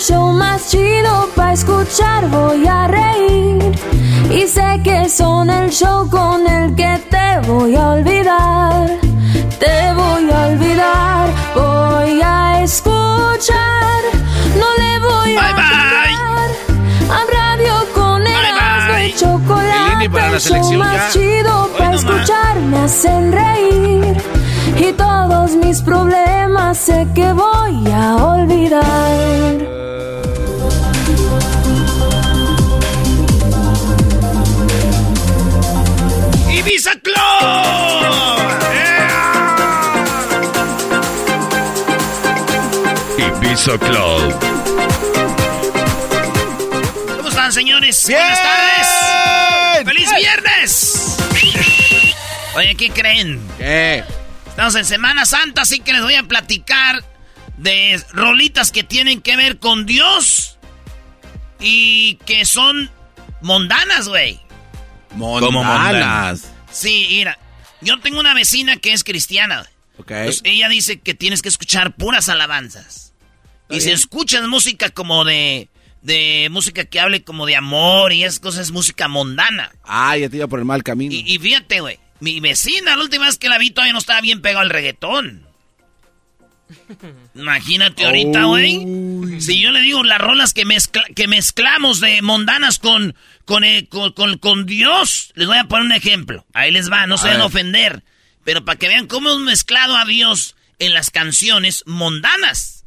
show más chido para escuchar. Voy a reír. Y sé que son el show con el que te voy a olvidar. Te voy a olvidar. Voy a escuchar. No le voy a Bye, bye. olvidar. A radio con Erasmo bye. el chocolate. Lili para la el show más ya. chido para escuchar me hacen reír. Y todos mis problemas sé que voy a olvidar. ¡Ibiza Club! Ibiza Club. ¿Cómo están, señores? Buenas tardes. ¡Feliz viernes! Oye, ¿qué creen? ¿Qué? Estamos en Semana Santa, así que les voy a platicar de rolitas que tienen que ver con Dios y que son mundanas, güey. Como mundanas? Sí, mira, yo tengo una vecina que es cristiana. Ok. Pues ella dice que tienes que escuchar puras alabanzas. Y si escuchas música como de, de música que hable como de amor y esas cosas, es música mundana. Ah, ya te iba por el mal camino. Y, y fíjate, güey, mi vecina, la última vez que la vi todavía no estaba bien pegado al reggaetón. Imagínate ahorita, güey. Si yo le digo las rolas que, mezcla- que mezclamos de mundanas con, con, eh, con, con- con Dios, les voy a poner un ejemplo. Ahí les va, no se A vayan a ver. ofender. Pero para que vean cómo hemos mezclado a Dios en las canciones mundanas.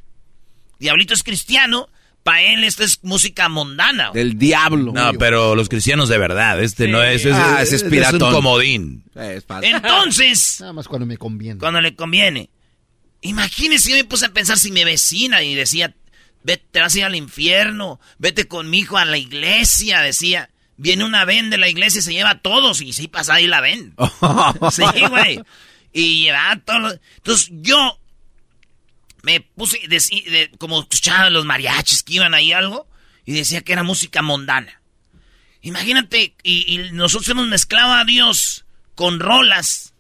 Diablito es cristiano, para él esta es música mundana. güey. Del diablo. No, pero los cristianos de verdad. Este no es. es Ah, es, es un comodín. Es. Entonces, Nada más cuando me conviene. cuando le conviene. Imagínese, yo me puse a pensar si mi vecina y decía, vete, te vas a ir al infierno, vete con mi hijo a la iglesia, decía. Viene una ven de la iglesia y se lleva a todos, y sí pasa ahí la ven. Sí, güey. Y lleva a todos los- Entonces yo me puse, deci- de- como escuchaba los mariachis que iban ahí algo, y decía que era música mundana. Imagínate, y, y nosotros hemos mezclado a Dios con rolas,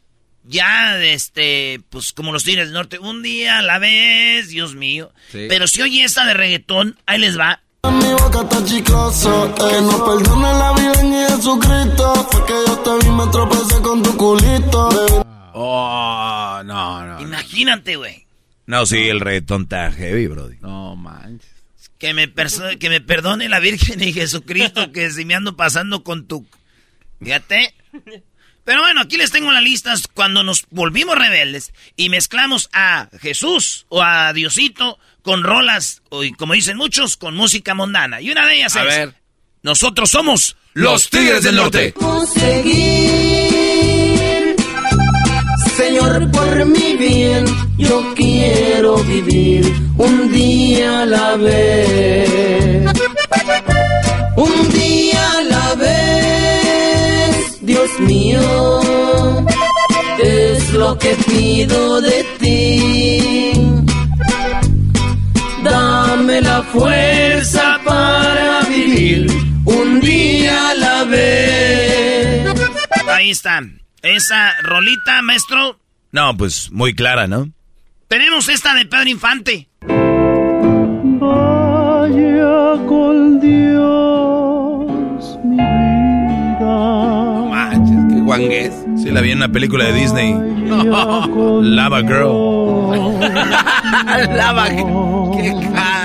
ya, este, pues como los tigres del norte, un día a la vez, Dios mío. Sí. Pero si oye esta de reggaetón, ahí les va. Mi boca está chicloso, que no perdone la vida en Jesucristo. Fue que yo te vi, me tropecé con tu culito. Baby, Oh, no, no. Imagínate, güey. No, sí, el reggaetón está heavy, brody. No manches. Que me, que me perdone la Virgen y Jesucristo que si me ando pasando con tu... Fíjate. Pero bueno, aquí les tengo las listas cuando nos volvimos rebeldes y mezclamos a Jesús o a Diosito con rolas, o, y como dicen muchos, con música mundana. Y una de ellas A es... ver. Nosotros somos Los Tigres del Norte. conseguir. Señor, por mi bien, yo quiero vivir un día a la vez. Un día a la vez, Dios mío, es lo que pido de ti. Dame la fuerza para vivir un día a la vez. Ahí está. Esa rolita, maestro. No, pues muy clara, ¿no? Tenemos esta de Pedro Infante. Vaya con Dios, mi vida. No manches, qué guangués. Sí, la vi en una película de Disney. Vaya Lava Girl. Lava, qué cara.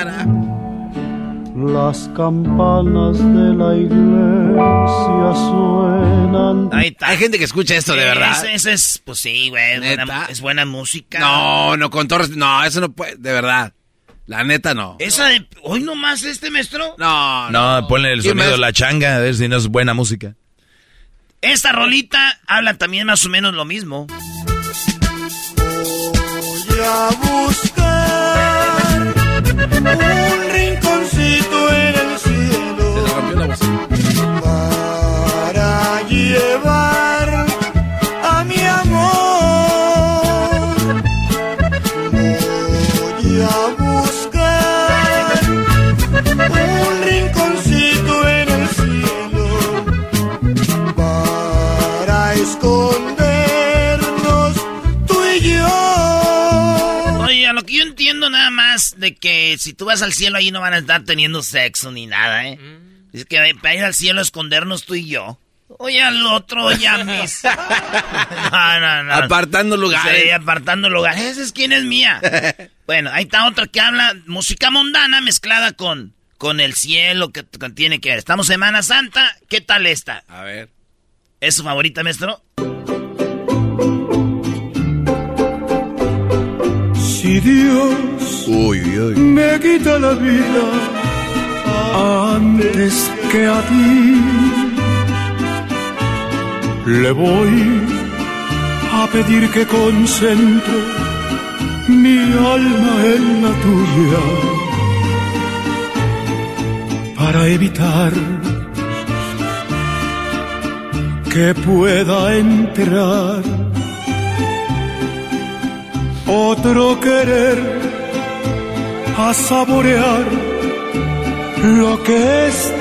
Las campanas de la iglesia suenan. Ahí está. Hay gente que escucha esto de verdad. Ese, ese es, pues sí, güey. Es buena, ¿Neta? es buena música. No, no, con todo. No, eso no puede, de verdad. La neta no. Esa de. Hoy nomás este maestro. No, No, ponle el ¿Quién sonido de la changa, a ver si no es buena música. Esta rolita habla también más o menos lo mismo. Voy a buscar entiendo nada más de que si tú vas al cielo ahí no van a estar teniendo sexo ni nada, ¿eh? Es que para ir al cielo a escondernos tú y yo. Oye, al otro llames. no, no, no. Apartando lugares. Sí, apartando lugares. Esa es quién es mía. bueno, ahí está otra que habla música mundana mezclada con, con el cielo que, que tiene que ver. Estamos Semana Santa. ¿Qué tal esta? A ver. ¿Es su favorita, maestro? Si Dios Uy, uy, uy. me quita la vida antes que a ti. Le voy a pedir que concentre mi alma en la tuya para evitar que pueda entrar otro querer a saborear lo que es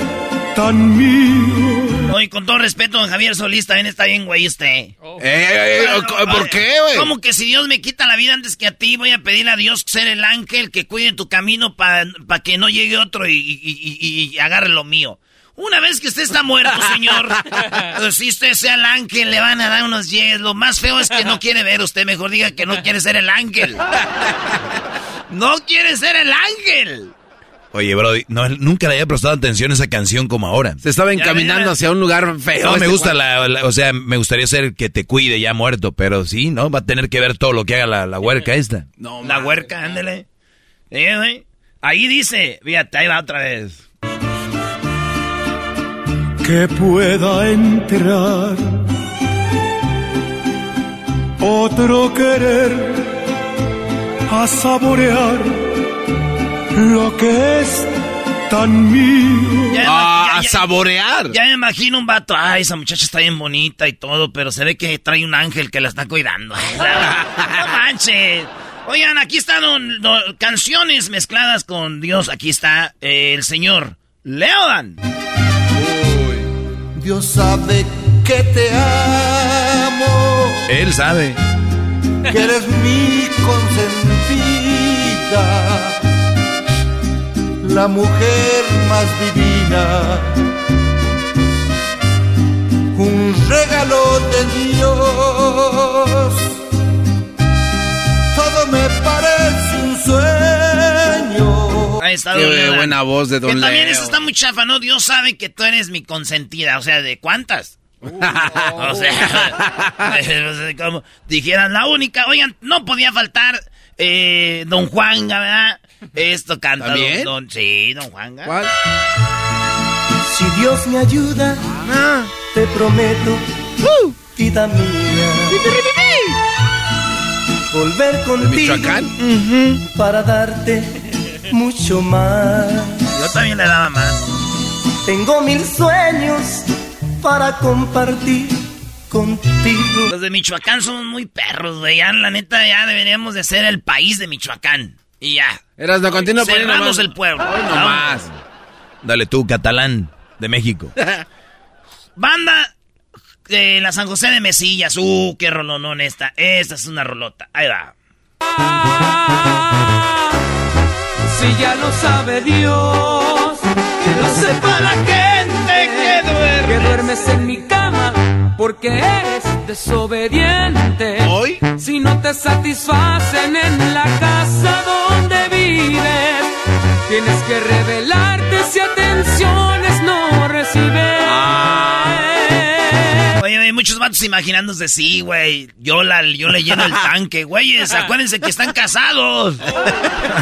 tan mío. Oye, con todo respeto, don Javier Solís también está bien, güey, usted. Eh, eh, eh, ¿Por qué, güey? ¿Cómo que si Dios me quita la vida antes que a ti, voy a pedirle a Dios ser el ángel que cuide tu camino para que no llegue otro y, y- y- y agarre lo mío? Una vez que usted está muerto, señor, pues, si usted sea el ángel, le van a dar unos llegues. Lo más feo es que no quiere ver usted. Mejor diga que no quiere ser el ángel. No quiere ser el ángel. Oye, Brody, no, nunca le había prestado atención a esa canción como ahora. Se estaba encaminando hacia un lugar feo. No, me este gusta la, la- o sea, me gustaría ser que te cuide ya muerto, pero sí, ¿no? Va a tener que ver todo lo que haga la, la huerca esta. No, La huerca, ándele. Eh, güey. Ahí dice, fíjate, ahí va otra vez. Que pueda entrar otro querer a saborear lo que es tan mío. Ya, Ah, ya- a saborear. Ya me imagino un vato, ay, esa muchacha está bien bonita y todo, pero se ve que trae un ángel que la está cuidando. no manches. Oigan, aquí están don- don- canciones mezcladas con Dios. Aquí está eh, el señor Leodan. Dios sabe que te amo, Él sabe. que eres mi consentida, la mujer más divina, un regalo de Dios. Todo me parece un sueño. Ahí está Qué don Leodan. buena voz de Don Que también Leo. eso está muy chafa, ¿no? Dios sabe que tú eres mi consentida. O sea, ¿de cuántas? O sea, como dijeran la única. Oigan, no podía faltar eh, Don Juanga, ¿verdad? Esto canta don, ¿También? don- Sí, Don Juanga. ¿Cuál? Si Dios me ayuda, te prometo, vida mía, volver ¿De contigo Michoacán? para darte mucho más. Yo también le daba más. Tengo mil sueños para compartir contigo. Los de Michoacán somos muy perros, güey. Ya, la neta, ya deberíamos de ser el país de Michoacán. Y ya. Eras no continúa Cerramos más. el pueblo. Hoy no más. Dale tú, catalán de México. Banda de la San José de Mesillas. Uh, qué rolonón esta. Esta es una rolota. Ahí va. Solo sabe Dios. Que lo sepa la gente que duerme. Que duermes en mi cama porque eres desobediente. ¿Hoy? Si no te satisfacen en la casa donde vives, tienes que revelarte si atenciones no recibes. Oye, hay muchos vatos imaginándose, sí, güey. Yo, la, yo le lleno el tanque, güeyes. Acuérdense que están casados.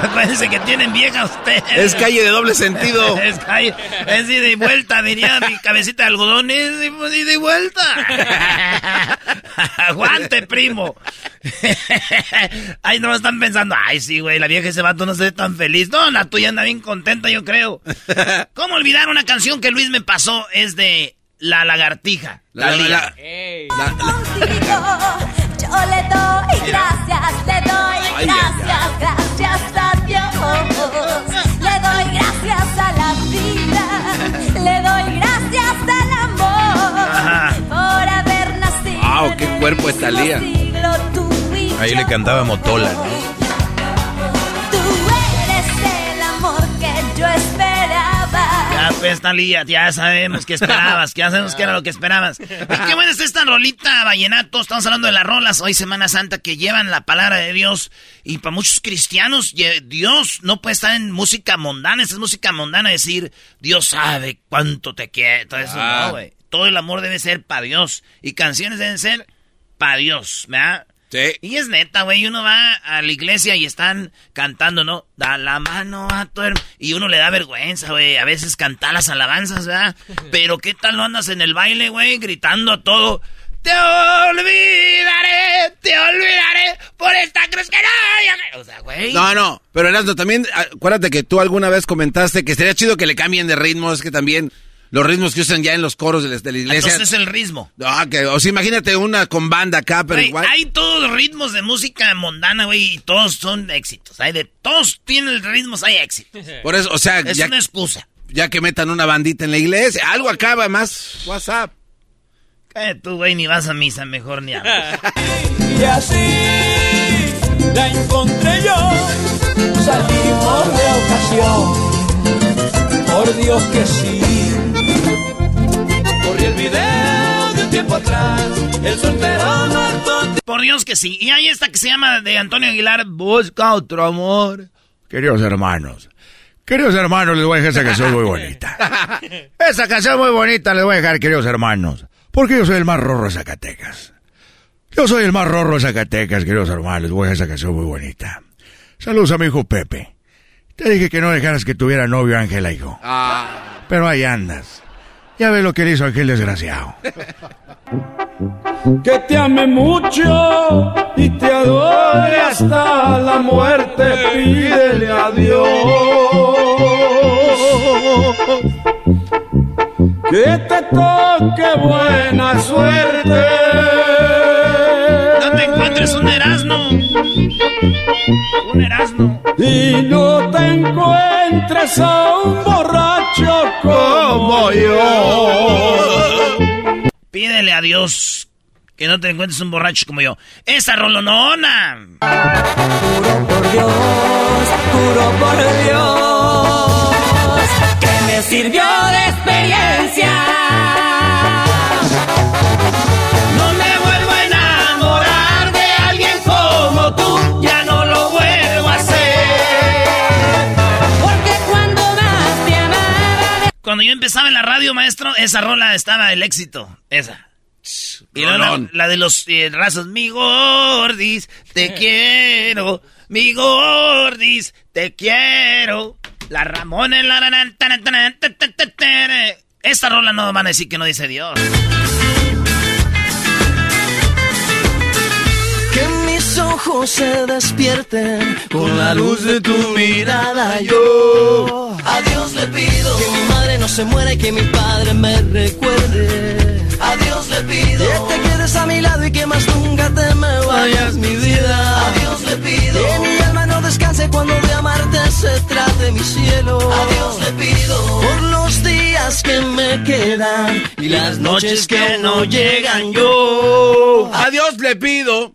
acuérdense que tienen vieja ustedes. Es calle de doble sentido. es calle. Es ida y vuelta, diría mi cabecita de algodón. Es ida y vuelta. Aguante, primo. ay, no están pensando, ay, sí, güey, la vieja ese vato no se ve tan feliz. No, la tuya anda bien contenta, yo creo. ¿Cómo olvidar una canción que Luis me pasó? Es de La Lagartija. La, la, la, Yo le doy gracias, le doy gracias, gracias a Dios. Le doy gracias a la vida, le doy gracias al amor por haber nacido. Wow, qué cuerpo está Lía. Ahí le cantaba Motola, ¿no? Pues, Talía, ya sabemos que esperabas, que ya sabemos que era lo que esperabas. Y qué buena es esta rolita, Vallenato. Estamos hablando de las rolas hoy, Semana Santa, que llevan la palabra de Dios. Y para muchos cristianos, Dios no puede estar en música mundana. Esta es música mundana, decir, Dios sabe cuánto te quiere. Todo eso, Ah. no, güey. Todo el amor debe ser para Dios. Y canciones deben ser para Dios, ¿verdad? Sí. Y es neta, güey, uno va a la iglesia y están cantando, ¿no? Da la mano a tu hermano. Y uno le da vergüenza, güey, a veces cantar las alabanzas, ¿verdad? Pero ¿qué tal lo andas en el baile, güey, gritando a todo? Te olvidaré, te olvidaré, por esta cruz que no... O sea, güey. No, no, pero Erasmo, también acuérdate que tú alguna vez comentaste que sería chido que le cambien de ritmo, es que también los ritmos que usan ya en los coros de la, de la iglesia. Entonces es el ritmo. Ah, que, o sea, imagínate una con banda acá, pero igual. hay todos los ritmos de música mundana, güey, y todos son éxitos. Hay de todos tienen ritmos, hay éxitos. Por eso, o sea, Es ya, una excusa. ya que metan una bandita en la iglesia, algo acaba más WhatsApp. Eh, tú, güey, ni vas a misa, mejor ni hablas. Y así la encontré yo. Salimos de ocasión. Por Dios que sí. Corrí el video de un tiempo atrás. El soltero muerto. Por Dios que sí. Y hay esta que se llama de Antonio Aguilar, Busca otro amor. Queridos hermanos, queridos hermanos, les voy a dejar esa canción muy bonita. Esa canción muy bonita les voy a dejar, queridos hermanos, porque yo soy el más rorro de Zacatecas. Yo soy el más rorro de Zacatecas, queridos hermanos, les voy a dejar esa canción muy bonita. Saludos a mi hijo Pepe. Te dije que no dejaras que tuviera novio Ángela, hijo. Pero ahí andas. Ya ves lo que le hizo aquel desgraciado. Que te ame mucho y te adore hasta la muerte. Pídele a Dios. Que te toque buena suerte. Un erasno. Un erasno. Y no te encuentres a un borracho como yo. Pídele a Dios que no te encuentres un borracho como yo. ¡Esa rolonona! por Dios, juro por Dios, que me sirvió de experiencia. Cuando yo empezaba en la radio, maestro, esa rola estaba el éxito. Esa. Y luego la, de los eh, razos, mi gordis, te quiero, mi gordis, te quiero. La Ramona, la ranan, taran, taran. Esta rola no van a decir que no dice Dios. Que mis ojos se despierten con la luz de tu mirada. Yo a Dios le pido que mi madre no se muera y que mi padre me recuerde. A Dios le pido que te quedes a mi lado y que más nunca te me vayas, mi vida. A Dios le pido que mi alma no descanse cuando de amarte se trate mi cielo. A Dios le pido por los días que me quedan y las noches que no llegan yo. A Dios le pido.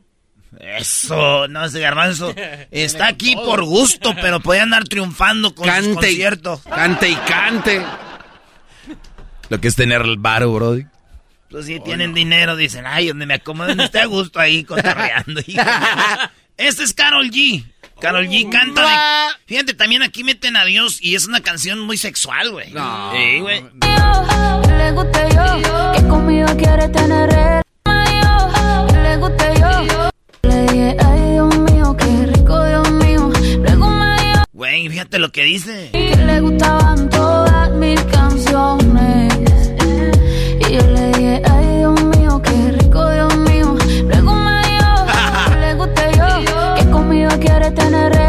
Eso, no ese garbanzo. Está aquí por gusto, pero puede andar triunfando con sus Cante y, conciertos. cante y cante. Lo que es tener el varo, Brody. Pues si tienen dinero, dicen, ay, donde me acomoden, esté a gusto ahí cotorreando. hijo". este es Carol G. Carol G canta. de- Fíjate, también aquí meten a Dios y es una canción muy sexual, güey. No. Sí, güey. Que le guste yo, que conmigo quiere tener que le guste yo. Güey, fíjate lo que dice. que le gustaban todas mis canciones. Y yo le dije, ay Dios mío, qué rico Dios mío. Luego me que le guste yo, que conmigo quiere tener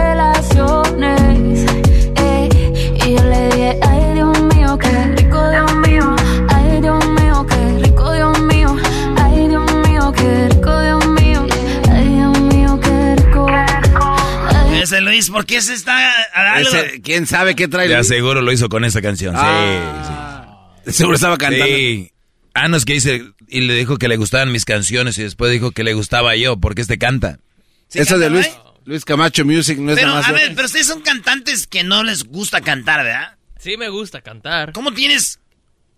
Luis, ¿por qué se está a algo? Ese, ¿Quién sabe qué trae? Ya Luis? seguro lo hizo con esa canción. Ah. Seguro estaba Sí, cantando. sí. Ah, no, es que dice, y le dijo que le gustaban mis canciones y después dijo que le gustaba yo, porque este canta. ¿Sí Eso de Luis? Luis Camacho Music no es Pero, nada más. a ver, pero ustedes son cantantes que no les gusta cantar, ¿verdad? Sí me gusta cantar. ¿Cómo tienes,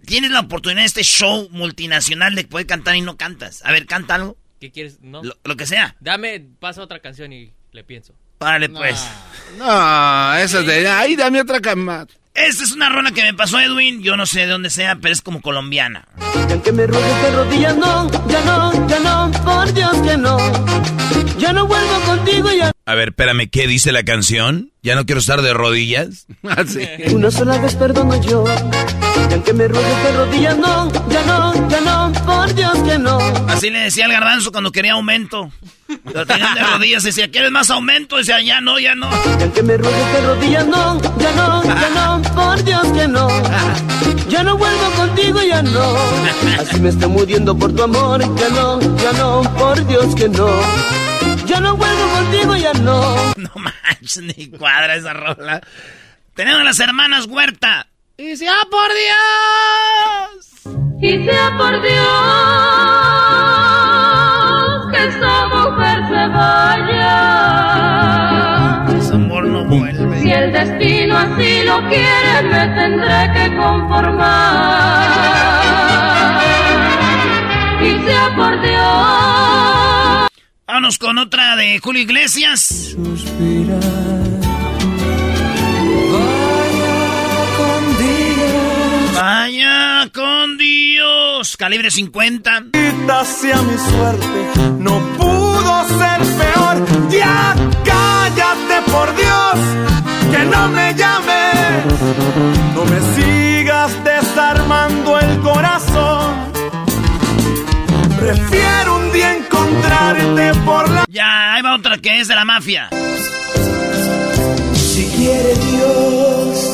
tienes la oportunidad de este show multinacional de poder cantar y no cantas? A ver, canta algo, ¿Qué quieres? No. lo, lo que sea. Dame, pasa otra canción y le pienso. Vale, pues. No, eso es de. Ay, dame otra cama. Esta es una rola que me pasó Edwin, yo no sé de dónde sea, pero es como colombiana. Y aunque me ruegues de rodillas, no, ya no, ya no, por Dios que no. Ya no vuelvo contigo, ya. A ver, espérame, ¿qué dice la canción? ¿Ya no quiero estar de rodillas? Ah, sí. Una sola vez perdono yo. Y aunque me ruegues de rodillas, no, ya no, ya no, por Dios que no. Así le decía al garbanzo cuando quería aumento. Lo tenían de rodillas, decía, ¿quieres más aumento? Decía, ya no, ya no. Y aunque me ruegues de rodillas, no, ya no, ya no, por Dios que no. Ya no vuelvo contigo, ya no. Así me estoy muriendo por tu amor, ya no, ya no, por Dios que no. Ya no vuelvo contigo, ya no. No manches, ni cuadra esa rola. Tenemos a las hermanas Huerta. Y sea por Dios. Y sea por Dios que esta mujer se vaya. Su amor no vuelve. Si el destino así lo quiere, me tendré que conformar. Y sea por Dios. Vámonos con otra de Julio Iglesias. Vaya con Dios. Calibre 50. sea mi suerte, no pudo ser peor. Ya cállate por Dios, que no me llames. No me sigas desarmando el corazón. Prefiero encontrarte por la... Ya, ahí va otra que es de la mafia. Si quiere Dios,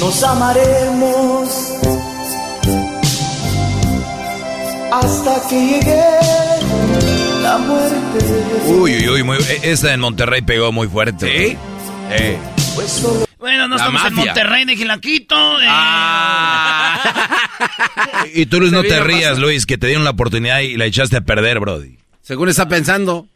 nos amaremos hasta que llegue la muerte. Uy, uy, uy, muy, e- esta en Monterrey pegó muy fuerte. ¿Sí? Eh. Pues solo Bueno, no La estamos en mafia. Monterrey de Gilaquito. eh. Y tú, Luis, no te rías, Luis, que te dieron la oportunidad y la echaste a perder, Brody. Según está pensando.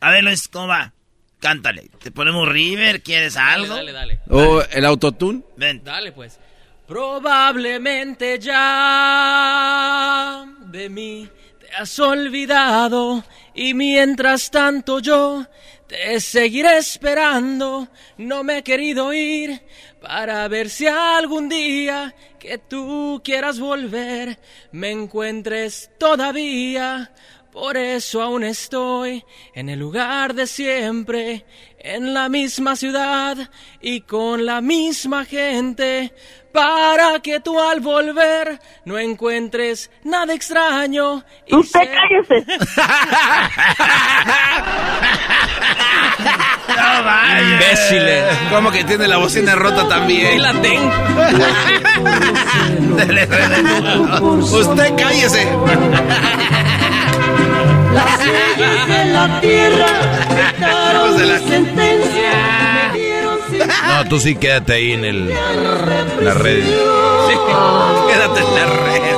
A ver, Luis, ¿cómo va? Cántale. ¿Te ponemos River? ¿Quieres algo? Dale, dale, O el autotune. Ven. dale. pues. Probablemente ya de mí te has olvidado y mientras tanto yo te seguiré esperando. No me he querido ir para ver si algún día que tú quieras volver me encuentres todavía. Por eso aún estoy en el lugar de siempre, en la misma ciudad y con la misma gente, para que tú al volver no encuentres nada extraño. y Usted se- cállese. No vaya. Imbéciles. Como que tiene la bocina rota también. la tengo. Usted cállese. las leyes de la tierra dictaron Hijos de la- mi sentencia. No, tú sí quédate ahí en el, la red. Quédate en la red.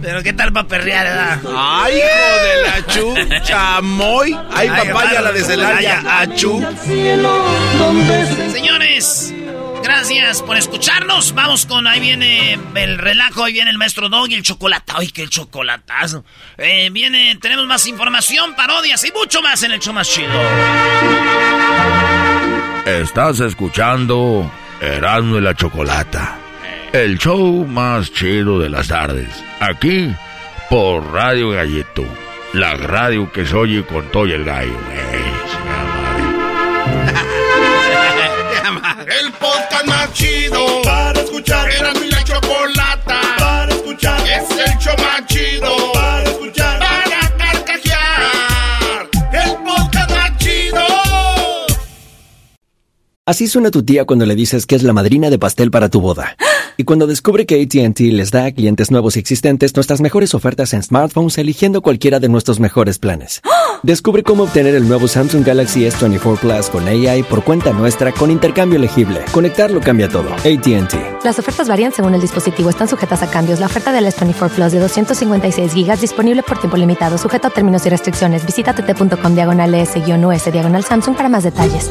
Pero qué tal para perrear, ¿verdad? Ay, hijo de la chu, chamoy. Ay, papaya, la de Celaya, achú. Señores, gracias por escucharnos. Vamos con, ahí viene el relajo, ahí viene el maestro Dog y el chocolate. Ay, qué chocolatazo. Eh, viene, tenemos más información, parodias y mucho más en el show más chido. Estás escuchando Erasmo y la Chocolata, el show más chido de las tardes. Aquí por Radio Gallito, la radio que se oye con todo el gallo. El podcast más chido Así suena tu tía cuando le dices que es la madrina de pastel para tu boda. Y cuando descubre que ATT les da a clientes nuevos y existentes nuestras mejores ofertas en smartphones eligiendo cualquiera de nuestros mejores planes. Descubre cómo obtener el nuevo Samsung Galaxy S24 Plus con AI por cuenta nuestra con intercambio elegible. Conectarlo cambia todo. ATT. Las ofertas varían según el dispositivo, están sujetas a cambios. La oferta del S24 Plus de 256 gigas disponible por tiempo limitado, sujeto a términos y restricciones. Visita tt.com diagonal S-US diagonal Samsung para más detalles.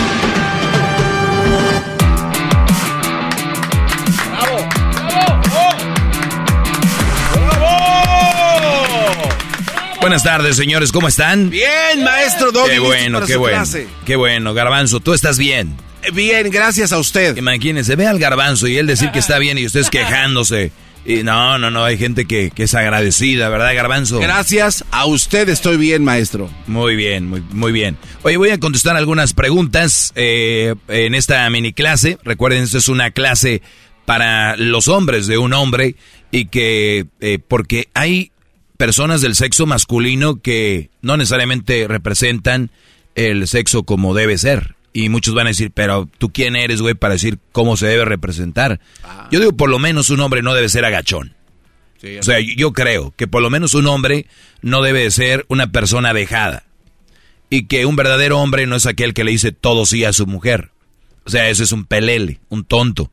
Buenas tardes, señores, ¿cómo están? Bien, maestro Doggy. Qué bueno, para qué su bueno. clase. Qué bueno, Garbanzo, tú estás bien. Eh, Bien, gracias a usted. Imagínense, ve al Garbanzo y él decir que está bien y ustedes quejándose. Y no, no, no, hay gente que, que es agradecida, ¿verdad, Garbanzo? Gracias a usted estoy bien, maestro. Muy bien, muy, muy bien. Oye, voy a contestar algunas preguntas eh, en esta mini clase. Recuerden, esto es una clase para los hombres de un hombre y que, eh, porque hay personas del sexo masculino que no necesariamente representan el sexo como debe ser. Y muchos van a decir, pero tú quién eres, güey, para decir cómo se debe representar. Yo digo, por lo menos un hombre no debe ser agachón. O sea, yo creo que por lo menos un hombre no debe de ser una persona dejada. Y que un verdadero hombre no es aquel que le dice todo sí a su mujer. O sea, eso es un pelele, un tonto.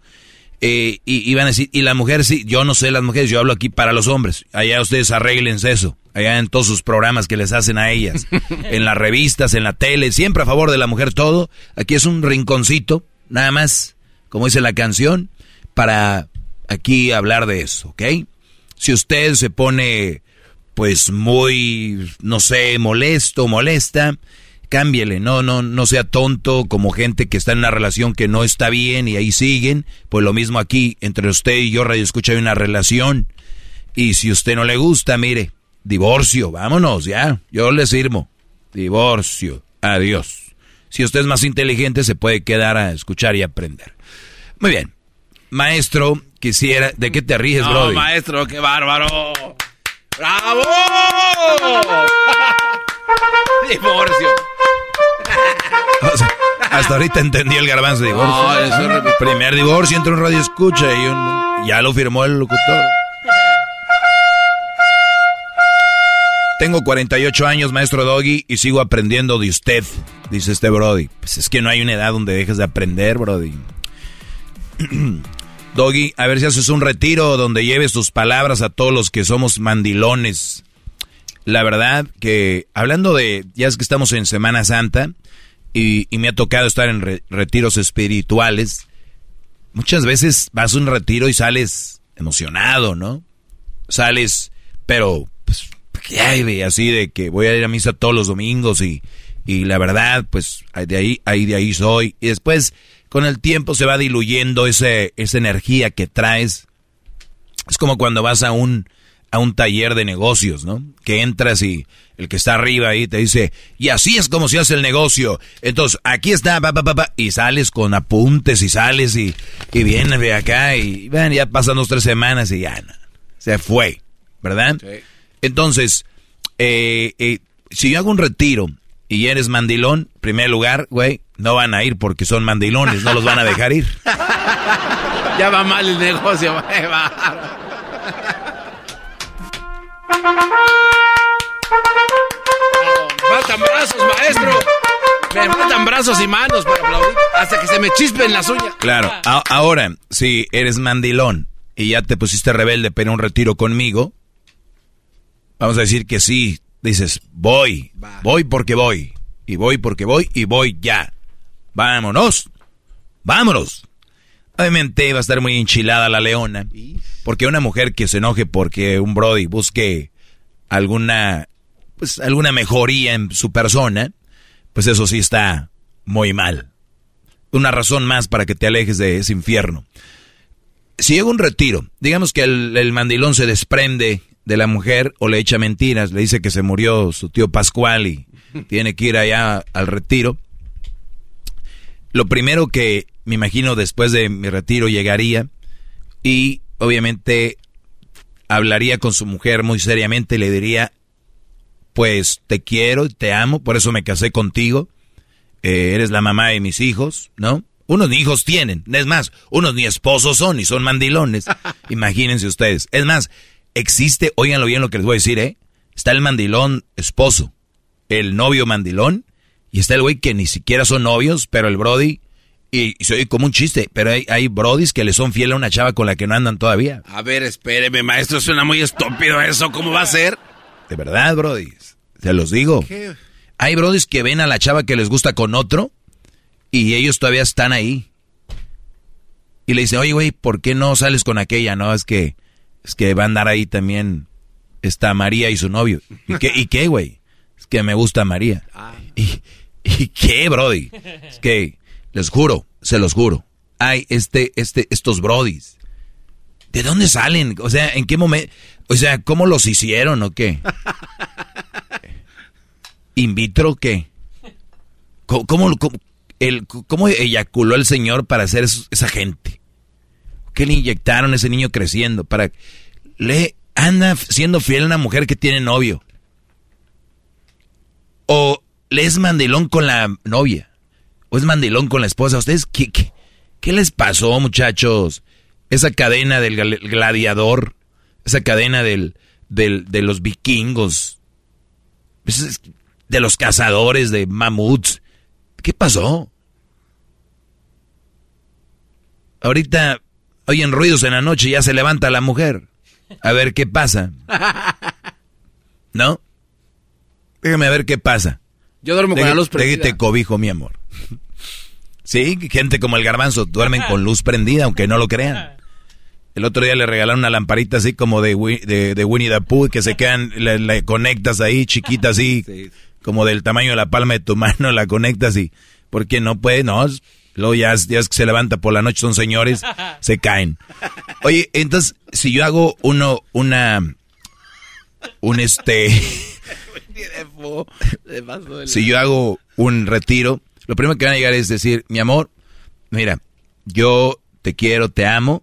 Eh, y, van a decir, y la mujer sí, yo no sé las mujeres, yo hablo aquí para los hombres. Allá ustedes arréglense eso. Allá en todos sus programas que les hacen a ellas. en las revistas, en la tele, siempre a favor de la mujer todo. Aquí es un rinconcito, nada más, como dice la canción, para aquí hablar de eso, ¿ok? Si usted se pone, pues muy, no sé, molesto, molesta, cámbiele, no, no, no sea tonto como gente que está en una relación que no está bien y ahí siguen. Pues lo mismo aquí, entre usted y yo, Radio Escucha, hay una relación. Y si usted no le gusta, mire, divorcio, vámonos, ya, yo le sirvo. Divorcio, adiós. Si usted es más inteligente, se puede quedar a escuchar y aprender. Muy bien. Maestro, quisiera... ¿De qué te ríes, No, Brody? maestro, qué bárbaro. ¡Bravo! Divorcio. O sea, hasta ahorita entendí el garbanzo de divorcio. No, eso es repito. Primer divorcio entre un radio escucha y un... Ya lo firmó el locutor. Tengo 48 años, maestro Doggy, y sigo aprendiendo de usted, dice este Brody. Pues es que no hay una edad donde dejes de aprender, Brody. Doggy, a ver si haces un retiro donde lleves tus palabras a todos los que somos mandilones. La verdad que, hablando de, ya es que estamos en Semana Santa, y, y me ha tocado estar en re- retiros espirituales, muchas veces vas a un retiro y sales emocionado, ¿no? Sales, pero, pues, ay, güey, así de que voy a ir a misa todos los domingos y, y la verdad, pues de ahí, ahí de ahí soy. Y después, con el tiempo se va diluyendo ese, esa energía que traes. Es como cuando vas a un, a un taller de negocios, ¿no? Que entras y el que está arriba ahí te dice, y así es como se hace el negocio. Entonces, aquí está, pa, pa, pa, pa", y sales con apuntes y sales y, y vienes de acá y ven, ya pasan dos, tres semanas y ya, no, se fue, ¿verdad? Entonces, eh, eh, si yo hago un retiro y eres mandilón, primer lugar, güey, no van a ir porque son mandilones, no los van a dejar ir. Ya va mal el negocio, va. va. Me faltan brazos, maestro. Me faltan brazos y manos para aplaudir. Hasta que se me chispen las uñas. Claro, a- ahora, si eres mandilón y ya te pusiste rebelde pero un retiro conmigo, vamos a decir que sí, dices, voy, voy porque voy, y voy porque voy, y voy ya. Vámonos, vámonos. Obviamente va a estar muy enchilada la leona, porque una mujer que se enoje porque un Brody busque alguna, pues alguna mejoría en su persona, pues eso sí está muy mal una razón más para que te alejes de ese infierno. Si llega un retiro, digamos que el, el mandilón se desprende de la mujer o le echa mentiras, le dice que se murió su tío Pascual y tiene que ir allá al retiro. Lo primero que me imagino después de mi retiro llegaría y obviamente hablaría con su mujer muy seriamente y le diría, pues te quiero, y te amo, por eso me casé contigo eh, eres la mamá de mis hijos, ¿no? Unos ni hijos tienen, es más, unos ni esposos son y son mandilones. Imagínense ustedes. Es más, existe, óiganlo bien lo que les voy a decir, ¿eh? Está el mandilón esposo, el novio mandilón, y está el güey que ni siquiera son novios, pero el Brody, y, y se oye como un chiste, pero hay, hay Brodis que le son fiel a una chava con la que no andan todavía. A ver, espéreme, maestro. Suena muy estúpido eso. ¿Cómo va a ser? De verdad, Brodis, se los digo. ¿Qué? Hay brodis que ven a la chava que les gusta con otro y ellos todavía están ahí. Y le dicen, oye, güey, ¿por qué no sales con aquella? No, es que, es que va a andar ahí también está María y su novio. ¿Y qué, ¿y qué, güey? Es que me gusta María. ¿Y, ¿Y qué, brody? Es que, les juro, se los juro. Hay este, este, estos brodis. ¿De dónde salen? O sea, ¿en qué momento? O sea, ¿cómo los hicieron o qué? ¿In vitro qué? ¿Cómo, cómo, cómo- el, cómo eyaculó el señor para hacer eso- esa gente? ¿Qué le inyectaron a ese niño creciendo? Para le anda siendo fiel a una mujer que tiene novio. O le es mandilón con la novia. O es mandilón con la esposa. ¿Ustedes qué, qué, qué les pasó, muchachos? Esa cadena del gladiador. Esa cadena del, del, de los vikingos. De los cazadores de mamuts. ¿Qué pasó? Ahorita oyen ruidos en la noche y ya se levanta la mujer. A ver qué pasa. ¿No? Déjame ver qué pasa. Yo duermo con la luz prendida. Déjate cobijo, mi amor. Sí, gente como el garbanzo duermen con luz prendida, aunque no lo crean. El otro día le regalaron una lamparita así como de, de, de Winnie the Pooh, que se quedan, la conectas ahí, chiquita así, como del tamaño de la palma de tu mano, la conectas y, porque no puede, no, luego ya, es- ya es que se levanta por la noche, son señores, se caen. Oye, entonces, si yo hago uno, una, un este, si yo hago un retiro, lo primero que van a llegar es decir, mi amor, mira, yo te quiero, te amo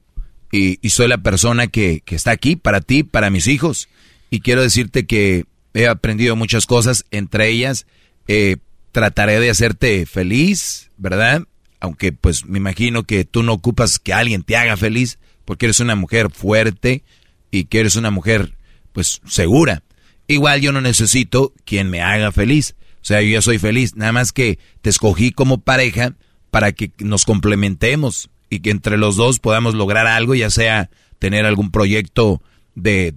y, soy la persona que, que está aquí para ti, para mis hijos. Y quiero decirte que he aprendido muchas cosas, entre ellas eh, trataré de hacerte feliz, ¿verdad? Aunque pues me imagino que tú no ocupas que alguien te haga feliz porque eres una mujer fuerte y que eres una mujer pues segura. Igual yo no necesito quien me haga feliz. O sea, yo ya soy feliz. Nada más que te escogí como pareja para que nos complementemos y que entre los dos podamos lograr algo, ya sea tener algún proyecto de,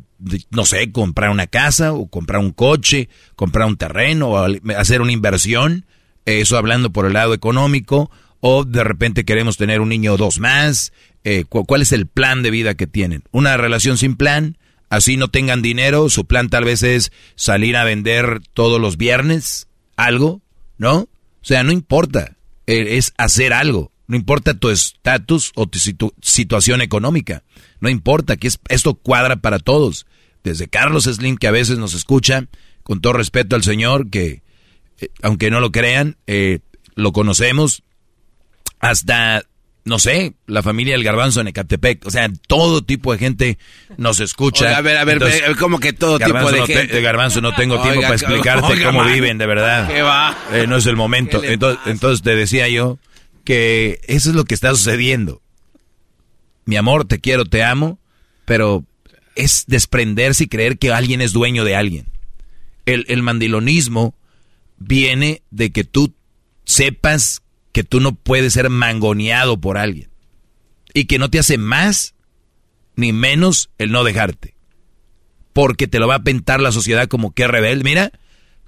no sé, comprar una casa o comprar un coche, comprar un terreno o hacer una inversión. Eso hablando por el lado económico. O de repente queremos tener un niño o dos más. Eh, cu- ¿Cuál es el plan de vida que tienen? Una relación sin plan, Así no tengan dinero, su plan tal vez es salir a vender todos los viernes algo, ¿no? O sea, no importa, eh, es hacer algo. No importa tu estatus o tu situación económica. No importa, que esto cuadra para todos. Desde Carlos Slim, que a veces nos escucha, con todo respeto al Señor, que eh, aunque no lo crean, eh, lo conocemos, hasta, no sé, la familia del garbanzo en Ecatepec. O sea, todo tipo de gente nos escucha. a ver, a ver, como que todo tipo de gente. garbanzo, no tengo tiempo para explicarte cómo viven, de verdad. ¿Qué va? Eh, no es el momento. Entonces, entonces te decía yo que eso es lo que está sucediendo. Mi amor, te quiero, te amo, pero es desprenderse y creer que alguien es dueño de alguien. El, el mandilonismo viene de que tú sepas que tú no puedes ser mangoneado por alguien. Y que no te hace más ni menos el no dejarte. Porque te lo va a pintar la sociedad como que rebelde. Mira,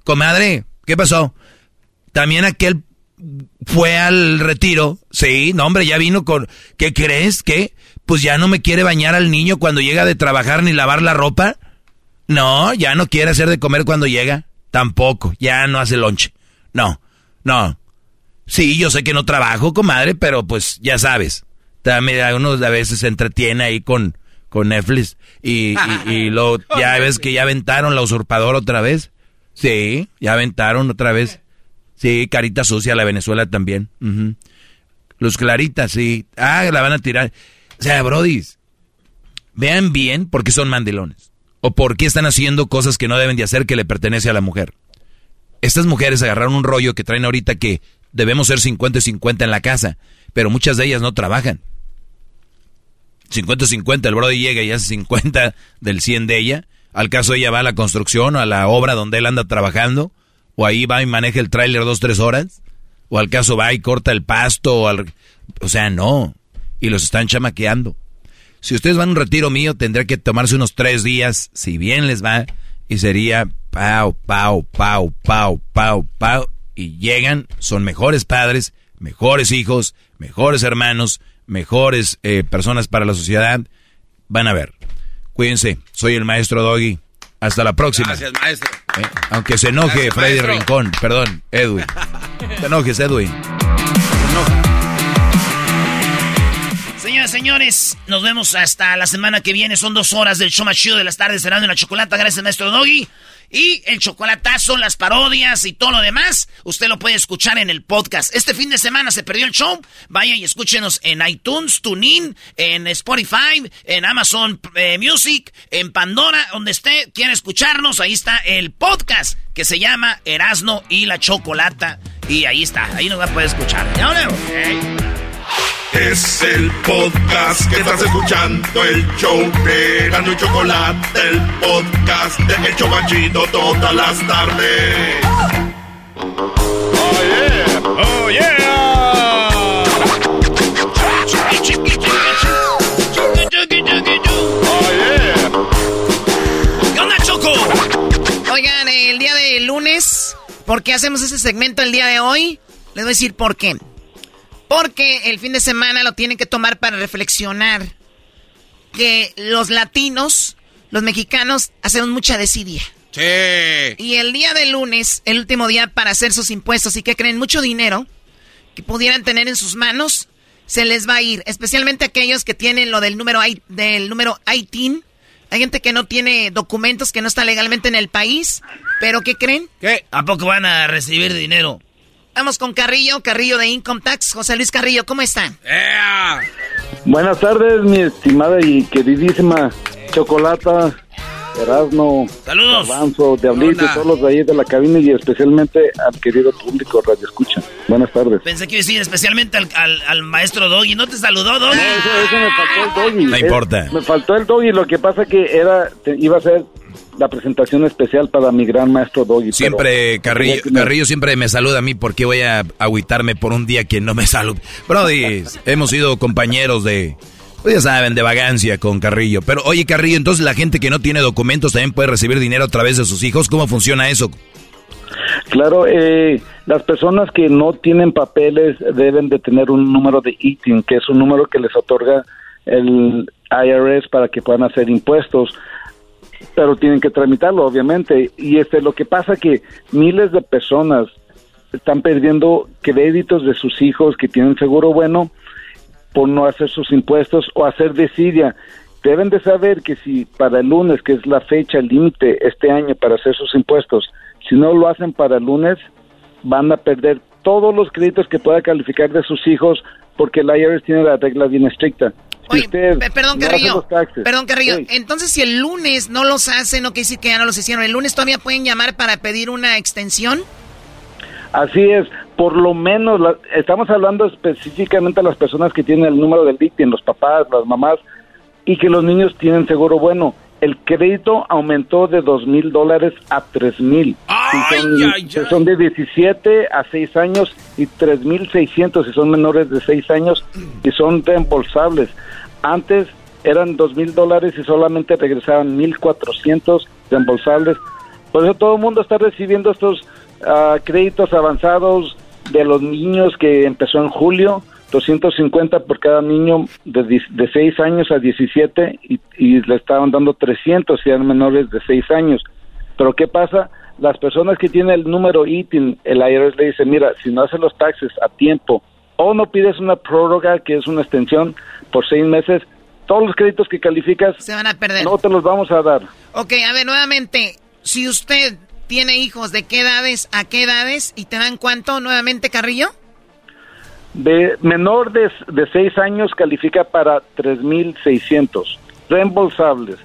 comadre, ¿qué pasó? También aquel fue al retiro. Sí, no, hombre, ya vino con. ¿Qué crees? ¿Qué? Pues ya no me quiere bañar al niño cuando llega de trabajar ni lavar la ropa. No, ya no quiere hacer de comer cuando llega. Tampoco, ya no hace lonche. No, no. Sí, yo sé que no trabajo, comadre, pero pues ya sabes. También uno a veces se entretiene ahí con, con Netflix. Y, y, lo, ya ves que ya aventaron la usurpadora otra vez. Sí, ya aventaron otra vez. Sí, carita sucia la Venezuela también. Los claritas, sí. Ah, la van a tirar. O sea, brodis, vean bien por qué son mandilones. O por qué están haciendo cosas que no deben de hacer que le pertenece a la mujer. Estas mujeres agarraron un rollo que traen ahorita que debemos ser 50 y 50 en la casa, pero muchas de ellas no trabajan. 50 y 50, el brody llega y hace 50 del 100 de ella. Al caso ella va a la construcción, a la obra donde él anda trabajando o ahí va y maneja el tráiler dos, tres horas, o al caso va y corta el pasto, o, al, o sea, no, y los están chamaqueando. Si ustedes van a un retiro mío, tendrá que tomarse unos tres días, si bien les va, y sería pau, pau, pau, pau, pau, pau, y llegan, son mejores padres, mejores hijos, mejores hermanos, mejores eh, personas para la sociedad. Van a ver. Cuídense, soy el maestro Doggy. Hasta la próxima. Gracias, maestro. Eh, aunque se enoje Freddy Rincón, perdón, Edwin. Te enojes, Edwin. Señoras, señores, nos vemos hasta la semana que viene. Son dos horas del show más chido de las tardes cenando en la chocolata. Gracias, maestro Doggy. Y el chocolatazo, las parodias y todo lo demás, usted lo puede escuchar en el podcast. Este fin de semana se perdió el show. Vaya y escúchenos en iTunes, TuneIn, en Spotify, en Amazon eh, Music, en Pandora, donde usted quiera escucharnos. Ahí está el podcast que se llama Erasno y la Chocolata. Y ahí está, ahí nos va a poder escuchar. Ya es el podcast que estás escuchando, el show de Gano y Chocolate, el podcast de El Chocachito todas las tardes. Oh yeah, oh yeah. Oh yeah. ¿Qué onda, Choco? Oigan, el día de lunes, ¿por qué hacemos ese segmento el día de hoy? Les voy a decir por qué. Porque el fin de semana lo tienen que tomar para reflexionar que los latinos, los mexicanos, hacemos mucha desidia. Sí. Y el día de lunes, el último día para hacer sus impuestos y que creen mucho dinero que pudieran tener en sus manos, se les va a ir. Especialmente aquellos que tienen lo del número, del número ITIN. Hay gente que no tiene documentos, que no está legalmente en el país. Pero ¿qué creen? ¿Qué? ¿A poco van a recibir dinero? Vamos con Carrillo, Carrillo de Income Tax. José Luis Carrillo, ¿cómo están? Buenas tardes, mi estimada y queridísima Chocolata, Erasmo, Saludos. Avanzo, Diablito todos los de ahí de la cabina y especialmente al querido público Radio Escucha. Buenas tardes. Pensé que iba a decir especialmente al, al, maestro Doggy. ¿No te saludó, Doggy? No, eso, me faltó el Doggy. No importa. me faltó el Doggy. Lo que pasa que era, iba a ser la presentación especial para mi gran maestro Doggy. Siempre, Carrillo, Carrillo siempre me saluda a mí porque voy a agüitarme por un día que no me saluda. Brody, hemos sido compañeros de, pues ya saben, de vagancia con Carrillo. Pero oye, Carrillo, entonces la gente que no tiene documentos también puede recibir dinero a través de sus hijos. ¿Cómo funciona eso? Claro, eh, las personas que no tienen papeles deben de tener un número de ITIN, que es un número que les otorga el IRS para que puedan hacer impuestos pero tienen que tramitarlo, obviamente. Y este, lo que pasa que miles de personas están perdiendo créditos de sus hijos que tienen seguro bueno por no hacer sus impuestos o hacer desidia. Deben de saber que si para el lunes, que es la fecha límite este año para hacer sus impuestos, si no lo hacen para el lunes, van a perder todos los créditos que pueda calificar de sus hijos porque el IRS tiene la regla bien estricta. Pe- Perdón, no Carrillo. Perdón, Carrillo. Sí. Entonces, si el lunes no los hacen, no quiere decir que ya no los hicieron. ¿El lunes todavía pueden llamar para pedir una extensión? Así es, por lo menos la- estamos hablando específicamente a las personas que tienen el número del DICTIN, los papás, las mamás, y que los niños tienen seguro bueno. El crédito aumentó de dos mil dólares a tres mil. Son, son de 17 a 6 años y tres mil seiscientos si son menores de 6 años y son reembolsables. Antes eran dos mil dólares y solamente regresaban mil cuatrocientos reembolsables. Por eso todo el mundo está recibiendo estos ah, créditos avanzados de los niños que empezó en julio, 250 por cada niño de, de 6 años a 17 y, y le estaban dando 300 si eran menores de 6 años. Pero ¿qué pasa? Las personas que tienen el número ITIN, el IRS le dice, mira, si no haces los taxes a tiempo o no pides una prórroga, que es una extensión por seis meses, todos los créditos que calificas Se van a perder. no te los vamos a dar. Ok, a ver, nuevamente, si usted tiene hijos, ¿de qué edades a qué edades? ¿Y te dan cuánto nuevamente, Carrillo? De menor de, de 6 años califica para 3.600 reembolsables.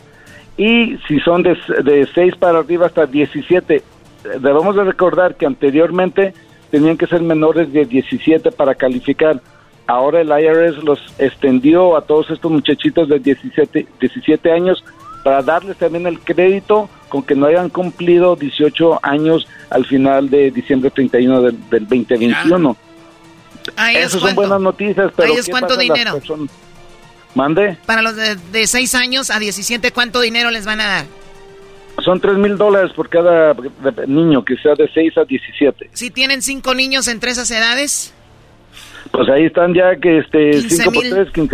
Y si son de, de 6 para arriba hasta 17, eh, debemos de recordar que anteriormente tenían que ser menores de 17 para calificar. Ahora el IRS los extendió a todos estos muchachitos de 17, 17 años para darles también el crédito con que no hayan cumplido 18 años al final de diciembre 31 del, del 2021. Ahí es Esas son cuánto. buenas noticias, pero Ahí es ¿qué cuánto pasa las dinero. personas? Mande, Para los de, de 6 años a 17, ¿cuánto dinero les van a dar? son 3 mil dólares por cada de- niño que sea de 6 a 17. Si tienen 5 niños entre esas edades, Pues ahí están ya que este 15 5 por mil. 3,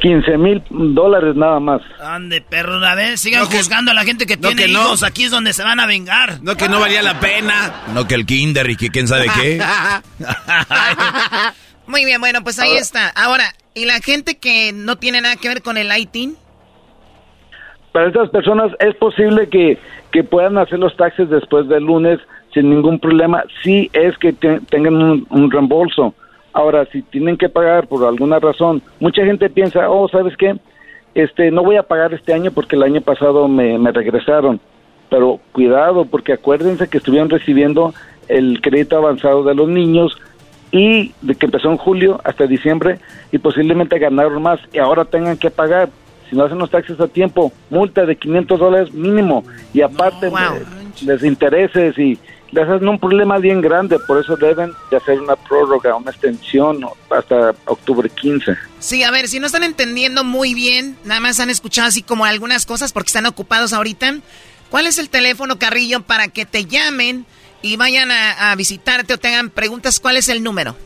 15 mil dólares nada más. Ande, perro, a ver, sigan juzgando a la gente que tiene que no. hijos. Aquí es donde se van a vengar. No, que no valía la pena. No que el kinder y que quién sabe qué. Muy bien, bueno, pues ahí Ahora- está. Ahora, ¿y la gente que no tiene nada que ver con el ITIN? Para estas personas es posible que, que puedan hacer los taxes después del lunes sin ningún problema, si es que te- tengan un, un reembolso. Ahora, si tienen que pagar por alguna razón, mucha gente piensa, oh, ¿sabes qué? Este, no voy a pagar este año porque el año pasado me, me regresaron. Pero cuidado, porque acuérdense que estuvieron recibiendo el crédito avanzado de los niños y de que empezó en julio hasta diciembre y posiblemente ganaron más y ahora tengan que pagar si no hacen los taxes a tiempo multa de 500 dólares mínimo y aparte eh, les intereses y hacen un problema bien grande por eso deben de hacer una prórroga una extensión hasta octubre 15 Sí, a ver, si no están entendiendo muy bien, nada más han escuchado así como algunas cosas porque están ocupados ahorita. ¿Cuál es el teléfono, Carrillo, para que te llamen y vayan a, a visitarte o te hagan preguntas? ¿Cuál es el número?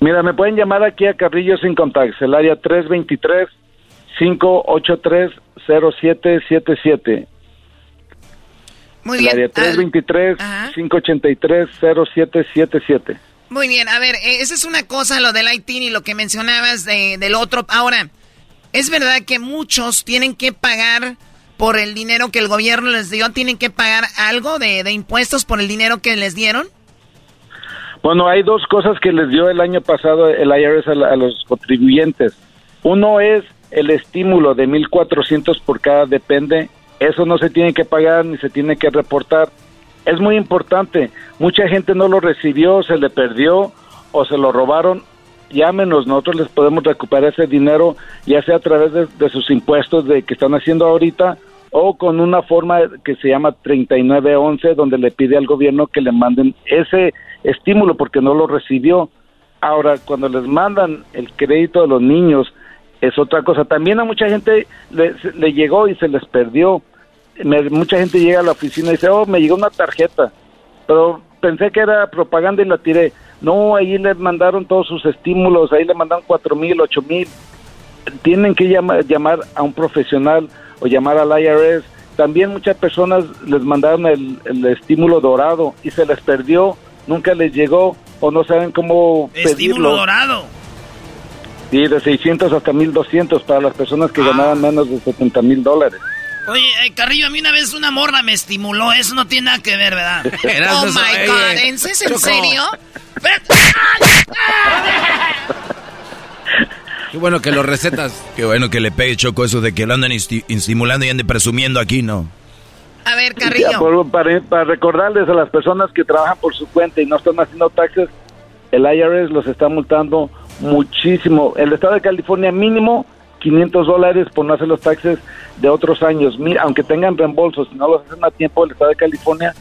Mira, me pueden llamar aquí a Carrillo Sin Contacts, el área 323-583-0777. Muy bien. área Ah, 323-583-0777. Muy bien, a ver, eh, esa es una cosa, lo del ITIN y lo que mencionabas de- del otro. Ahora, ¿es verdad que muchos tienen que pagar por el dinero que el gobierno les dio? ¿Tienen que pagar algo de, de impuestos por el dinero que les dieron? Bueno, hay dos cosas que les dio el año pasado el IRS a, la- a los contribuyentes. Uno es el estímulo de 1.400 por cada depende. Eso no se tiene que pagar ni se tiene que reportar. Es muy importante. Mucha gente no lo recibió, se le perdió o se lo robaron. Llámenos, nosotros les podemos recuperar ese dinero, ya sea a través de, sus impuestos de que están haciendo ahorita o con una forma que se llama 3911, donde le pide al gobierno que le manden ese estímulo porque no lo recibió. Ahora, cuando les mandan el crédito de los niños, es otra cosa. También a mucha gente le, le llegó y se les perdió. Me- mucha gente llega a la oficina y dice, oh, me llegó una tarjeta, pero pensé que era propaganda y la tiré. No, ahí le mandaron todos sus estímulos, ahí le mandaron cuatro mil, ocho mil. Tienen que llama- llamar a un profesional o llamar al IRS también muchas personas les mandaron el, el estímulo dorado y se les perdió, nunca les llegó o no saben cómo Estímulo pedirlo. dorado. Sí, de 600 hasta 1200 para las personas que Ah. ganaban menos de 70 mil dólares. Oye, eh, Carrillo, a mí una vez una morra me estimuló. Eso no tiene nada que ver, ¿verdad? Oh my God, ¿en es en serio? Qué bueno que lo recetas. Qué bueno que le pegue Choco eso de que lo andan estimulando y ande presumiendo aquí, ¿no? A ver, Ya, Carrillo. por- para, para recordarles a las personas que trabajan por su cuenta y no están haciendo taxes, el IRS los está multando muchísimo. El estado de California mínimo 500 dólares por no hacer los taxes de otros años. Mi- aunque tengan reembolsos, si no los hacen a tiempo, el estado de California,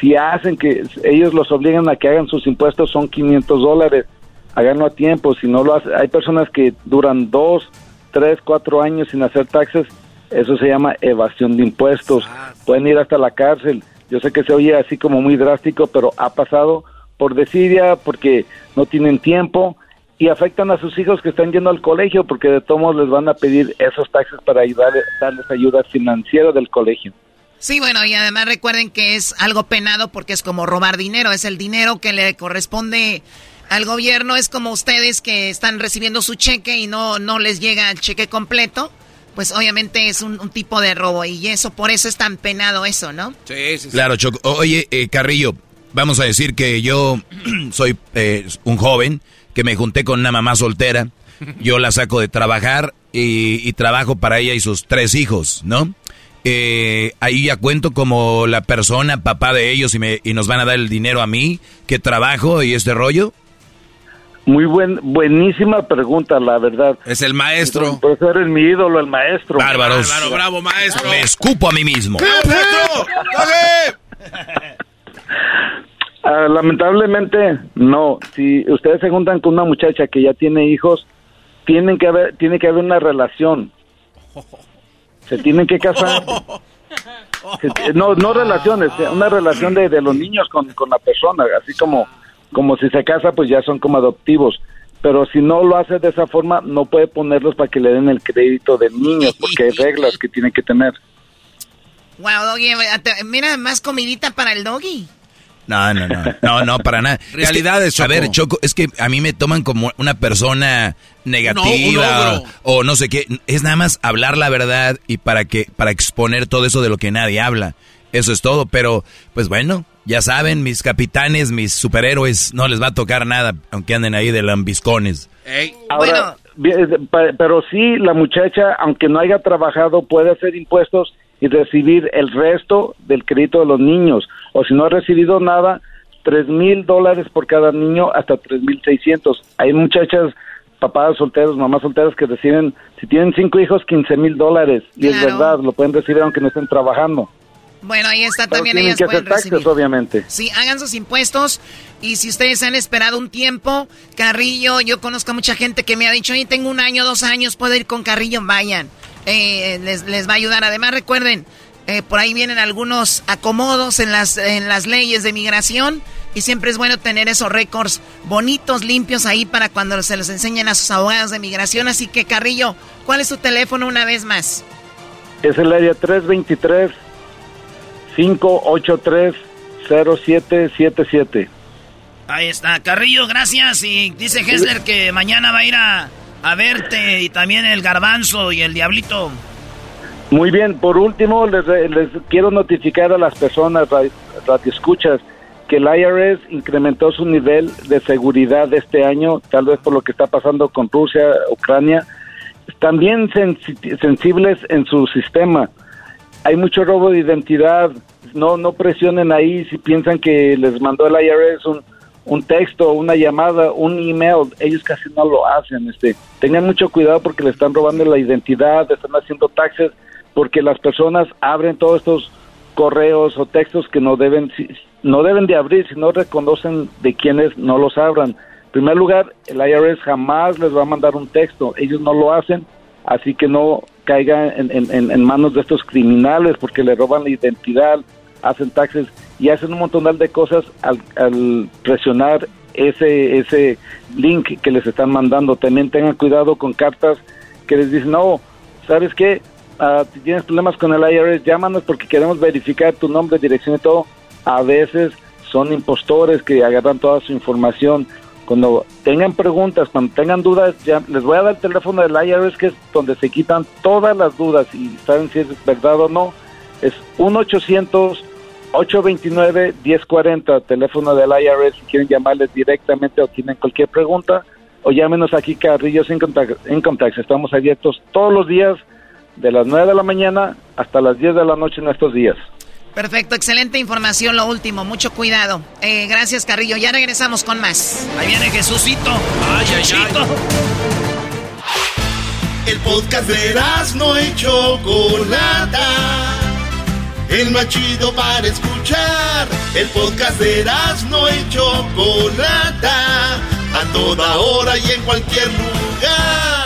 si hacen que ellos los obligan a que hagan sus impuestos, son 500 dólares. Háganlo a tiempo. Si no lo hacen, hay personas que duran dos, tres, cuatro años sin hacer taxes. Eso se llama evasión de impuestos. Pueden ir hasta la cárcel. Yo sé que se oye así como muy drástico, pero ha pasado por desidia, porque no tienen tiempo y afectan a sus hijos que están yendo al colegio, porque de todos les van a pedir esos taxes para ayudar, darles ayuda financiera del colegio. Sí, bueno, y además recuerden que es algo penado porque es como robar dinero, es el dinero que le corresponde al gobierno, es como ustedes que están recibiendo su cheque y no, no les llega el cheque completo, pues obviamente es un, un tipo de robo y eso, por eso es tan penado eso, ¿no? Sí, sí, Claro, Choco. Oye, eh, Carrillo, vamos a decir que yo soy eh, un joven que me junté con una mamá soltera. Yo la saco de trabajar y, y trabajo para ella y sus tres hijos, ¿no? Eh, ahí ya cuento como la persona, papá de ellos y, me, y nos van a dar el dinero a mí, que trabajo y este rollo. Muy buen, buenísima pregunta, la verdad. Es el maestro. Por eso eres mi ídolo, el maestro. Bárbaros. Bárbaro, bravo, maestro. Me escupo a mí mismo. Ah, lamentablemente, no. Si ustedes se juntan con una muchacha que ya tiene hijos, tienen que haber, tiene que haber una relación. Se tienen que casar. No, no relaciones, eh, una relación de, los niños con, la persona, así como, como si se casa, pues ya son como adoptivos. Pero si no lo hace de esa forma, no puede ponerlos para que le den el crédito de niños, porque hay reglas que tienen que tener. Wow, Doggy, te- mira, más comidita para el Doggy. No, no, no, no, no, para nada. Realidades, Es que, A Choco. ver, Choco, es que a mí me toman como una persona negativa o no sé qué. Es nada más hablar la verdad y para que para exponer todo eso de lo que nadie habla. Eso es todo, pero pues bueno, ya saben, mis capitanes, mis superhéroes, no les va a tocar nada, aunque anden ahí de lambiscones. Ahora, bien, pa- pero sí, la muchacha, aunque no haya trabajado, puede hacer impuestos y recibir el resto del crédito de los niños. O si no ha recibido nada, tres mil dólares por cada niño hasta tres mil seiscientos. Hay muchachas, papás solteros, mamás solteras que reciben, si tienen cinco hijos, quince mil dólares. Y es verdad, lo pueden recibir aunque no estén trabajando. Bueno, ahí está, Pero también tienen ellas que hacer pueden taxes, recibir. obviamente. Sí, hagan sus impuestos y si ustedes han esperado un tiempo, Carrillo, yo conozco a mucha gente que me ha dicho, oye, tengo un año, dos años, puedo ir con Carrillo, vayan, Eh, les, les va a ayudar. Además, recuerden, eh, por ahí vienen algunos acomodos en las, en las leyes de migración y siempre es bueno tener esos récords bonitos, limpios ahí para cuando se los enseñen a sus abogados de migración. Así que, Carrillo, ¿cuál es tu teléfono una vez más? Es el área 323 583 0777. Ahí está, Carrillo, gracias. Y dice Hessler que mañana va a ir a, a verte y también el garbanzo y el diablito. Muy bien, por último, les, les quiero notificar a las personas ra- radioescuchas que el IRS incrementó su nivel de seguridad este año, tal vez por lo que está pasando con Rusia, Ucrania. También sensi- sensibles en su sistema. Hay mucho robo de identidad. No, no presionen ahí si piensan que les mandó el IRS un, un texto, una llamada, un email. Ellos casi no lo hacen. Este, tengan mucho cuidado porque le están robando la identidad, están haciendo taxes, porque las personas abren todos estos correos o textos que no deben no deben de abrir si no reconocen de quienes no los abran. En primer lugar, el IRS jamás les va a mandar un texto, ellos no lo hacen, así que no caigan en, en- en- en manos de estos criminales porque le roban la identidad, hacen taxes y hacen un montón de cosas al, al presionar ese ese link que les están mandando. También tengan cuidado con cartas que les dicen, no, ¿sabes qué? Ah, si tienes problemas con el IRS, llámanos porque queremos verificar tu nombre, dirección y todo. A veces son impostores que agarran toda su información. Cuando tengan preguntas, cuando tengan dudas, ya les voy a dar el teléfono del IRS, que es donde se quitan todas las dudas y saben si es verdad o no. Es 1-800-829-1040, teléfono del IRS, si quieren llamarles directamente o tienen cualquier pregunta, o llámenos aquí Carrillos. Income Tax. Estamos abiertos todos los días, de las 9 de la mañana hasta las 10 de la noche en estos días. Perfecto, excelente información, lo último, mucho cuidado. Eh, gracias, Carrillo. Ya regresamos con más. Ahí viene Jesucito. Ay, ay, ay. El podcast de no y Chocolata. El más chido para escuchar. El podcast de no y Chocolata. A toda hora y en cualquier lugar.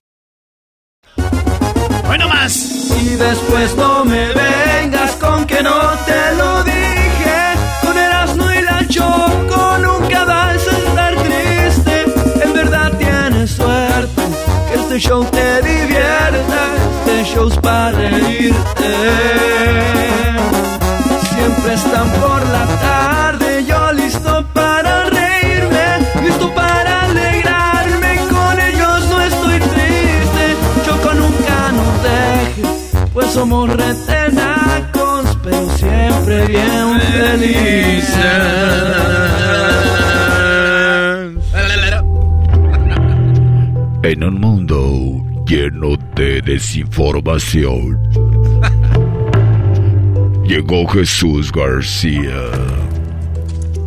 Bueno más. Y después no me vengas con que no te lo dije. Con Erasmo y la Choco nunca vas a estar triste. En verdad tienes suerte que este show te divierta. Este show es para reírte. Siempre están por la tarde, pues somos retenacos, pero siempre bien felices. En un mundo lleno de desinformación, llegó Jesús García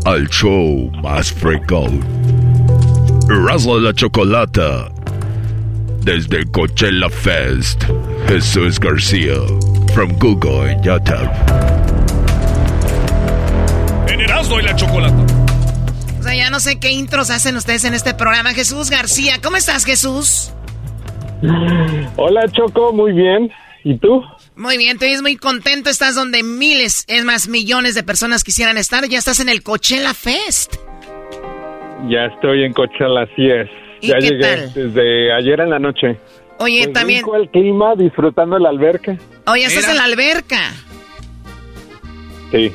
al show más fregón. De la Chocolata. Desde Coachella Fest, Jesús García. From Google en YouTube. En Erasmo y la Chocolata. O sea, ya no sé qué intros hacen ustedes en este programa. Jesús García, ¿cómo estás, Jesús? Hola Choco, muy bien. ¿Y tú? Muy bien, te ves muy contento. Estás donde miles, es más, millones de personas quisieran estar. Ya estás en el Coachella Fest. Ya estoy en Coachella, así es. ¿Y ya qué llegué tal? desde ayer en la noche. Oye, Pues también. rico el clima, disfrutando la alberca. Oye, estás en la alberca. Sí.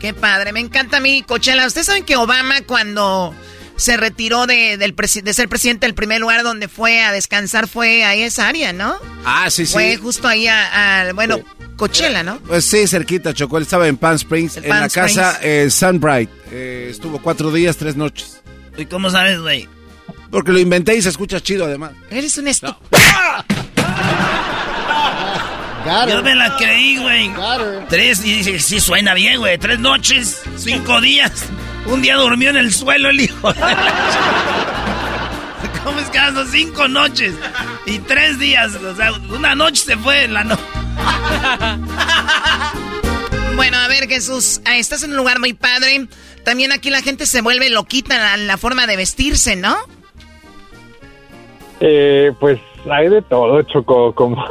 Qué padre, me encanta a mí Coachella. Ustedes saben que Obama cuando se retiró de, del presi- de ser presidente, el primer lugar donde fue a descansar fue ahí a esa área, ¿no? Ah, sí, sí. Fue justo ahí a, a- bueno, Coachella, ¿no? Pues sí, cerquita, Chocó. Él estaba en Palm Springs, en Palm la casa eh, Sunbright. Eh, estuvo cuatro días, tres noches. ¿Y cómo sabes, güey? Porque lo inventé y se escucha chido, además. Eres un estúpido. Yo me la creí, güey. Tres, y dije, sí suena bien, güey. Tres noches, cinco días. Un día durmió en el suelo el hijo. de ¿Cómo es que hace cinco noches? Y tres días. O sea, una noche se fue la no. Bueno, a ver, Jesús, ah, estás en un lugar muy padre. También aquí la gente se vuelve loquita la, la forma de vestirse, ¿no? Eh, pues hay de todo, Choco, como...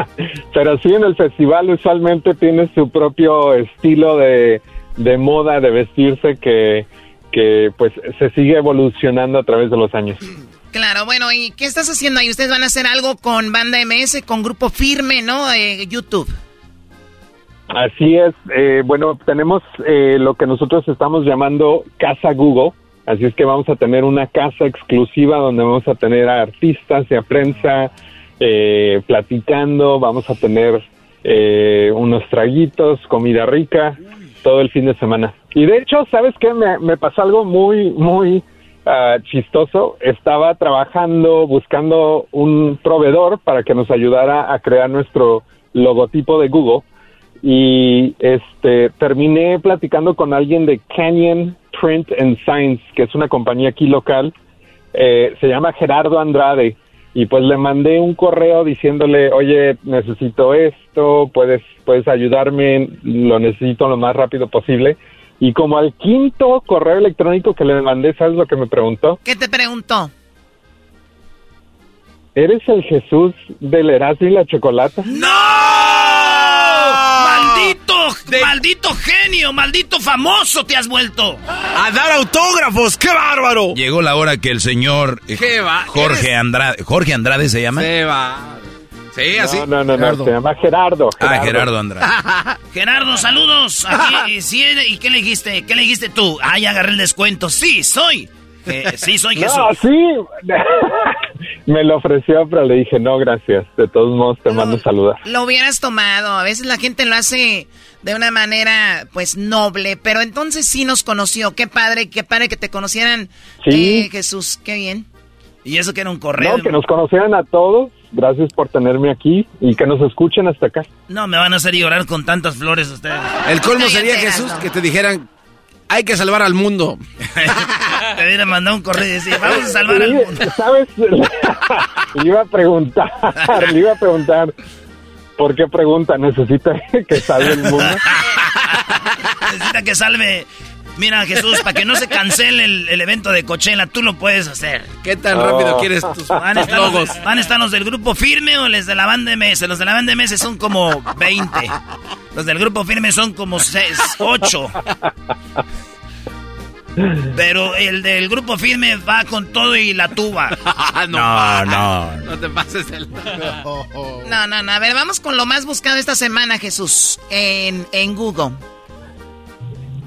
Pero sí, en el festival usualmente tiene su propio estilo de, de moda, de vestirse que, que pues se sigue evolucionando a través de los años. Claro, bueno, ¿y qué estás haciendo ahí? Ustedes van a hacer algo con Banda MS, con Grupo Firme, ¿no? Eh, YouTube. Así es, eh, bueno, tenemos eh, lo que nosotros estamos llamando Casa Google, así es que vamos a tener una casa exclusiva donde vamos a tener a artistas y a prensa eh, platicando, vamos a tener eh, unos traguitos, comida rica, todo el fin de semana. Y de hecho, ¿sabes qué? Me, pasó algo muy, muy ah, chistoso. Estaba trabajando, buscando un proveedor para que nos ayudara a crear nuestro logotipo de Google y este terminé platicando con alguien de Canyon Print and Science, que es una compañía aquí local. Eh, se llama Gerardo Andrade y pues le mandé un correo diciéndole, oye, necesito esto, puedes, puedes ayudarme, lo necesito lo más rápido posible. Y como al quinto correo electrónico que le mandé, ¿sabes lo que me preguntó? ¿Qué te preguntó? ¿Eres el Jesús del Erasmo y la Chocolata? ¡Maldito! ¡Maldito genio! ¡Maldito famoso te has vuelto! ¡A dar autógrafos! ¡Qué bárbaro! Llegó la hora que el señor eh, ¿Qué va? Jorge Andrade. ¿Jorge Andrade se llama? Se va. Sí, así. No, no, no, no, se llama Gerardo. Ah, Gerardo Andrade. Gerardo, saludos. Aquí, sí, ¿Y qué le dijiste? ¿Qué le dijiste tú? Ah, ya agarré el descuento. Sí, soy. Eh, sí, soy Jesús. No, sí. me lo ofreció, pero le dije, no, gracias. De todos modos, te mando saludar. Lo hubieras tomado. A veces la gente lo hace de una manera, pues, noble. Pero entonces sí nos conoció. Qué padre, qué padre que te conocieran. Sí. Eh, Jesús, qué bien. Y eso que era un correo. No, que nos conocieran a todos. Gracias por tenerme aquí y que nos escuchen hasta acá. No, me van a hacer llorar con tantas flores ustedes. El colmo sería, Jesús, que te dijeran, hay que salvar al mundo. Te hubiera mandado un correo y decir, vamos a salvar al Sí, mundo. ¿Sabes? le iba a preguntar, le iba a preguntar, ¿por qué pregunta? ¿Necesita que salve el mundo? Necesita que salve. Mira, Jesús, para que no se cancele el, el evento de Coachella, tú lo puedes hacer. ¿Qué tan rápido quieres tus, ¿Van estar los, logos? van a estar los del grupo firme o los de la banda MS? Los de la banda MS son como 20. Los del grupo firme son como 6, 8. Pero el del grupo firme va con todo y la tuba. No, no. No te pases el... No, no, no. A ver, vamos con lo más buscado esta semana, Jesús, en, en Google.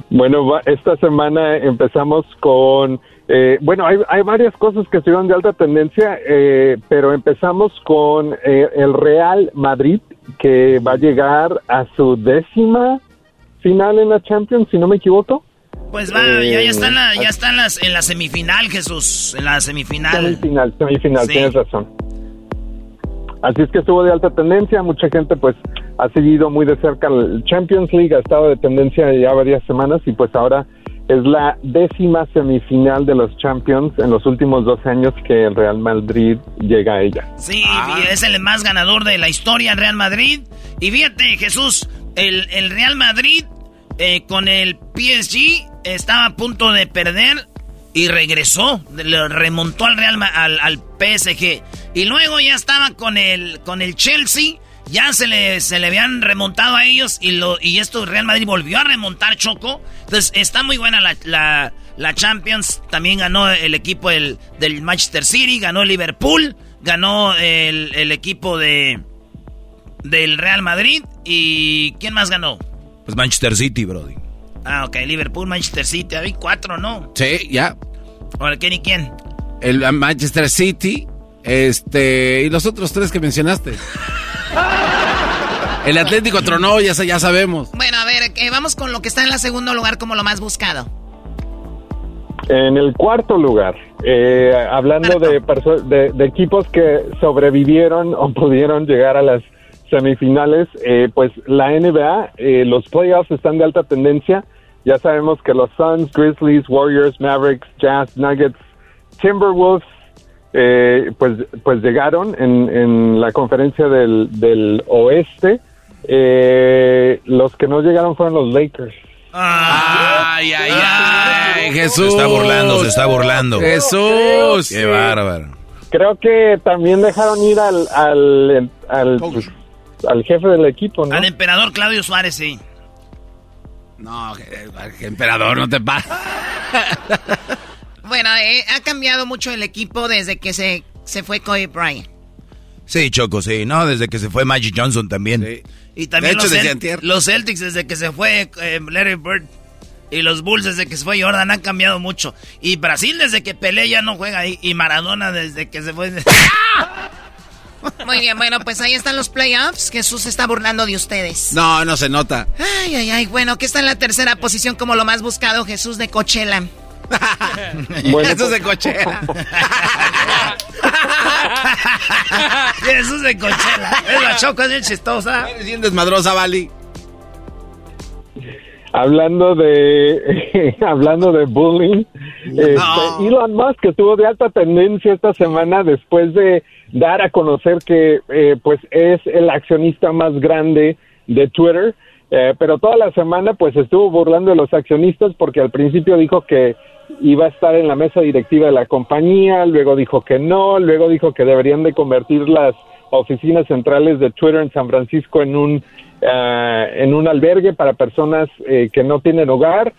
Bueno, va- esta semana empezamos con, eh, bueno, hay, hay varias cosas que estuvieron de alta tendencia, eh, pero empezamos con eh, el Real Madrid, que va a llegar a su décima final en la Champions, si no me equivoco. Pues va, ya, Eh, ya están, la- ya están las, en la semifinal, Jesús. En la semifinal. Semifinal, semifinal, Sí. tienes razón. Así es que estuvo de alta tendencia, mucha gente pues ha seguido muy de cerca el Champions League, ha estado de tendencia ya varias semanas y pues ahora es la décima semifinal de los Champions en los últimos 12 años que el Real Madrid llega a ella. Sí, es el más ganador de la historia, el Real Madrid. Y fíjate, Jesús, el, el Real Madrid eh, con el PSG estaba a punto de perder y regresó, le remontó al Real al, al PSG. Y luego ya estaba con el, con el Chelsea, ya se le, se le habían remontado a ellos y, lo, y esto Real Madrid volvió a remontar Choco. Entonces está muy buena la, la, la Champions. También ganó el equipo del, del Manchester City, ganó Liverpool, ganó el, el equipo de del Real Madrid y ¿quién más ganó? Pues Manchester City, Brody. Ah, ok, Liverpool, Manchester City, hay cuatro, ¿no? Sí, ya. Ahora, ¿quién y quién? El uh, Manchester City, este, y los otros tres que mencionaste. El Atlético tronó, ya, ya sabemos. Bueno, a ver, eh, vamos con lo que está en la segundo lugar como lo más buscado. En el cuarto lugar, eh, hablando de, de equipos que sobrevivieron o pudieron llegar a las semifinales, eh, pues la NBA, eh, los playoffs están de alta tendencia. Ya sabemos que los Suns, Grizzlies, Warriors, Mavericks, Jazz, Nuggets, Timberwolves, eh, pues, pues llegaron en, en la conferencia del, del oeste. Eh, los que no llegaron fueron los Lakers. Ay, ay, ay, Jesús. Se está burlando, se está burlando. Jesús. Qué bárbaro. Creo que también dejaron ir al al, al, pues, al jefe del equipo, ¿no? Al emperador Claudio Suárez, sí. No, emperador, no te pases. Bueno, eh, ha cambiado mucho el equipo desde que se, se fue Kobe Bryant. Sí, Choco, sí. No, desde que se fue Magic Johnson también. Y también De hecho, los, desde los Celtics desde que se fue eh, Larry Bird y los Bulls desde que se fue Jordan han cambiado mucho. Y Brasil desde que Pelé ya no juega ahí y Maradona desde que se fue. Muy bien, bueno, pues ahí están los playoffs. Jesús se está burlando de ustedes. No, no se nota. Ay, ay, ay. Bueno, ¿qué está en la tercera posición como lo más buscado? Jesús de Coachella. Bueno, Jesús de Coachella. Jesús de Coachella. Es la choco, es bien chistosa. Eres bien desmadrosa, Vali. Hablando de hablando de bullying, este, Elon Musk estuvo de alta tendencia esta semana después de dar a conocer que eh, pues es el accionista más grande de Twitter, eh, pero toda la semana pues estuvo burlando de los accionistas porque al principio dijo que iba a estar en la mesa directiva de la compañía, luego dijo que no, luego dijo que deberían de convertir las oficinas centrales de Twitter en San Francisco en un ah, en un albergue para personas eh, que no tienen hogar.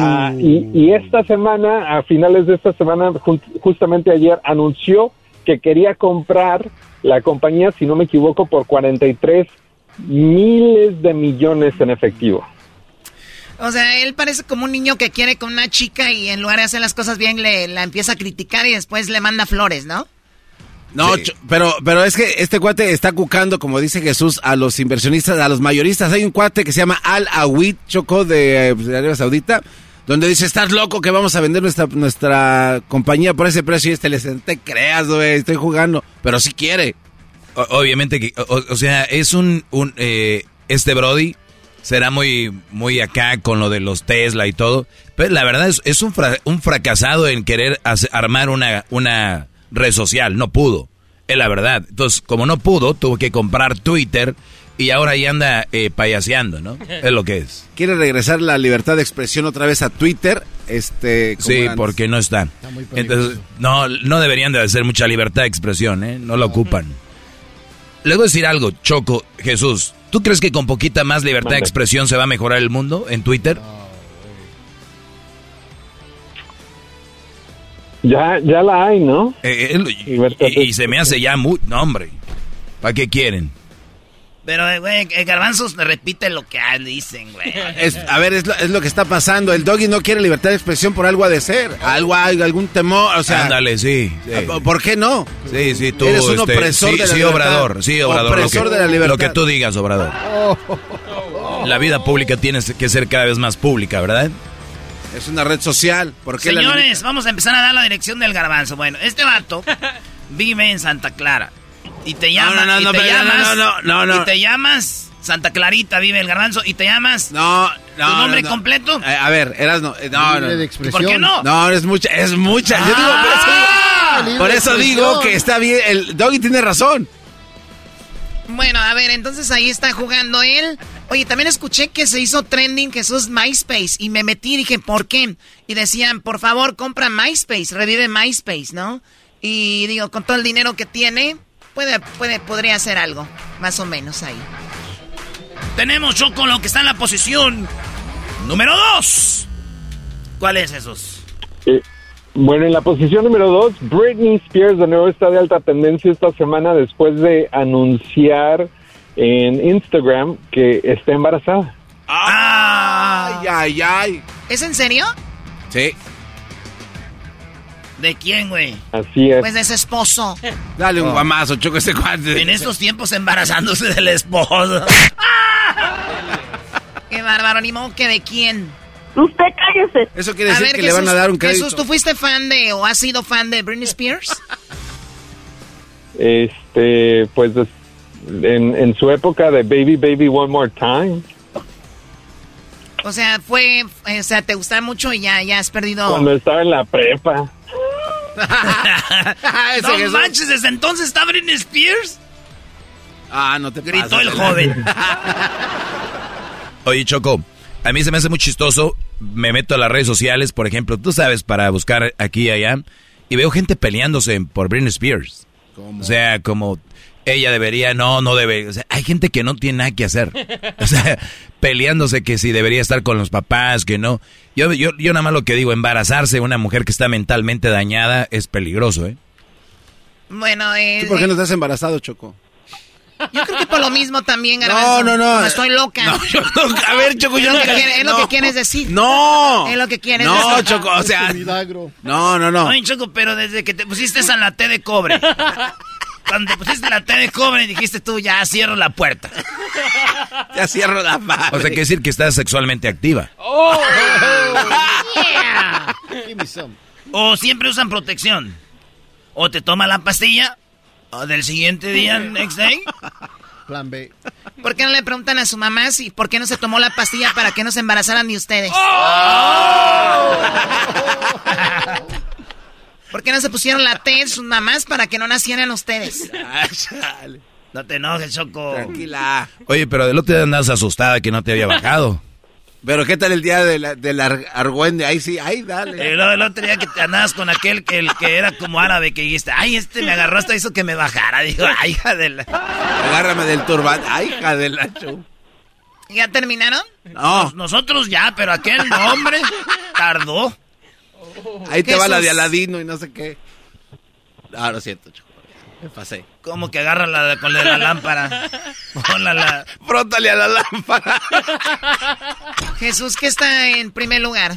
Ah, y, y esta semana a finales de esta semana justamente ayer anunció que quería comprar la compañía si no me equivoco por 43 miles de millones en efectivo. O sea, él parece como un niño que quiere con una chica y en lugar de hacer las cosas bien le la empieza a criticar y después le manda flores, ¿no? No, pero, pero es que este cuate está cucando, como dice Jesús, a los inversionistas, a los mayoristas. Hay un cuate que se llama Al Awid Choco de, de Arabia Saudita, donde dice, estás loco que vamos a vender nuestra, nuestra compañía por ese precio. Y este le dice, "No te creas, güey, estoy jugando. Pero sí quiere. O- obviamente que, o, o sea, es un, un eh, este Brody será muy, muy acá con lo de los Tesla y todo, pero la verdad es, es un, fra- un fracasado en querer hace- armar una, una red social, no pudo, es la verdad. Entonces, como no pudo, tuvo que comprar Twitter y ahora ahí anda eh, payaseando, ¿no? Es lo que es. Quiere regresar la libertad de expresión otra vez a Twitter. Este, Sí, antes. porque no están. muy peligroso. Entonces, no, no deberían de hacer mucha libertad de expresión, ¿eh? No lo ocupan. Les voy a decir algo, Choco, Jesús. ¿Tú crees que con poquita más libertad de expresión se va a mejorar el mundo en Twitter? Ya ya la hay no Eh, eh, y, y se me hace ya muy... No, hombre. ¿Para qué quieren? Pero, eh, güey, el garbanzos repite lo que ah, dicen, güey. A ver, es lo, es lo que está pasando. El doggy no quiere libertad de expresión por algo ha de ser. Algo hay, algún temor. O sea, Ándale, sí. sí. ¿por qué no? Sí, sí, tú. Eres un este, opresor sí, de la sí, libertad. Obrador. Sí, Obrador. Opresor lo que, de la libertad. Lo que tú digas, Obrador. La vida pública tiene que ser cada vez más pública, ¿verdad? Es una red social. ¿Por qué la Señores, vamos a empezar a dar la dirección del garbanzo. Bueno, este vato vive en Santa Clara. Y te llamas. no, no, y no, te pero no, llamas. no, no, no. Y te llamas. Santa Clarita vive el garbanzo. Y te llamas. No, ¿Tu nombre completo? Eh, a ver, eras no. eh, no, no. Libre de expresión. ¿Por qué no? No, es mucha, es mucha. Yo digo, Ah, por eso, libre por eso digo que está bien. El doggy tiene razón. Bueno, a ver, entonces ahí está jugando él. Oye, también escuché que se hizo trending Jesús MySpace y me metí y dije, ¿por qué? Y decían, por favor, compra MySpace, revive MySpace, ¿no? Y digo, con todo el dinero que tiene, puede, puede, podría hacer algo, más o menos ahí. Tenemos Choco lo que está en la posición número 2. ¿Cuál es esos? Eh, bueno, en la posición número dos, Britney Spears de nuevo está de alta tendencia esta semana después de anunciar en Instagram que está embarazada. Ay, ay, ay. ¿Es en serio? Sí. ¿De quién, güey? Así es. Pues de su esposo. Dale un Oh. guamazo, choco ese cuate. En estos tiempos embarazándose del esposo. Qué bárbaro, ni modo que de quién. Usted cállese. Eso quiere decir que le van a dar un crédito. Jesús, ¿tú fuiste fan de o has sido fan de Britney Spears? Este, pues en, en su época de Baby Baby One More Time, O sea, fue, o sea, te gustaba mucho y ya, ya has perdido. cuando estaba en la prepa. no manches, desde entonces está Britney Spears. Ah, no te Gritó pases. el joven. Oye, Choco, a mí se me hace muy chistoso. Me meto a las redes sociales, por ejemplo, tú sabes, para buscar aquí y allá, y veo gente peleándose por Britney Spears. O sea, como ella debería, no, no debe. O sea, hay gente que no tiene nada que hacer. O sea, peleándose que si debería estar con los papás, que no. Yo, yo, yo nada más lo que digo, embarazarse una mujer que está mentalmente dañada es peligroso, ¿eh? Bueno, eh, ¿Tú por qué no estás embarazado, Choco? Yo creo que por lo mismo también, No, Garbanzo. no, no. Como estoy loca. No, yo no- a ver, Choco, yo es lo, no- que quiere- es lo no. que quieres decir. No. Es lo que quieres No, decir. Choco, o sea. No, no, no. Oye, Choco, pero desde que te pusiste esa la T de cobre. Cuando te pusiste la T de joven dijiste tú, ya cierro la puerta. ya cierro la madre. O sea, quiere decir que estás sexualmente activa. Oh, yeah. O siempre usan protección. O te toma la pastilla. O del siguiente día, next day. Plan B. ¿Por qué no le preguntan a su mamá si por qué no se tomó la pastilla para que no se embarazaran de ustedes? ¡Oh! ¿Por qué no se pusieron la T sus mamás para que no nacieran ustedes? no te enojes, Choco. Tranquila. Oye, pero del otro día andas asustada que no te había bajado. Pero ¿qué tal el día de la, del ar- argüende? Ahí sí, ahí dale. El, el otro día que te andabas con aquel que, el que era como árabe que dijiste, ay, este me agarró hasta hizo que me bajara. Digo, ay, hija de la... Agárrame del turbante. Ay, hija de la show. ¿Ya terminaron? No. Nos- nosotros ya, pero aquel hombre tardó. Ahí te va la de. Aladino y no sé qué. Ah, lo siento, chico. Me pasé. Como que agarra la, con la, de la lámpara. Ponla la... Frótale a la lámpara. Jesús, ¿qué está en primer lugar?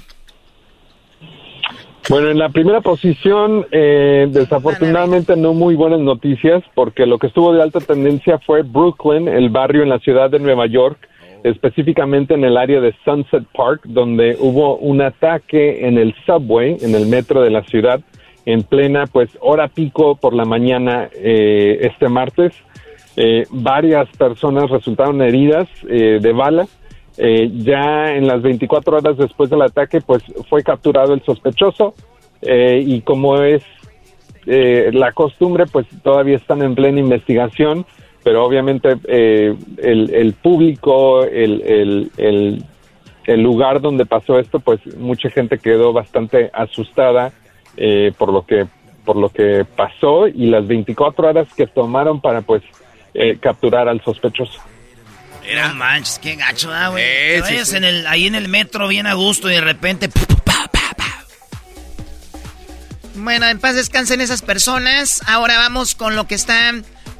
Bueno, en la primera posición, eh, desafortunadamente no muy buenas noticias, porque lo que estuvo de alta tendencia fue Brooklyn, el barrio en la ciudad de Nueva York, específicamente en el área de Sunset Park, donde hubo un ataque en el subway, en el metro de la ciudad, en plena, pues, hora pico por la mañana eh, este martes. Eh, varias personas resultaron heridas eh, de bala. Eh, ya en las 24 horas después del ataque, pues fue capturado el sospechoso eh, y como es la costumbre, pues todavía están en plena investigación, pero obviamente el, el público, el, el, el, el lugar donde pasó esto, pues mucha gente quedó bastante asustada eh, por lo que por lo que pasó y las 24 horas que tomaron para pues eh, capturar al sospechoso. Era manches, qué gacho, ah, güey. Eh, Te sí, vayas sí. En el, ahí en el metro bien a gusto y de repente... Bueno, en paz descansen esas personas. Ahora vamos con lo que está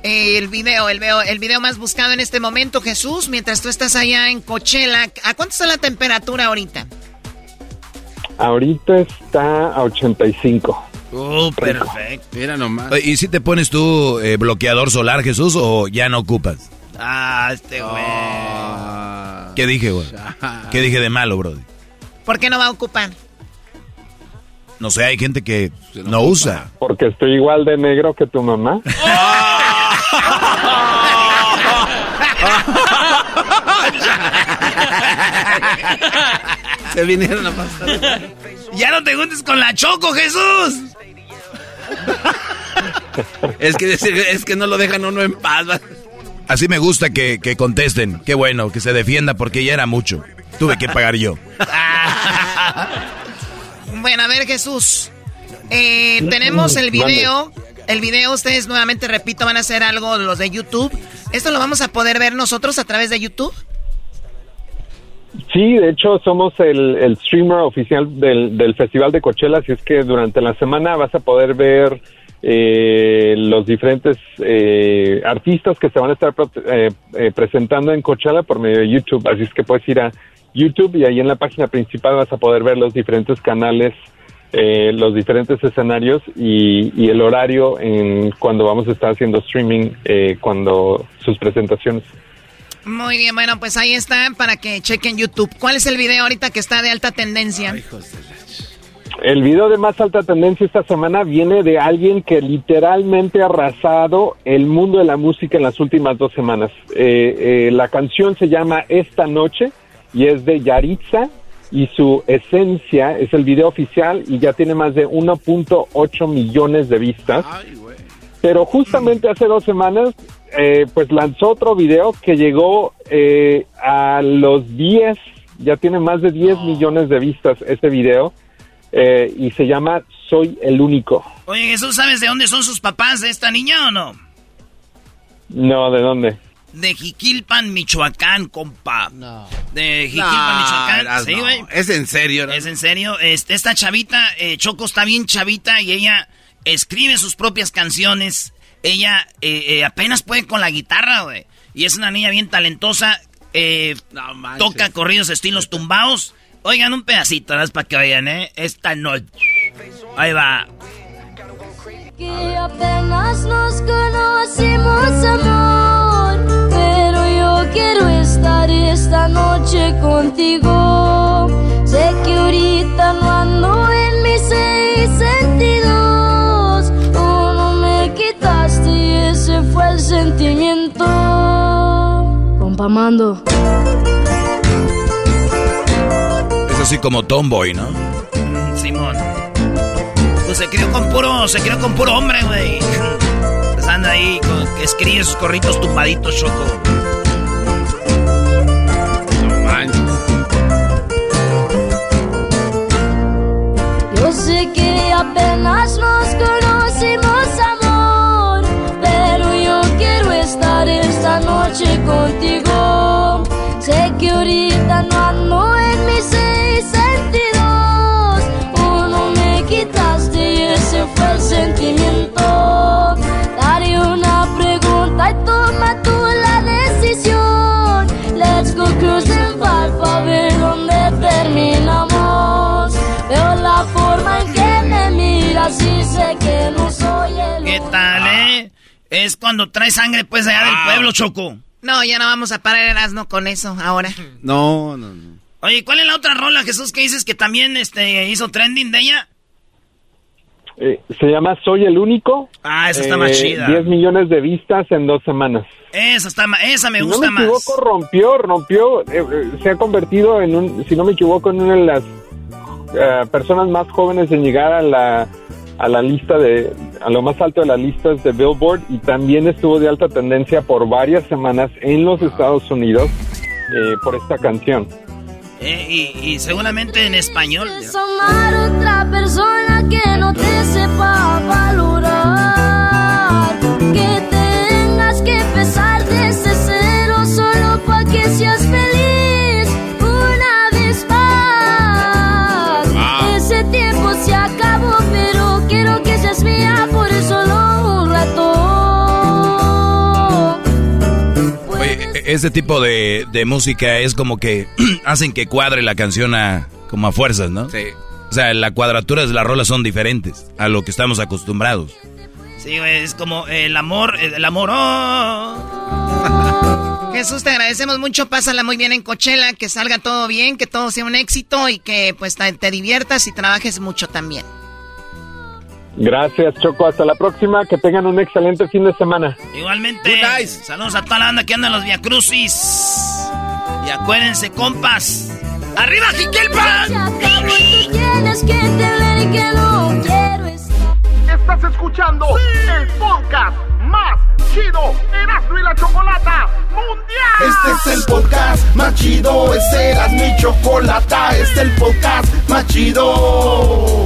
eh, el video, el video, el video más buscado en este momento, Jesús, mientras tú estás allá en Coachella. ¿A cuánto está la temperatura ahorita? Ahorita está a 85. Oh, perfecto. Mira nomás. ¿Y si te pones tú eh, bloqueador solar, Jesús, o ya no ocupas? Ah, este güey. ¿Qué dije, güey? ¿Qué dije de malo, bro? ¿Por qué no va a ocupar? No sé, hay gente que no usa. Porque estoy igual de negro que tu mamá. Se vinieron a pasar. Ya no te juntes con la Choco, Jesús. Es que, decir- es que no lo dejan uno en paz. Así me gusta que, que contesten. Qué bueno, que se defienda porque ya era mucho. Tuve que pagar yo. Bueno, a ver, Jesús. Eh, tenemos el video. El video, ustedes nuevamente, repito, van a hacer algo los de YouTube. ¿Esto lo vamos a poder ver nosotros a través de YouTube? Sí, de hecho somos el, streamer oficial del, del Festival de Coachella, así es que durante la semana vas a poder ver eh, los diferentes eh, artistas que se van a estar eh, eh, presentando en Coachella por medio de YouTube, así es que puedes ir a YouTube y ahí en la página principal vas a poder ver los diferentes canales, eh, los diferentes escenarios y, y el horario en cuando vamos a estar haciendo streaming, eh, cuando sus presentaciones. Muy bien, bueno, pues ahí está para que chequen YouTube. ¿Cuál es el video ahorita que está de alta tendencia? El video de más alta tendencia esta semana viene de alguien que literalmente ha arrasado el mundo de la música en las últimas dos semanas. Eh, eh, la canción se llama Esta Noche y es de Yaritza y su esencia es el video oficial y ya tiene más de 1.8 millones de vistas. Pero justamente hace dos semanas, eh, pues lanzó otro video que llegó eh, a los 10, ya tiene más de 10 millones de vistas ese video, eh, y se llama Soy el único. Oye, Jesús, ¿sabes de dónde son sus papás de esta niña o no? No, ¿de dónde? De Jiquilpan, Michoacán, compa. No. De Jiquilpan, No, Michoacán. Sí, no. Es en serio. ¿no? Es en serio. Este, esta chavita, eh, Choco está bien chavita y ella escribe sus propias canciones. Ella eh, eh, apenas puede con la guitarra, güey. Y es una niña bien talentosa. Eh, no toca corridos estilos tumbados. Oigan un pedacito, ¿no? para que oigan, ¿eh? Esta noche. Ahí va. Que apenas nos conocimos, amor. Pero yo quiero estar esta noche contigo. Sé que ahorita no ando el sentimiento. Compa Mando. Es así como Tomboy, ¿no? Simón. Pues se crió con puro, se crió con puro hombre, güey. Pues anda ahí, con, que escribe sus corritos tumbaditos, choco. Yo sé que noche contigo. Sé que ahorita no ando en mis seis sentidos, uno me quitaste y ese fue el sentimiento. Daré una pregunta y toma tú la decisión. Let's go cruising para pa ver dónde terminamos. Veo la forma en que me miras y sé que no soy el ¿Qué tal, eh? Es cuando trae sangre, pues, allá del pueblo, Choco. No, ya no vamos a parar el asno con eso ahora. No, no, no. Oye, ¿cuál es la otra rola, Jesús, que dices que también este, hizo trending de ella? Eh, se llama Soy el Único. Ah, esa está más chida. 10 millones de vistas en dos semanas. Esa, está, ma- esa me si gusta no me más. equivoco, rompió, rompió, eh, eh, se ha convertido en un, si no me equivoco, en una de las eh, personas más jóvenes en llegar a la, a la lista de, a lo más alto de las listas de Billboard y también estuvo de alta tendencia por varias semanas en los Estados Unidos eh, por esta canción. Eh, y, y seguramente en español. Es amar a otra persona que no te sepa valorar. E- ese tipo de, de música es como que hacen que cuadre la canción a, como a fuerzas, ¿no? Sí. O sea, la cuadratura de las rolas son diferentes a lo que estamos acostumbrados. Sí, güey, es como el amor, el amor. oh. Jesús, te agradecemos mucho. Pásala muy bien en Coachella, que salga todo bien, que todo sea un éxito y que pues te, te diviertas y trabajes mucho también. Gracias, Choco. Hasta la próxima. Que tengan un excelente fin de semana. Igualmente, saludos a toda la banda que anda en los Via Crucis. Y acuérdense, compas. ¡Arriba, Jiquilpan! Tienes que entender que no quiero estar. Estás escuchando el podcast más chido Erasmo y la Chocolata Mundial. Este es el podcast más chido, este era mi chocolata, este es el podcast más chido.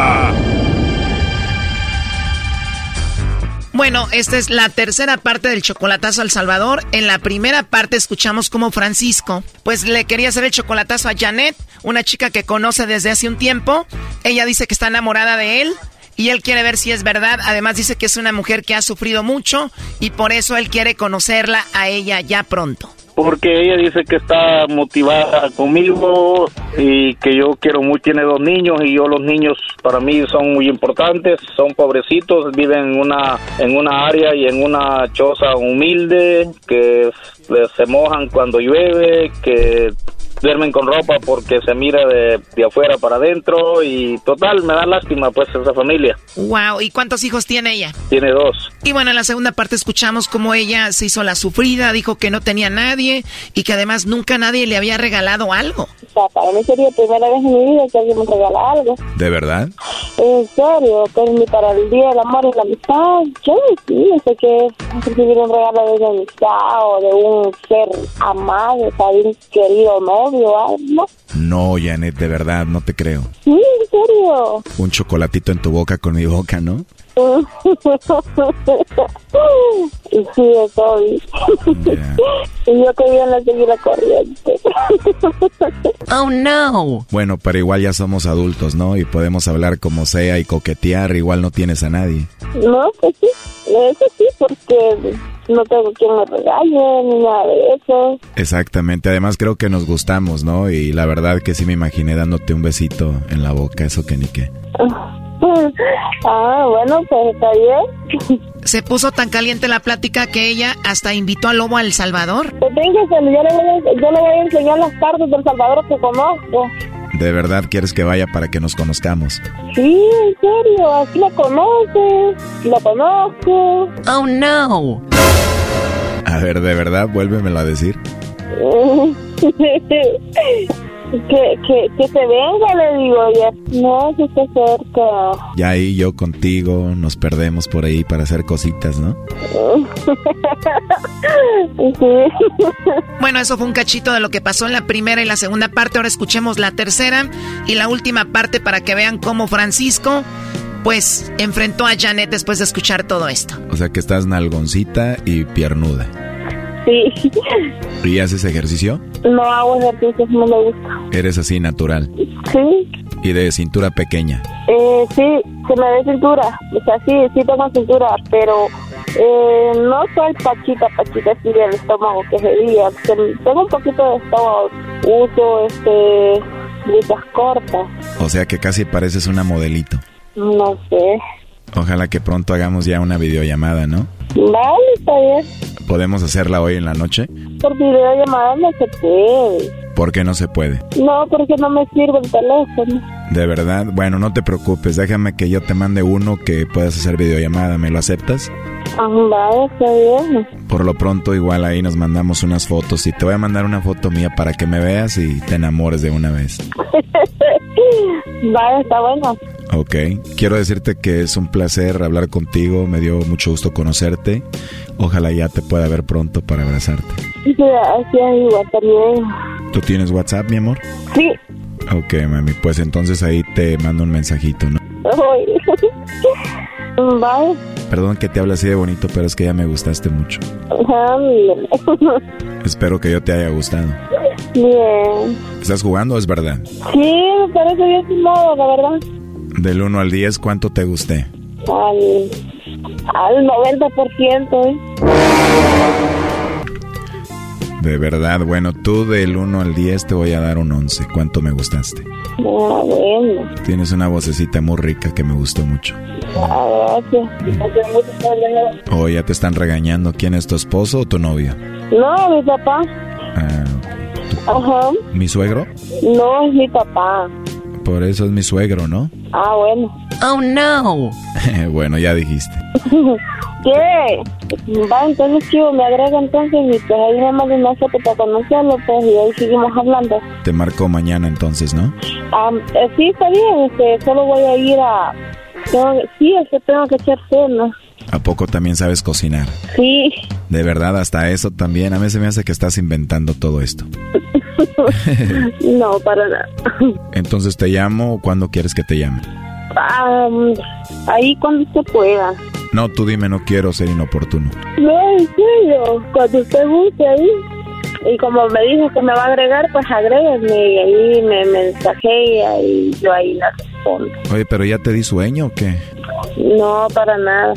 Bueno, esta es la tercera parte del chocolatazo al Salvador. En la primera parte escuchamos cómo Francisco, pues le quería hacer el chocolatazo a Janet, una chica que conoce desde hace un tiempo. Ella dice que está enamorada de él y él quiere ver si es verdad. Además dice que es una mujer que ha sufrido mucho y por eso él quiere conocerla a ella ya pronto. Porque ella dice que está motivada conmigo y que yo quiero mucho, tiene dos niños y yo los niños para mí son muy importantes, son pobrecitos, viven en una, en una área y en una choza humilde, que se mojan cuando llueve, que duermen con ropa porque se mira de, de afuera para adentro y total, me da lástima pues esa familia. Wow, ¿y cuántos hijos tiene ella? Tiene dos. Y bueno, en la segunda parte escuchamos cómo ella se hizo la sufrida, dijo que no tenía nadie y que además nunca nadie le había regalado algo. O sea, para mí sería la primera vez en mi vida que alguien me regala algo. ¿De verdad? En serio, pero ni para el Día del Amor y la Amistad, yo sí, no sé qué es recibir un regalo de una amistad o de un ser amado, o sea, de un querido novio o algo. No, Janet, de verdad, no te creo. Sí, en serio. Un chocolatito en tu boca con mi boca, ¿no? sí, estoy. y yo que bien la seguí la corriente. oh, no. Bueno, pero igual ya somos adultos, ¿no? Y podemos hablar como sea y coquetear, igual no tienes a nadie. No, pues sí, eso sí, porque no tengo quien me regañe ni nada de eso. Exactamente, además creo que nos gustamos, ¿no? Y la verdad que sí me imaginé dándote un besito en la boca, eso que ni qué. Ah, bueno, pues está bien. Se puso tan caliente la plática que ella hasta invitó al lobo a El Salvador. Pues yo le, voy a, yo le voy a enseñar las partes del Salvador que conozco. ¿De verdad quieres que vaya para que nos conozcamos? Sí, en serio, así lo conoces, lo conozco. Oh, no. A ver, ¿de verdad? Vuélvemelo a decir. Que, que, que se venga, le digo, ya no, si está cerca. Ya ahí yo contigo nos perdemos por ahí para hacer cositas, ¿no? Bueno, eso fue un cachito de lo que pasó en la primera y la segunda parte. Ahora escuchemos la tercera y la última parte para que vean cómo Francisco, pues, enfrentó a Janet después de escuchar todo esto. O sea que estás nalgoncita y piernuda. Sí. ¿Y haces ejercicio? No hago ejercicio, no me gusta. ¿Eres así natural? Sí. ¿Y de cintura pequeña? Eh, sí, se me ve cintura. O sea, sí, sí tengo cintura, pero eh, no soy pachita, pachita así del estómago que se diga. Tengo un poquito de estómago. Uso, este, blusas cortas. O sea que casi pareces una modelito. No sé. Ojalá que pronto hagamos ya una videollamada, ¿no? Vale, está bien. ¿Podemos hacerla hoy en la noche? Por videollamada no se puede. ¿Por qué no se puede? No, porque no me sirve el teléfono. ¿De verdad? Bueno, no te preocupes, déjame que yo te mande uno que puedas hacer videollamada, ¿me lo aceptas? Ah, vale, está bien. Por lo pronto igual ahí nos mandamos unas fotos y te voy a mandar una foto mía para que me veas y te enamores de una vez. vale, está bueno. Ok, quiero decirte que es un placer hablar contigo, me dio mucho gusto conocerte. Ojalá ya te pueda ver pronto para abrazarte. Gracias, igual también. ¿Tú tienes WhatsApp, mi amor? Sí. Ok, mami, pues entonces ahí te mando un mensajito, ¿no? Bye. Perdón que te hable así de bonito, pero es que ya me gustaste mucho. Ajá, bien. Espero que yo te haya gustado. Bien. ¿Estás jugando o es verdad? Sí, me parece bien modo, la verdad. Del 1 al 10, ¿cuánto te gusté? Al, al 90%, ¿eh? De verdad, bueno, tú del 1 al 10 te voy a dar un 11. ¿Cuánto me gustaste? Ah, bueno. Tienes una vocecita muy rica que me gustó mucho. Ah, gracias. ¿O ya te están regañando? ¿Quién es tu esposo o tu novio? No, mi papá. Ah, Ajá. ¿Mi suegro? No, es mi papá. Por eso es mi suegro, ¿no? Ah, bueno. Oh, no. bueno, ya dijiste. ¿Qué? Va, entonces, chivo, me agrega entonces y pues ahí me manda una foto para conocerlo, pues, y ahí seguimos hablando. Te marco mañana entonces, ¿no? Ah, eh, sí, está bien, este, solo voy a ir a... Tengo, sí, es que tengo que echar cena. ¿A poco también sabes cocinar? Sí. De verdad, hasta eso también. A mí se me hace que estás inventando todo esto. no, para nada. Entonces te llamo cuando quieres que te llame. Ah, ahí cuando usted pueda. No, tú dime, no quiero ser inoportuno. No, en serio, cuando usted guste ahí. Y como me dijo que me va a agregar, pues agrégueme y ahí me mensajea y yo ahí la respondo. Oye, pero ya te di sueño o qué? No, para nada.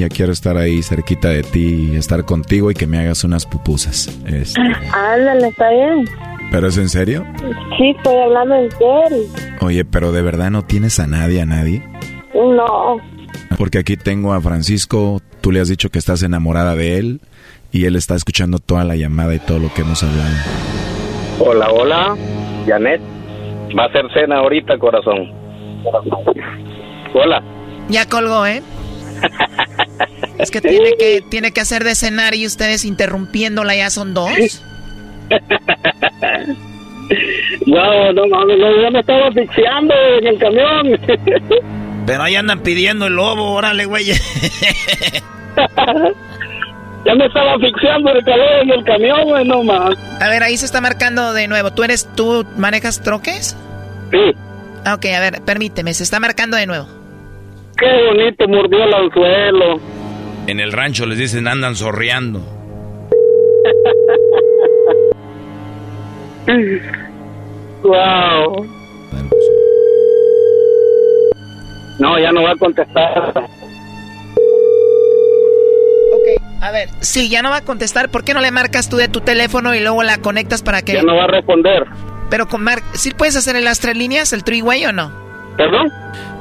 Ya quiero estar ahí cerquita de ti, estar contigo y que me hagas unas pupusas. Este. Ándale, está bien. ¿Pero es en serio? Sí, estoy hablando en serio. Oye, pero de verdad no tienes a nadie, a nadie. No. Porque aquí tengo a Francisco, tú le has dicho que estás enamorada de él y él está escuchando toda la llamada y todo lo que hemos hablado. Hola, hola, Janet. Va a ser cena ahorita, corazón. Hola. Ya colgó, ¿eh? Es que tiene que tiene que hacer de cenar y ustedes interrumpiéndola ya son dos. No, no, no, no, yo me estaba asfixiando en el camión. Pero ahí andan pidiendo el lobo, órale, güey. ya me estaba asfixiando el calor en el camión, güey, no más. A ver, ahí se está marcando de nuevo. ¿Tú eres, tú manejas troques? Sí. Ah, Ok, a ver, permíteme, se está marcando de nuevo. Qué bonito mordió el anzuelo. En el rancho les dicen andan zorreando. wow. No, ya no va a contestar. Ok, a ver, sí, ya no va a contestar. ¿Por qué no le marcas tú de tu teléfono y luego la conectas para que... Ya no va a responder. Pero con Mar... ¿Sí puedes hacer en las tres líneas, el three-way o no? ¿Perdón?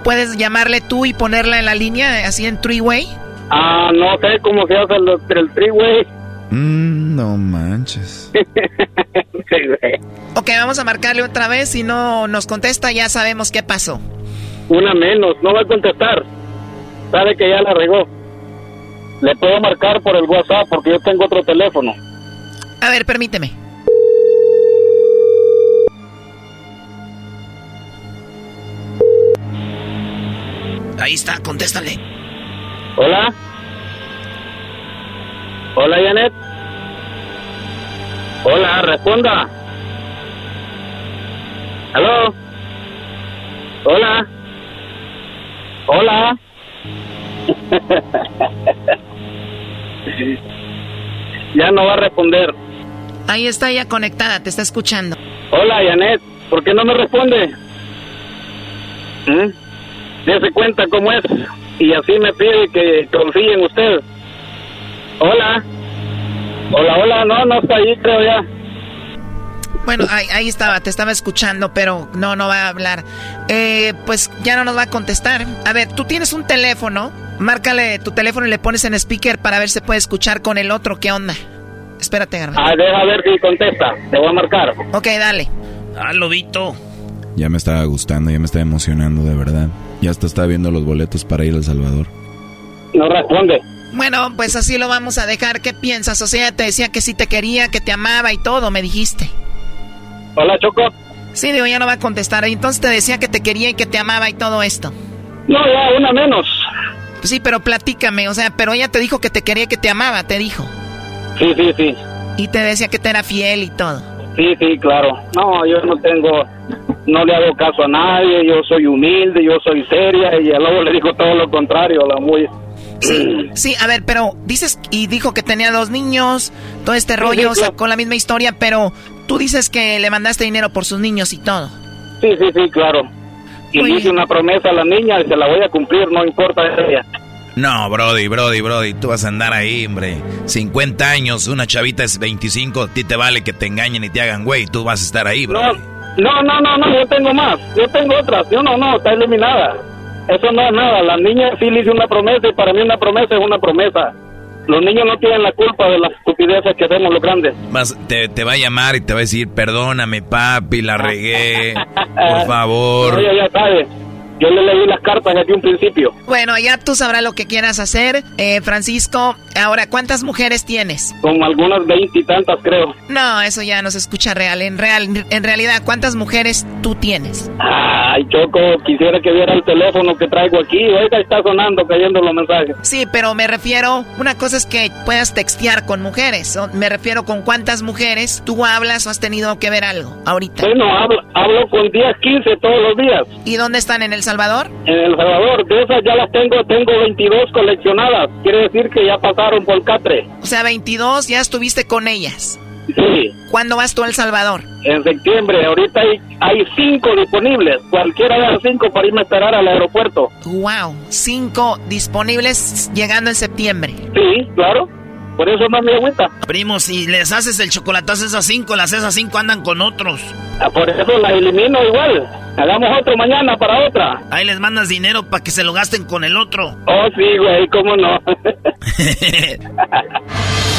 ¿Puedes llamarle tú y ponerla en la línea, así en three-way? Ah, no sé cómo se hace el, el three-way. Mm, no manches. Ok, vamos a marcarle otra vez. Si no nos contesta, ya sabemos qué pasó. Una menos, no va a contestar. Sabe que ya la regó. Le puedo marcar por el WhatsApp porque yo tengo otro teléfono. A ver, permíteme. Ahí está, contéstale. Hola. Hola, Janet. Hola, responda. ¿Aló? Hola. Hola. ya no va a responder. Ahí está ella conectada, te está escuchando. Hola, Janet. ¿Por qué no me responde? ¿Mm? Dese cuenta cómo es. Y así me pide que confíe en usted. Hola. Hola, hola. No, no está ahí, creo ya. Bueno, ahí, ahí estaba, te estaba escuchando, pero no, no va a hablar. Eh, pues ya no nos va a contestar. A ver, tú tienes un teléfono, márcale tu teléfono y le pones en speaker para ver si puede escuchar con el otro. ¿Qué onda? Espérate, Garbanzo. Ah, deja ver si contesta. Te voy a marcar. Ok, dale. Ah, lobito. Ya me estaba gustando, ya me estaba emocionando de verdad. Ya hasta estaba viendo los boletos para ir a El Salvador. No responde. Bueno, pues así lo vamos a dejar. ¿Qué piensas? O sea, te decía que sí te quería, que te amaba y todo, me dijiste. Hola, Choco. Sí, digo, ya no va a contestar. Entonces te decía que te quería y que te amaba y todo esto. No, ya, una menos. Pues sí, pero platícame, o sea, pero ella te dijo que te quería y que te amaba, te dijo. Sí, sí, sí. Y te decía que te era fiel y todo. Sí, sí, claro. No, yo no tengo, no le hago caso a nadie, yo soy humilde, yo soy seria, y luego le dijo todo lo contrario, la muy... Sí, sí, a ver, pero dices y dijo que tenía dos niños, todo este Sí, rollo, sí, claro. sacó la misma historia, pero tú dices que le mandaste dinero por sus niños y todo. Sí, sí, sí, claro. Y le hice una promesa a la niña y se la voy a cumplir, no importa ella. No, Brody, Brody, Brody, tú vas a andar ahí, hombre. 50 años, una chavita es 25, a ti te vale que te engañen y te hagan güey, tú vas a estar ahí, bro. No, no, no, no, yo tengo más, yo tengo otras, yo no, no, está eliminada. Eso no es nada, la niña sí le hice una promesa y para mí una promesa es una promesa. Los niños no tienen la culpa de las estupideces que hacemos los grandes. Vas- te, te va a llamar y te va a decir, perdóname, papi, la regué, por favor. No, ella ya sabe, yo le leí las cartas desde un principio. Bueno, ya tú sabrás lo que quieras hacer. Eh, Francisco, ahora, ¿cuántas mujeres tienes? Como algunas veintitantas, creo. No, eso ya no se escucha real. En, real. en realidad, ¿cuántas mujeres tú tienes? Ay, Choco, quisiera que viera el teléfono que traigo aquí. Ahorita está sonando, cayendo los mensajes. Sí, pero me refiero, una cosa es que puedas textear con mujeres. o- Me refiero con cuántas mujeres tú hablas o has tenido que ver algo ahorita. Bueno, hablo, hablo con 10, 15 todos los días. ¿Y dónde están? ¿En El Salvador? En El Salvador, de esas ya las tengo, tengo 22 coleccionadas. Quiere decir que ya pasaron por Catre. O sea, 22, ya estuviste con ellas. Sí. ¿Cuándo vas tú a El Salvador? En septiembre, ahorita hay, hay cinco disponibles. Cualquiera de las cinco para irme a esperar al aeropuerto. Wow, cinco disponibles llegando en septiembre. Sí, claro. Por eso no me agüita. Primo, si les haces el chocolatazo a esas cinco, las esas cinco andan con otros. Ah, por eso las elimino igual. Hagamos otro mañana para otra. Ahí les mandas dinero para que se lo gasten con el otro. Oh, sí, güey, cómo no.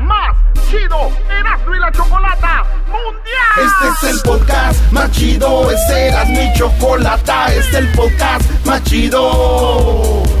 más chido Erasmo y la Chocolata Mundial. Este es el podcast más chido, es Erasmo y Chocolata, este es el podcast más chido.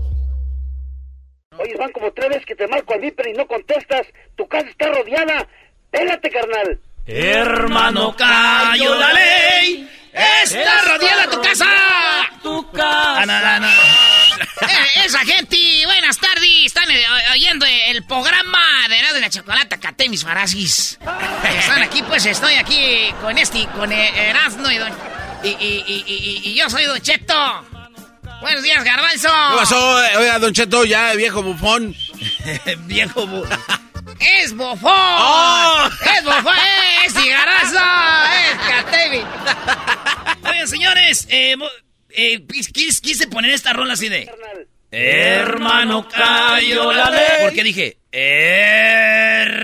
Oye, van como tres veces que te marco al viper y no contestas. Tu casa está rodeada. Pélate, carnal. Hermano, cayó la ley. Está rodeada tu casa. Tu casa. Eh, esa gente, buenas tardes. Están eh, oyendo el programa de Erasmo de la Chocolata, Caté mis farasis. Están aquí, pues estoy aquí con este, con eh, Erasmo y, don- y, y- y- y- y yo soy Don Cheto. Buenos días, Garbanzo. ¿Qué pasó? Oiga, Don Cheto, ya, viejo bufón. viejo bufón. Es bofón. ¡Oh! Es bofón. Es cigarazo. Es Catevi. Oigan, señores, eh, eh, quis- quise poner esta rola así de... Hermano, cayó la ley. ¿Por qué dije?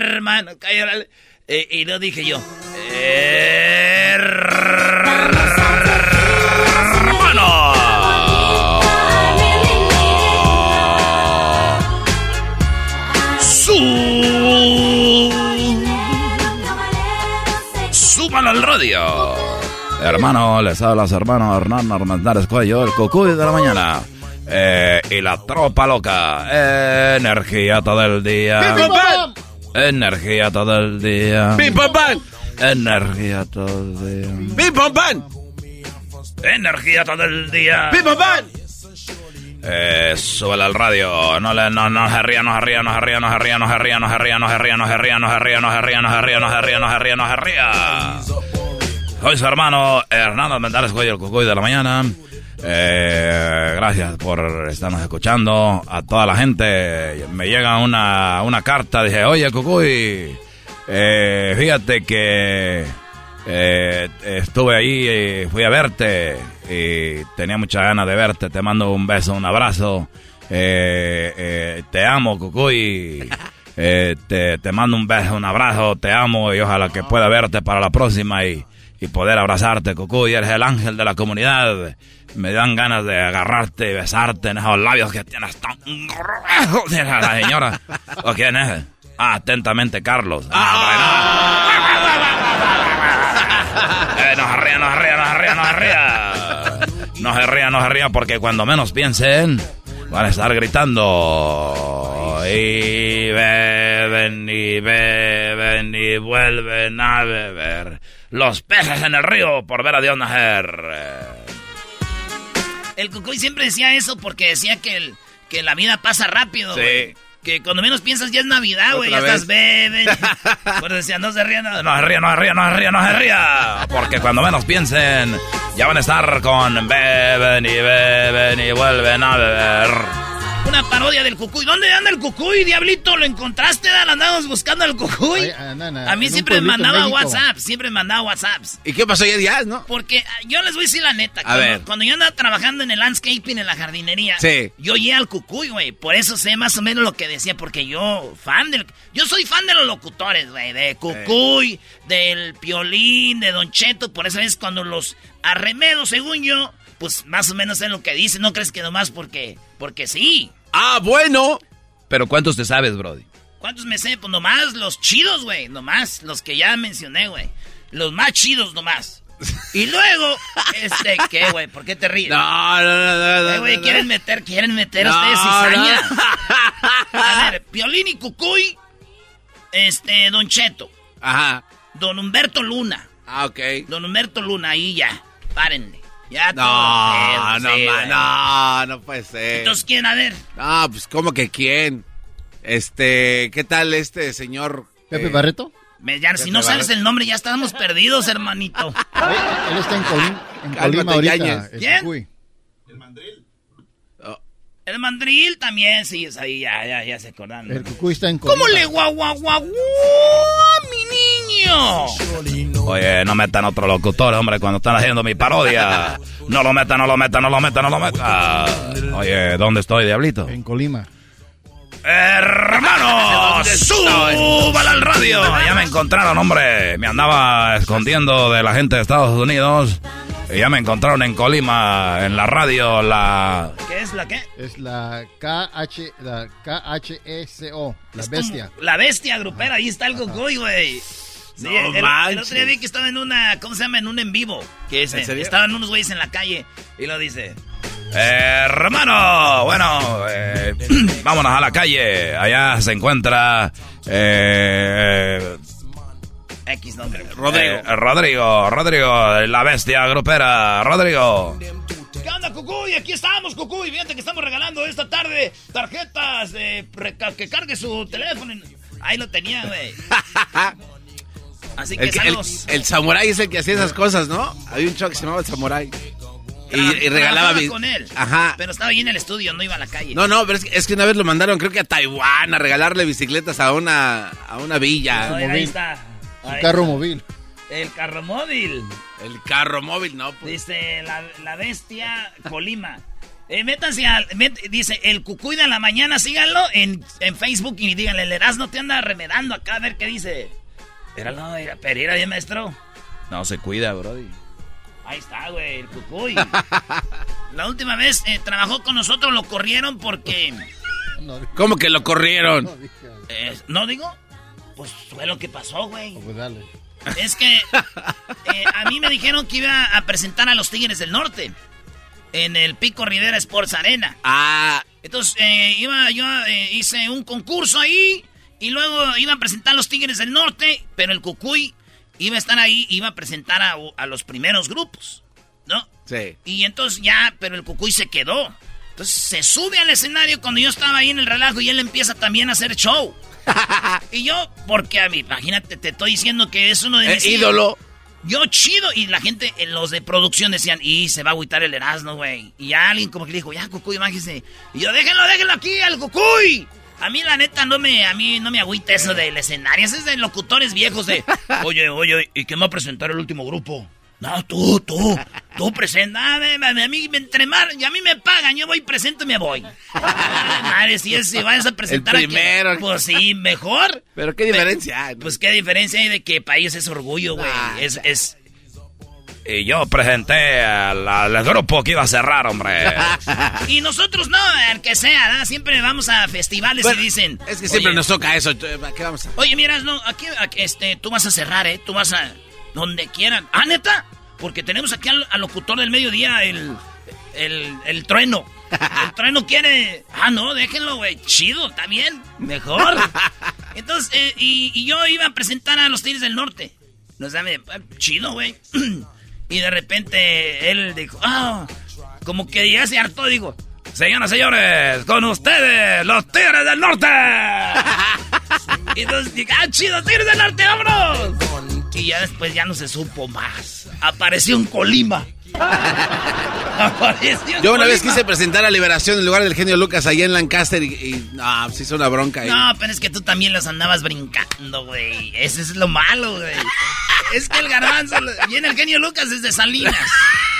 Hermano, cayó la ley. Eh, y lo dije yo. Súbalo al radio. Hermano, les habla su hermano Hernán Armendáriz Cuello, el cucuy de la mañana. Eh, y la tropa loca. energía todo el día. Energía todo el día. Energía todo el día. Energía todo el día. Eh, súbele al radio. No le, no, no se ría, no se ría, no se ría, no se ría, no se ría, no se ría, no se ría, no se ría, no se ría, no se ría, no se ría, no se no se ría, no. Soy su hermano Hernando Mendares Cuello, el cucuy de la mañana. Eh, gracias por estarnos escuchando. A toda la gente me llega una, una carta. Dije, oye, cucuy, eh, fíjate que eh, estuve ahí y fui a verte y tenía muchas ganas de verte. Te mando un beso, un abrazo. Eh, eh, te amo, Cucuy. Eh, te, te mando un beso, un abrazo. Te amo y ojalá que pueda verte para la próxima y, y poder abrazarte, Cucuy. Eres el ángel de la comunidad. Me dan ganas de agarrarte y besarte en esos labios que tienes tan gruesos. La señora. ¿O quién es? Ah, atentamente, Carlos. Eh, no se ría, no se ría, no se ría, no se ría. No se ría, porque cuando menos piensen, van a estar gritando. Y beben, y beben, y vuelven a beber. Los peces en el río por ver a Dios nacer. El Cucuy siempre decía eso porque decía que, el, que la vida pasa rápido. Sí. Que cuando menos piensas ya es Navidad, güey. Ya estás beben. Pues decía, no se rían. No, No se ría, no se ría, no se ría, no se ría. Porque cuando menos piensen, ya van a estar con beben y beben y vuelven a beber. Una parodia del cucuy. ¿Dónde anda el cucuy, diablito? ¿Lo encontraste? Dan? Andamos buscando al cucuy. Ay, anda, a mí siempre me mandaba. WhatsApp, siempre me mandaba WhatsApps. ¿Y qué pasó ya días, no? Porque ah, yo les voy a decir la neta. A cuando, ver. cuando yo andaba trabajando en el landscaping, en la jardinería, Sí. yo oía al cucuy, güey. Por eso sé más o menos lo que decía, porque yo, fan del... Yo soy fan de los locutores, güey. De cucuy, del piolín, de Don Cheto. Por eso es cuando los arremedo, según yo, pues más o menos es lo que dicen. No crees que nomás porque... Porque sí. Ah, bueno. Pero ¿cuántos te sabes, Brody? ¿Cuántos me sé? Pues nomás los chidos, güey. Nomás los que ya mencioné, güey. Los más chidos nomás. Y luego, este, ¿qué, güey? ¿Por qué te ríes? No, no, no, no. Eh, no, güey, no. quieren meter, quieren meter No, ustedes cizaña. A ver, Piolín y Cucuy, este, Don Cheto. Ajá. Don Humberto Luna. Ah, ok. Don Humberto Luna, ahí ya. Párenle. Ya No, todo. no, sí, ma- güey. no, no puede ser. Entonces, ¿quién? A ver. No, pues, ¿cómo que quién? Este, ¿qué tal este señor? ¿Pepe eh, Barreto? Me- ya, si no sabes el nombre, ya estábamos perdidos, hermanito. Él está en, Colim- en Colima ahorita. Yañez. el ¿Quién? El mandril también, sí, es ahí, ya, ya, ya se acordaron. El Cucuy está en Colima. ¿Cómo le guau, guau, guau, guau, mi niño? Oye, no metan otro locutor, hombre, cuando están haciendo mi parodia. No lo metan, no lo metan, no lo metan, no lo metan. Oye, ¿dónde estoy, diablito? En Colima. ¡Hermano! ¡Súbala al radio! Ya me encontraron, hombre. Me andaba escondiendo de la gente de Estados Unidos. Y ya me encontraron en Colima, en la radio, la... ¿Qué es la qué? Es la KH, la KHSO, la Es bestia. La bestia grupera, ahí está el Gogoy, güey. Sí, No el, otro día vi que estaba en una, ¿cómo se llama? En un en vivo. Que es, ¿En serio? estaban unos güeyes en la calle y lo dice. Hermano, bueno, eh, vámonos a la calle. Allá se encuentra... eh, X nombre. Rodrigo. eh, Rodrigo, Rodrigo, la bestia grupera. Rodrigo. ¿Qué onda, Cucuy? Aquí estamos, Cucuy. Fíjate que estamos regalando esta tarde tarjetas de que cargue su teléfono. Ahí lo tenía, güey. Así que El, que- el, samurái es el que hacía esas cosas, ¿no? Había un show que se llamaba el samurái. Y, y regalaba... Con él. Ajá. Pero estaba ahí en el estudio, no iba a la calle. No, no, pero es que, es que una vez lo mandaron, creo que a Taiwán, a regalarle bicicletas a una, a una villa. No, ahí está. Ahí carro móvil. El carro móvil. El carro móvil, no, pues. Dice la, la bestia Colima. Eh, métanse al. met- dice el cucuy de la mañana, síganlo en, en Facebook y díganle, el Erasmo te anda remedando acá a ver qué dice. Era no, era Pereira, bien maestro. No se cuida, Brody. Ahí está, güey, el cucuy. la última vez eh, trabajó con nosotros, lo corrieron porque. ¿Cómo que lo corrieron? eh, ¿No digo? Pues fue lo que pasó, güey. Pues dale. Es que eh, a mí me dijeron que iba a presentar a los Tigres del Norte en el Pico Rivera Sports Arena. Ah, Entonces eh, iba, yo eh, hice un concurso ahí y luego iba a presentar a los Tigres del Norte, pero el Cucuy iba a estar ahí, iba a presentar a, a los primeros grupos, ¿no? sí. Y entonces ya, pero el Cucuy se quedó. Entonces se sube al escenario cuando yo estaba ahí en el relajo y él empieza también a hacer show. y yo, porque a mí, imagínate, te estoy diciendo que es uno de Eh, mis ídolo. Yo chido. Y la gente, eh, los de producción decían, y se va a agüitar el Erasmo, güey. Y alguien como que le dijo, ya, Cucuy, bájese. Y yo, déjenlo, déjenlo aquí, al Cucuy. A mí, la neta, no me, a mí no me agüita eso del escenario. Es de locutores viejos de, oye, oye, ¿y quién va a presentar el último grupo? No, tú, tú, tú presenta. A, mí, me- entre mar, y a mí me pagan, yo voy, presento y me voy. Madre, si, es, si vas a presentar a quien- primero. pues sí, mejor. Pero qué diferencia hay, ¿no? Pues qué diferencia hay de que para ellos es orgullo, güey. Ah, es, es, Y yo presenté al, al grupo que iba a cerrar, hombre. Y nosotros no, el que sea, ¿verdad? Siempre vamos a festivales Bueno, y dicen. Es que siempre "Oye, nos toca eso. ¿Qué vamos a...? Oye, miras, no, aquí, aquí, este, tú vas a cerrar, ¿eh? Tú vas a. Donde quieran. ¿Ah, neta? Porque tenemos aquí al, al locutor del mediodía, el. El, el trueno. El trueno quiere. Ah, no, déjenlo, güey. Chido, está bien. Mejor. Entonces, eh, y, y yo iba a presentar a los Tigres del Norte. No sabe, chido, güey. Y de repente él dijo, ah, como que ya se hartó, digo, Señoras señores, con ustedes, los Tigres del Norte. Y entonces dije, ah, chido, Tigres del Norte, vámonos. Y ya después ya no se supo más. Apareció en Colima. Yo una vez quise presentar a Liberación en lugar del genio Lucas allá en Lancaster y, y no, se hizo una bronca ahí. No, pero es que tú también los andabas brincando, güey. Ese es lo malo, güey. Es que el garbanzo viene el genio Lucas desde Salinas.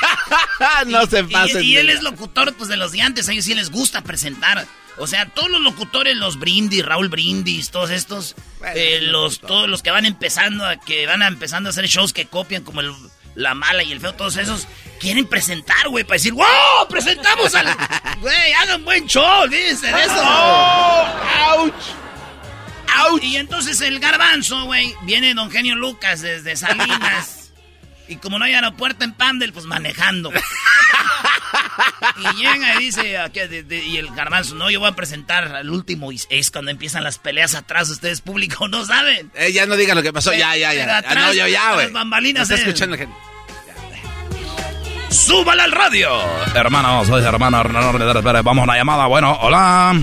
no se pasen. Y, y él es locutor pues de los de antes, a ellos sí les gusta presentar. O sea, todos los locutores, los Brindis, Raúl Brindis, todos estos, eh, los, todos los que van empezando a, que van a empezando a hacer shows que copian como el, la mala y el feo, todos esos quieren presentar, güey, para decir, ¡wow! ¡Presentamos al. Güey, hagan buen show, de eso. ¡Oh! ¡Auch! ¡Auch! Y entonces el garbanzo, güey, viene don Genio Lucas desde Salinas. y como no hay aeropuerto en Pandel, pues manejando. y llega y dice, aquí, de- de- y el garbanzo, no, yo voy a presentar al último. Y es cuando empiezan las peleas atrás, ustedes público no saben. Eh, ya no digan lo que pasó, ya, ya, Pero ya. Ah, atrás, no, ya, ya, las güey. bambalinas, Está eh. escuchando la gente. ¡Súbala al radio! Hermano, soy hermano. Vamos a una llamada. Bueno, hola.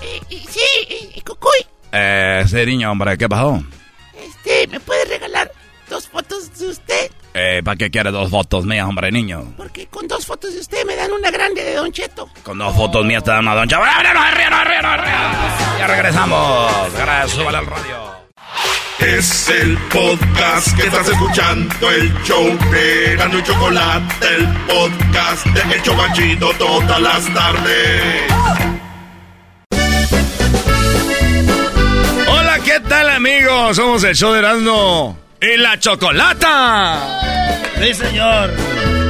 Sí, Cucuy, Eh, sí, niño, hombre, ¿qué pasó? este, ¿me puede regalar dos fotos de usted? Eh, ¿para qué quiere dos fotos mías, hombre, niño? Porque con dos fotos de usted me dan una grande de Don Cheto. Con dos fotos mías te dan una doncha. Ya regresamos. Gracias, súbala al radio. Es el podcast que estás escuchando, el show de Gano y Chocolate, el podcast de El Chobachito todas las tardes. Hola, ¿qué tal, amigos? Somos el show de Erasmo y la Chocolata. Sí, señor.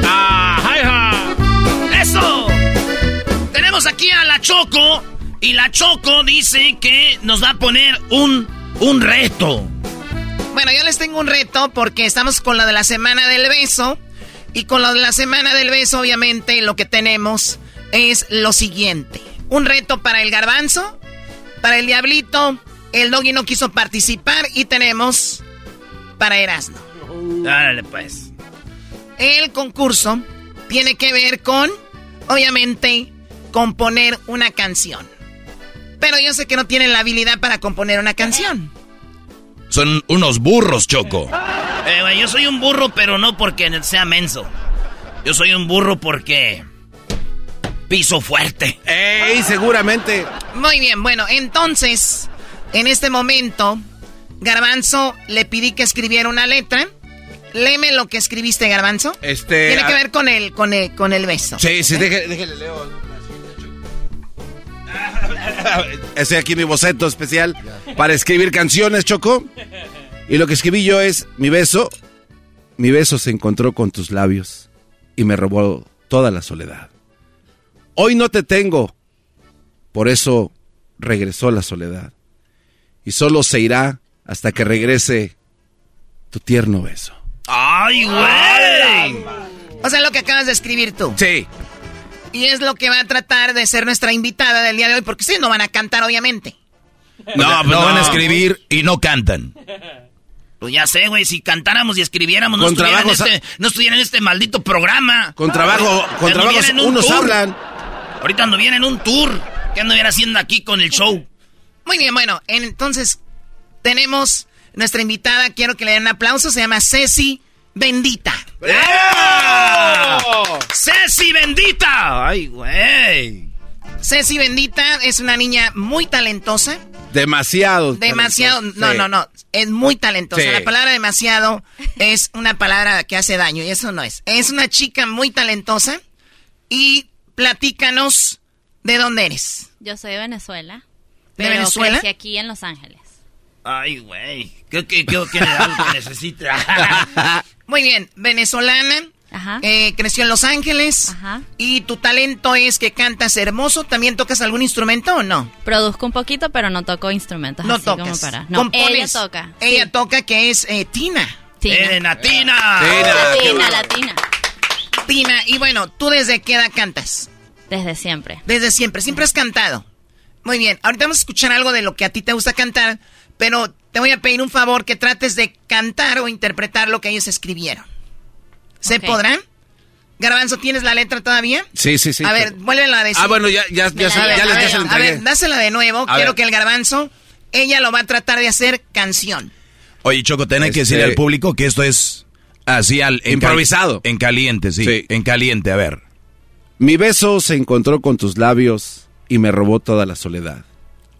¡Ajá! ¡Eso! Tenemos aquí a la Choco. Y la Choco dice que nos va a poner un, un reto. Bueno, yo les tengo un reto porque estamos con lo de la semana del beso. Y con lo de la semana del beso, obviamente, lo que tenemos es lo siguiente. Un reto para el garbanzo, para el diablito, el doggy no quiso participar y tenemos para Erasmo. Dale, pues. El concurso tiene que ver con, obviamente, componer una canción. Pero yo sé que no tienen la habilidad para componer una canción. Son unos burros, Choco. Eh, yo soy un burro, pero no porque sea menso. Yo soy un burro porque. Piso fuerte. ¡Ey, seguramente! Muy bien, bueno, entonces, en este momento, Garbanzo le pedí que escribiera una letra. Léeme lo que escribiste, Garbanzo. Este. Tiene que a- ver con el, con el, con el beso. Sí, sí, déjale, déjale leo. Estoy aquí mi boceto especial para escribir canciones, Choco. Y lo que escribí yo es, mi beso, mi beso se encontró con tus labios y me robó toda la soledad. Hoy no te tengo, por eso regresó la soledad. Y solo se irá hasta que regrese tu tierno beso. ¡Ay, güey! O sea, lo que acabas de escribir tú. Sí. Y es lo que va a tratar de ser nuestra invitada del día de hoy, porque ustedes no van a cantar, obviamente. No, no, van a escribir y no cantan. Pues ya sé, güey, si cantáramos y escribiéramos, no Con estuviera, en trabajo, este, no estuviera en este maldito programa. Con trabajo, con trabajo en un unos tour. hablan. Ahorita anduviera en un tour. ¿Qué anduviera haciendo aquí con el show? Muy bien, bueno, entonces tenemos nuestra invitada, quiero que le den un aplauso, se llama Ceci Bendita. ¡Ceci bendita! ¡Ay, güey! Ceci Bendita es una niña muy talentosa. Demasiado. Demasiado, talentoso. no, Sí. no, no, es muy talentosa. Sí. La palabra demasiado es una palabra que hace daño y eso no es. Es una chica muy talentosa y platícanos de dónde eres. Yo soy de Venezuela. ¿De pero Venezuela? crecí aquí en Los Ángeles. Ay, güey. ¿Qué, qué, qué, qué algo que necesita? Muy bien, venezolana. eh, creció en Los Ángeles. Y tu talento es que cantas hermoso. ¿También tocas algún instrumento o no? Produzco un poquito, pero no toco instrumentos No así como tocas. para. No, Compones. ella toca. Ella toca que es eh, Tina. Tina. ¡Eh, Natina! Latina, latina. Tina, y bueno, ¿tú desde qué edad cantas? Desde siempre. Desde siempre, siempre has cantado. Muy bien, ahorita vamos a escuchar algo de lo que a ti te gusta cantar, pero te voy a pedir un favor que trates de cantar o interpretar lo que ellos escribieron. ¿Se Ok. podrá? Garbanzo, ¿tienes la letra todavía? Sí, sí, sí. a ver, vuélvela a decir. Ah, bueno, ya, ya, ya, A se- ver, ya, ya lo A ver, dásela de nuevo. A Quiero ver. que el garbanzo, ella lo va a tratar de hacer canción. Oye, Choco, tenés que Este- decirle al público que esto es así al... en Improvisado. en caliente, sí, Sí. En caliente, a ver. Mi beso se encontró con tus labios y me robó toda la soledad.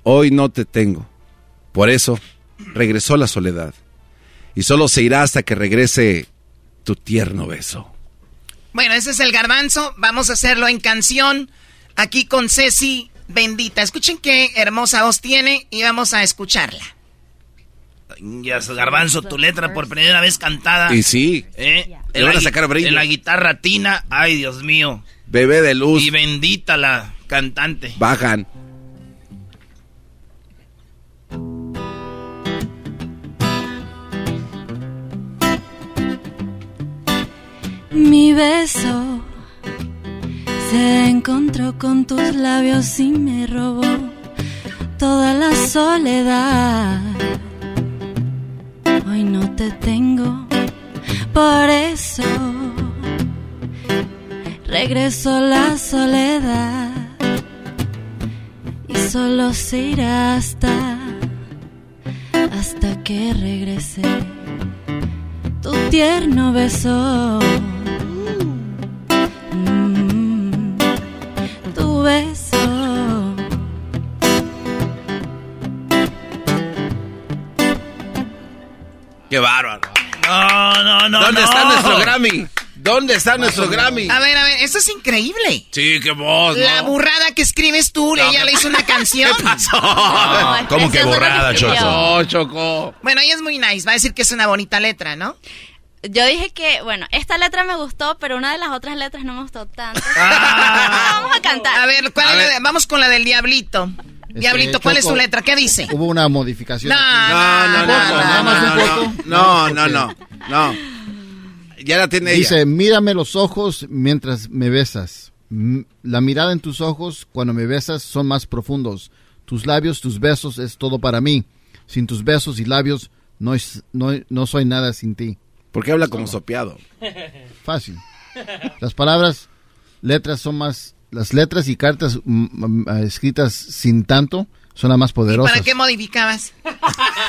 Hoy no te tengo. Por eso regresó la soledad. Y solo se irá hasta que regrese tu tierno beso. Bueno, ese es el garbanzo. Vamos a hacerlo en canción. Aquí con Ceci Bendita. Escuchen qué hermosa voz tiene y vamos a escucharla. Ya, garbanzo, tu letra por primera vez cantada. Y sí. ¿Eh? Le van a sacar brillo. En la guitarra tina. Ay, Dios mío. Bebé de luz. Y bendita la cantante. Bajan. Mi beso se encontró con tus labios y me robó toda la soledad. Hoy no te tengo, por eso regresó la soledad y solo se irá hasta hasta que regrese tu tierno beso. Beso. ¡Qué bárbaro! No, no, no. ¿Dónde no. está nuestro Grammy? ¿Dónde está nuestro Grammy? A ver, a ver, esto es increíble. Sí, qué voz, La burrada que escribes tú, No, ella ¿qué le hizo una canción. ¿Qué pasó? No, ¿Cómo que escribió. Choco? No, Choco. Bueno, ella es muy nice, va a decir que es una bonita letra, ¿no? Yo dije que, bueno, esta letra me gustó, pero una de las otras letras no me gustó tanto. Ah. Vamos a cantar. A ver, ¿cuál A es la ver. de- vamos con la del diablito. Diablito, ¿cuál es tu letra? ¿Qué dice? Hubo una modificación. No. No, no, no, no, no, no. Ya la tiene Dice, ella. mírame los ojos mientras me besas. La mirada en tus ojos cuando me besas son más profundos. Tus labios, tus besos es todo para mí. Sin tus besos y labios no, es, no, no soy nada sin ti. ¿Por qué habla como sopeado? Fácil. Las palabras, letras son más... Las letras y cartas mm, mm, escritas sin tanto son las más poderosas. ¿Para qué modificabas?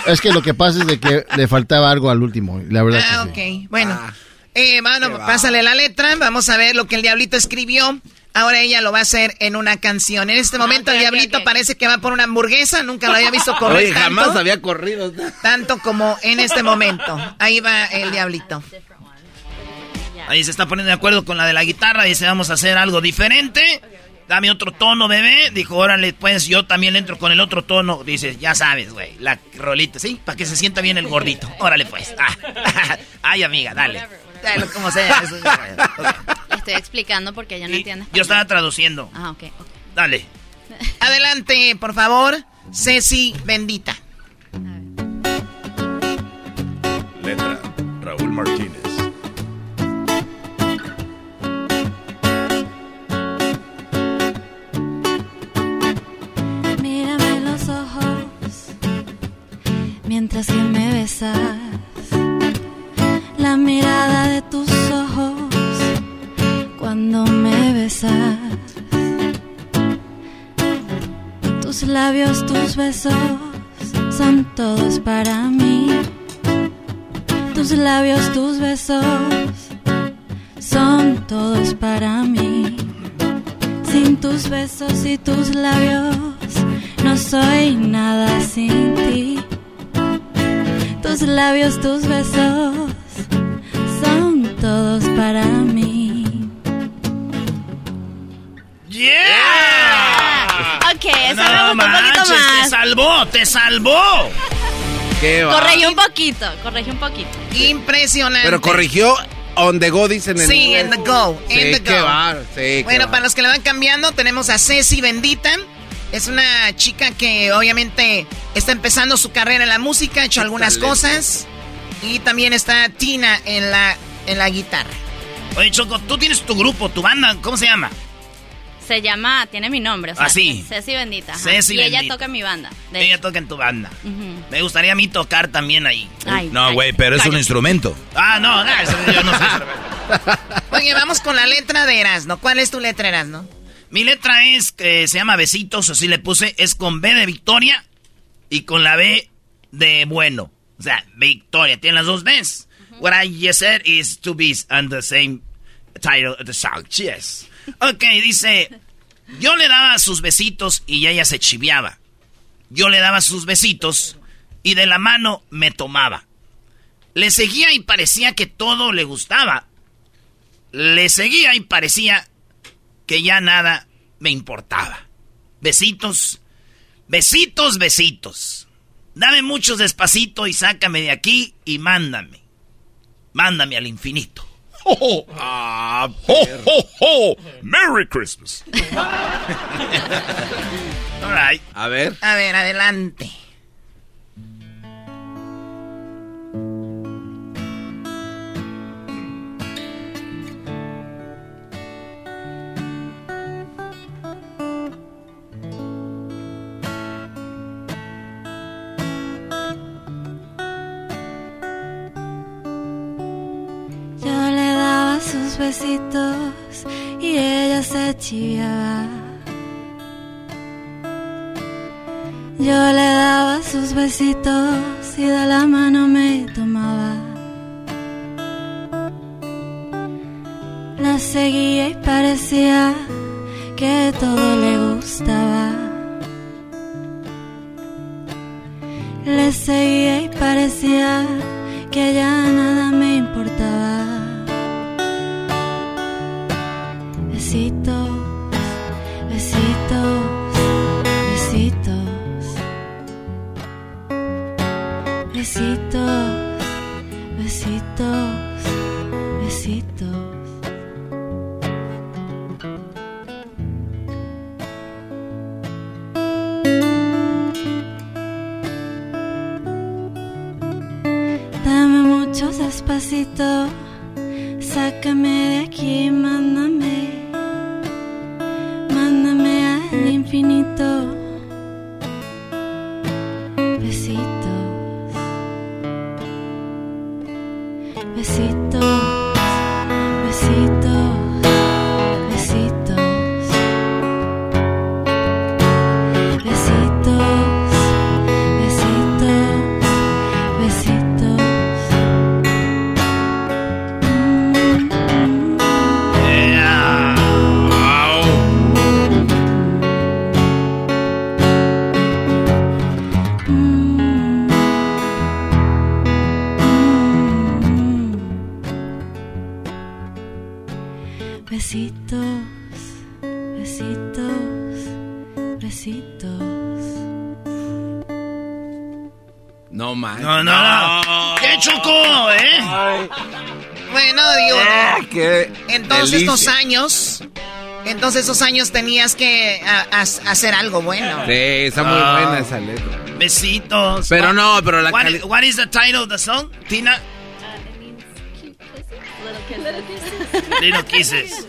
Es que lo que pasa es de que le faltaba algo al último. La verdad Ah, que sí. ok. Bueno, eh, bueno, va. pásale la letra. Vamos a ver lo que el diablito escribió. Ahora ella lo va a hacer en una canción. En este momento ok, el diablito parece que va por una hamburguesa. Nunca lo había visto correr Oye, tanto, jamás había corrido. tanto como en este momento. Ahí va el diablito. Ahí se está poniendo de acuerdo con la de la guitarra. Dice, vamos a hacer algo diferente. Dame otro tono, bebé. Dijo, órale, pues yo también entro con el otro tono. Dice, ya sabes, güey, la rolita, ¿sí? Para que se sienta bien el gordito. Órale, pues. Ah. Ay, amiga, dale. Dale, como sea. Eso es- estoy explicando porque ella no Y entiende. Yo estaba traduciendo. Ah, ok. ok. Dale. Adelante, por favor. Ceci, bendita. Letra, Raúl Martínez. Mírame los ojos mientras que me besas. La mirada de tus ojos cuando me besas. Tus labios, tus besos son todos para mí. Tus labios, tus besos son todos para mí. Sin tus besos y tus labios, no soy nada sin ti. Tus labios, tus besos, todos para mí. ¡Yeah! Ok, No un poquito manches, te más. salvó, te salvó. ¿Qué va? Corregí un poquito, corregí un poquito. Impresionante. Pero corrigió on the go, dicen en Sí, the go. Sí, in the qué go. bar, sí, qué bueno, para los que le van cambiando, tenemos a Ceci Bendita. Es una chica que obviamente está empezando su carrera en la música, ha hecho algunas cosas. Y también está Tina en la, en la guitarra. Oye, Choco, tú tienes tu grupo, tu banda, ¿cómo se llama? Se llama, tiene mi nombre, o sea, Ah, sí. Ceci Bendita. ajá. Ceci y ella toca en mi banda. de Ella hecho. toca en tu banda. Me gustaría a mí tocar también ahí. Ay, No, güey, pero es un instrumento. Ah, no, no, eso yo no sé. Oye, vamos con la letra de Erasno. ¿Cuál es tu letra, Erasno? Mi letra es que se llama Besitos, así le puse, es con B de Victoria y con la B de bueno. O sea, Victoria, tiene las dos Bs. What I just said is two Bs and the same title of the song. Yes. Ok, dice, yo le daba sus besitos y ella se chiviaba. Yo le daba sus besitos y de la mano me tomaba. Le seguía y parecía que todo le gustaba. Le seguía y parecía que ya nada me importaba. Besitos, besitos, besitos. Dame muchos despacito y sácame de aquí y mándame. Mándame al infinito. ¡Oh! Ah, ¡Ho, ho, ho! ¡Merry Christmas! All right. A ver. A ver, adelante. Besitos y ella se chiviaba. Yo le daba sus besitos y de la mano me tomaba. La seguía y parecía que todo le gustaba. Le seguía y parecía que ya nada me importaba. Besitos, besitos, besitos. Besitos, besitos, besitos. Dame muchos despacito, sácame de aquí, mándame infinito. Estos años, en todos esos años tenías que a- a- hacer algo bueno. Sí, está muy Ah. buena esa letra. Besitos. Pero no, pero la What, cali- what is the title of the song, Tina? Little Kisses.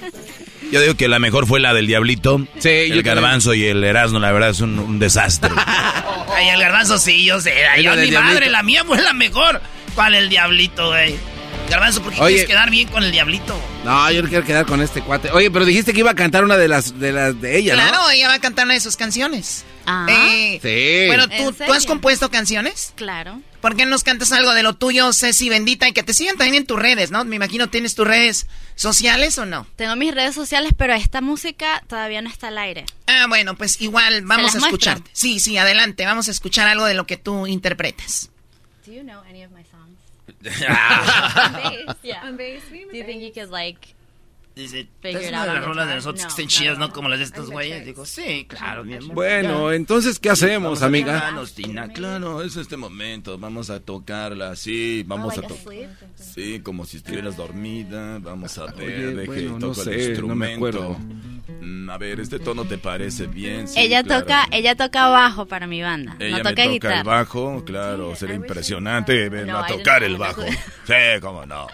Yo digo que la mejor fue la del Diablito. Sí, el yo garbanzo y el Erasmo, la verdad, es un, un desastre. Ay, el garbanzo sí, yo sé. Ay, yo, mi madre, diablito. la mía fue la mejor. ¿Cuál el diablito, güey? Garbanzo, ¿por qué Oye. quieres quedar bien con el diablito? No, yo no quiero quedar con este cuate. Oye, pero dijiste que iba a cantar una de las de las de ella, ¿no? Claro, ella va a cantar una de sus canciones. Ah. Eh, Sí. Bueno, ¿En ¿tú, ¿tú has compuesto canciones? Claro. ¿Por qué no nos cantas algo de lo tuyo, Ceci Bendita? Y que te sigan también en tus redes, ¿no? Me imagino tienes tus redes sociales o no. Tengo mis redes sociales, pero esta música todavía no está al aire. Ah, bueno, pues igual vamos a muestro? escucharte. Sí, sí, adelante, vamos a escuchar algo de lo que tú interpretas. Do you know any of my songs? Ah. bass, yeah. Do you think you could like Dice, es una de las rolas de nosotros No, que estén chidas, no. Como las de estos güeyes. Digo, sí, claro, mi amor. Bueno, entonces, ¿qué hacemos, a amiga? tocarnos, Tina, claro, es este momento. Vamos a tocarla así, vamos Oh, a tocar. Sí, como si estuvieras dormida. Vamos a ver, Oye, deje bueno, y no toco sé, el no me instrumento. acuerdo. Mm, a ver, ¿este tono te parece bien? Sí, ella claro. toca, ella toca bajo para mi banda. Ella no me toca toca guitarra. el bajo, claro, sería impresionante verla No, tocar el bajo. Sí, cómo no.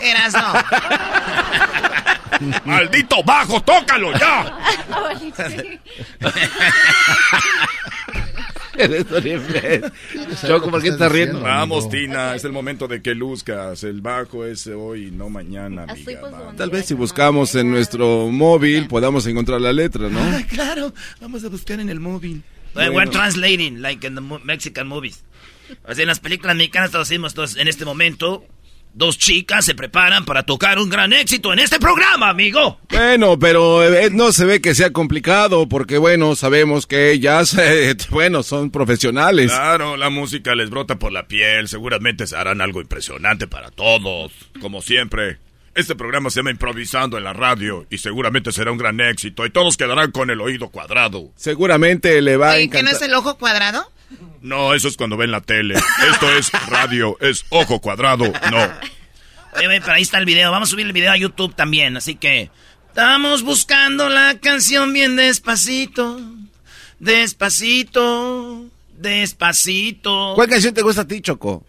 Eras no. ¡Maldito bajo, tócalo ya! Choco, ¿por qué estás riendo? Vamos, Tina, es el momento de que luzcas. El bajo es hoy, no mañana, amiga. One Tal vez si buscamos en nuestro móvil podamos encontrar la letra, ¿no? claro, vamos a buscar en el móvil. We're- We're translating, like in the Mexican movies. O sea, en las películas mexicanas traducimos, entonces, en este momento, Dos chicas se preparan para tocar un gran éxito en este programa, amigo. Bueno, pero eh, no se ve que sea complicado porque, bueno, sabemos que ellas, eh, bueno, son profesionales. Claro, la música les brota por la piel. Seguramente se harán algo impresionante para todos, como siempre. Este programa se llama Improvisando en la radio y seguramente será un gran éxito y todos quedarán con el oído cuadrado. Seguramente le va a Oye, ¿que no encantar. es el ojo cuadrado? No, eso es cuando ven la tele. Esto es radio, es ojo cuadrado, no. Oye, oye, pero ahí está el video. Vamos a subir el video a YouTube también, así que... Estamos buscando la canción bien despacito. Despacito. Despacito. ¿Cuál canción te gusta a ti, Choco?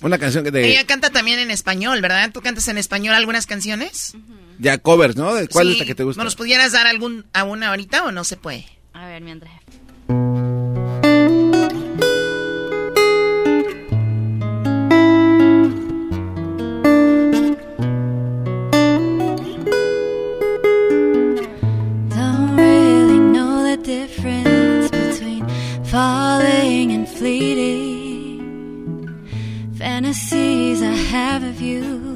Una canción que de Ella canta también en español, ¿verdad? ¿Tú cantas en español algunas canciones? ya covers, ¿no? ¿De ¿Cuál Sí. es la que te gusta? ¿Nos pudieras dar algún a una ahorita o no se puede? A ver, mientras. Of you,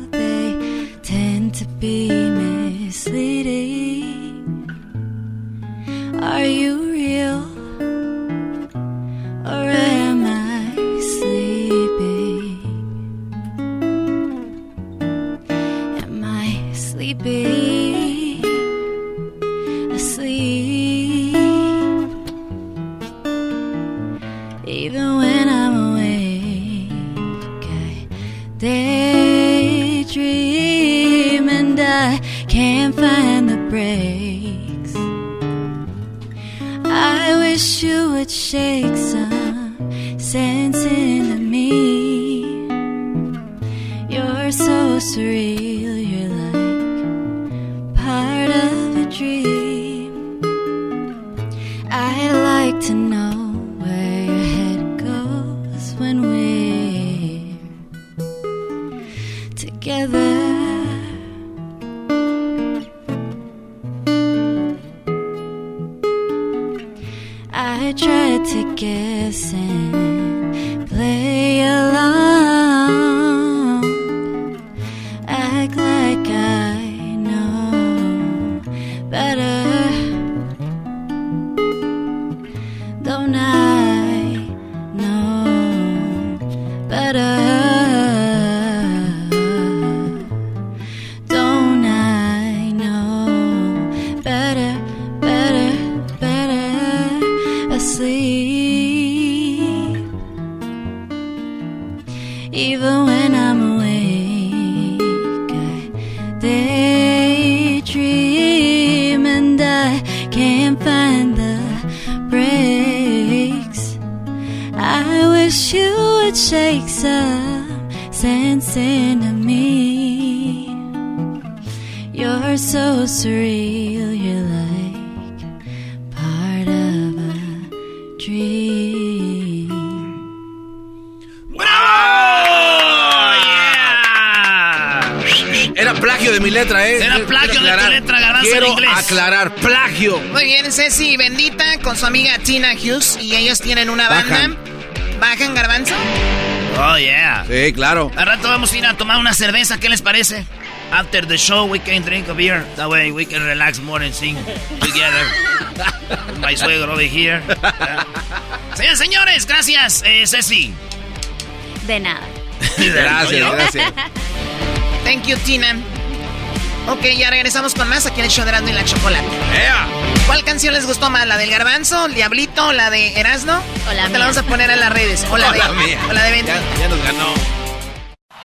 you can't find the breaks. I wish you would shake some sense into me. You're so surreal, Quiero inglés. aclarar, plagio. Muy bien, Ceci Bendita con su amiga Tina Hughes y ellos tienen una banda. Bajan. ¿Bajan garbanzo? Oh, yeah. Sí, claro. Al rato vamos a ir a tomar una cerveza, ¿qué les parece? After the show, we can drink a beer. That way we can relax more and sing together. My suegro over here. Señores, señores, gracias, eh, Ceci. De nada. Gracias, gracias. Thank you, Tina. Ok, ya regresamos con más aquí en el show de Erasmo y la Chocolate. ¿Cuál canción les gustó más? ¿La del Garbanzo, el Diablito, la de Erasmo? O la Te mía. la vamos a poner en las redes. O la de, Hola, mía. o la de. Ya, ya nos ganó.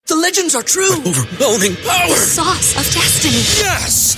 The legends are true. Overwhelming power! Sauce of destiny. Yes!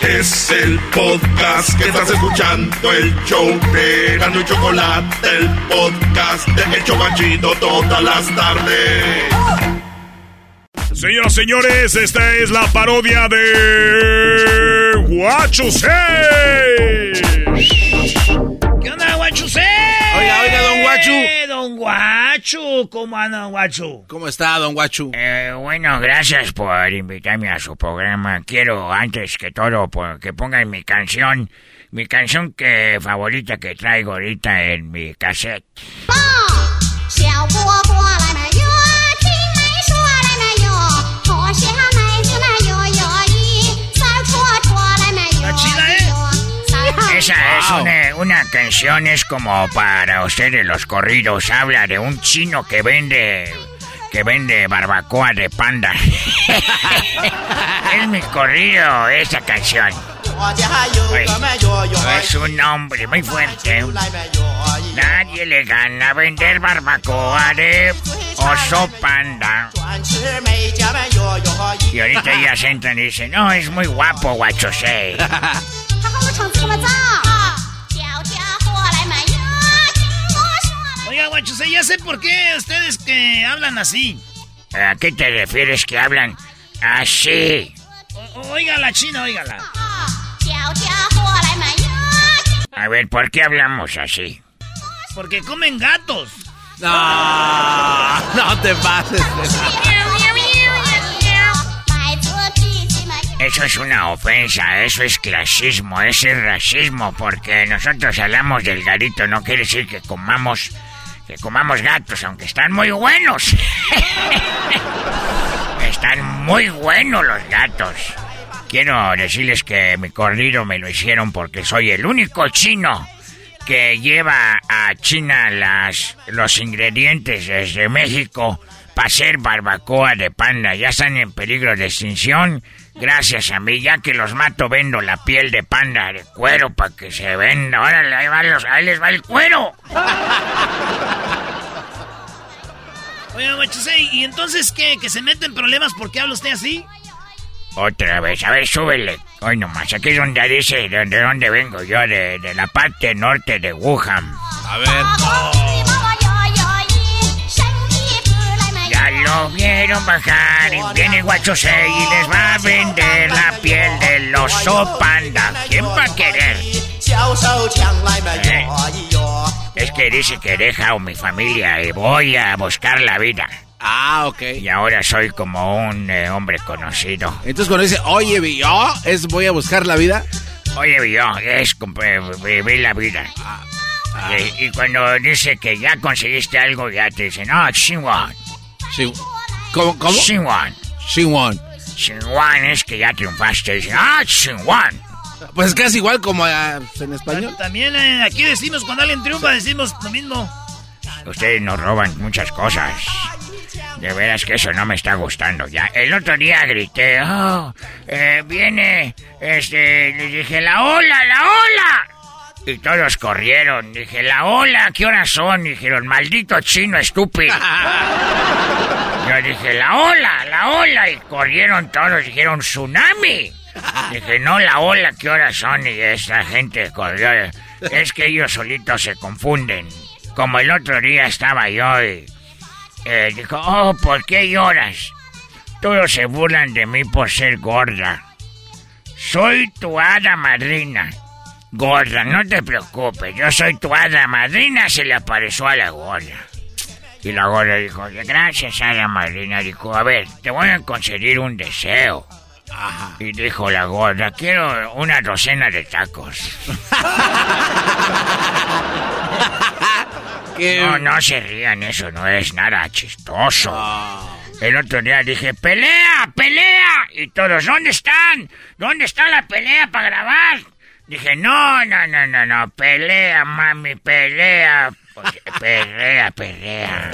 Es el podcast que estás escuchando, el show de Erasmo y Chocolate, el podcast de El Chobachito todas las tardes. Señoras, señores, esta es la parodia de Guachusei. ¿Qué onda, Guachusei? Oiga, oiga, don Guachu. Don Guachu, ¿cómo anda, don Guachu? ¿Cómo está, don Guachu? Eh, bueno, gracias por invitarme a su programa. Quiero, antes que todo, por- que pongan mi canción, mi canción que favorita que traigo ahorita en mi cassette. 小 una, una canción, es como para ustedes los corridos. Habla de un chino que vende, que vende barbacoa de panda. es mi corrido, esa canción. Es un hombre muy fuerte. Nadie le gana a vender barbacoa de oso panda. Y ahorita ellas entran y dicen, no, es muy guapo, guachosei. Chocho, ya sé por qué ustedes que hablan así. ¿A qué te refieres que hablan así? O óigala, China, óigala. A ver, ¿por qué hablamos así? Porque comen gatos. No, no te pases. Eso es una ofensa, eso es clasismo, eso es racismo, porque nosotros hablamos del garito, no quiere decir que comamos que comamos gatos, aunque están muy buenos. están muy buenos los gatos. Quiero decirles que mi corrido me lo hicieron porque soy el único chino que lleva a China las, los ingredientes desde México para hacer barbacoa de panda. Ya están en peligro de extinción. Gracias a mí, ya que los mato, vendo la piel de panda de cuero para que se venda. Órale, ahí, va los- ahí les va el cuero. Oiga, Guachusei, ¿y entonces qué? ¿Que se meten problemas porque habla usted así? Otra vez, a ver, súbele. Hoy nomás, aquí es donde dice de, de dónde vengo yo, de, de la parte norte de Wuhan. A ver. 我 lo vieron bajar, y viene Guachosei y les va a vender la piel del oso panda. ¿Quién va a querer? Eh, Es que dice que he dejado mi familia y voy a buscar la vida. Ah, ok. Y ahora soy como un eh, hombre conocido. Entonces cuando dice, oye, yo es voy a buscar la vida. Oye, yo, es eh, vivir la vida. Y, y cuando dice que ya conseguiste algo, ya te dicen, no, Xinhuan. ¿Cómo? ¿Cómo? Xinhuan. Xinhuan. Xinhuan es que ya triunfaste. Ah, Xinhuan. Pues es casi igual como ah, en español. También eh, aquí decimos, cuando alguien triunfa, decimos lo mismo. Ustedes nos roban muchas cosas. De veras que eso no me está gustando ya. El otro día grité, oh, eh, viene, este, le dije, la ola, la ola. Y todos corrieron. Dije, la ola, ¿qué horas son? Dijeron, maldito chino estúpido. Yo dije, la ola, la ola. Y corrieron todos, dijeron, tsunami. Dije, no, la ola, ¿qué horas son? Y esa gente corrió. Es que ellos solitos se confunden. Como el otro día estaba yo y eh, dijo, oh, ¿por qué lloras? Todos se burlan de mí por ser gorda. Soy tu hada madrina. Gorda, no te preocupes, yo soy tu hada madrina, se le apareció a la gorda. Y la gorda dijo, gracias hada madrina. Dijo, a ver, te voy a conceder un deseo. Y dijo la gorda, quiero una docena de tacos. No, no se rían, eso no es nada chistoso. El otro día dije, pelea, pelea. Y todos, ¿dónde están? ¿Dónde está la pelea para grabar? Dije, no, no, no, no, no, pelea, mami, pelea. Pues, pelea, pelea.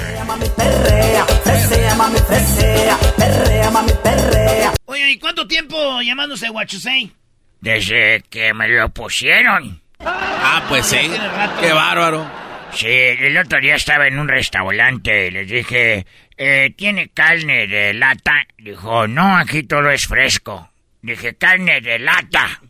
Oye, ¿y cuánto tiempo llamándose Guachusei? Desde que me lo pusieron. Ah, pues sí. Qué bárbaro. Sí, el otro día estaba en un restaurante y les dije, eh, ¿tiene carne de lata? Dijo, no, aquí todo es fresco. Dije, carne de lata.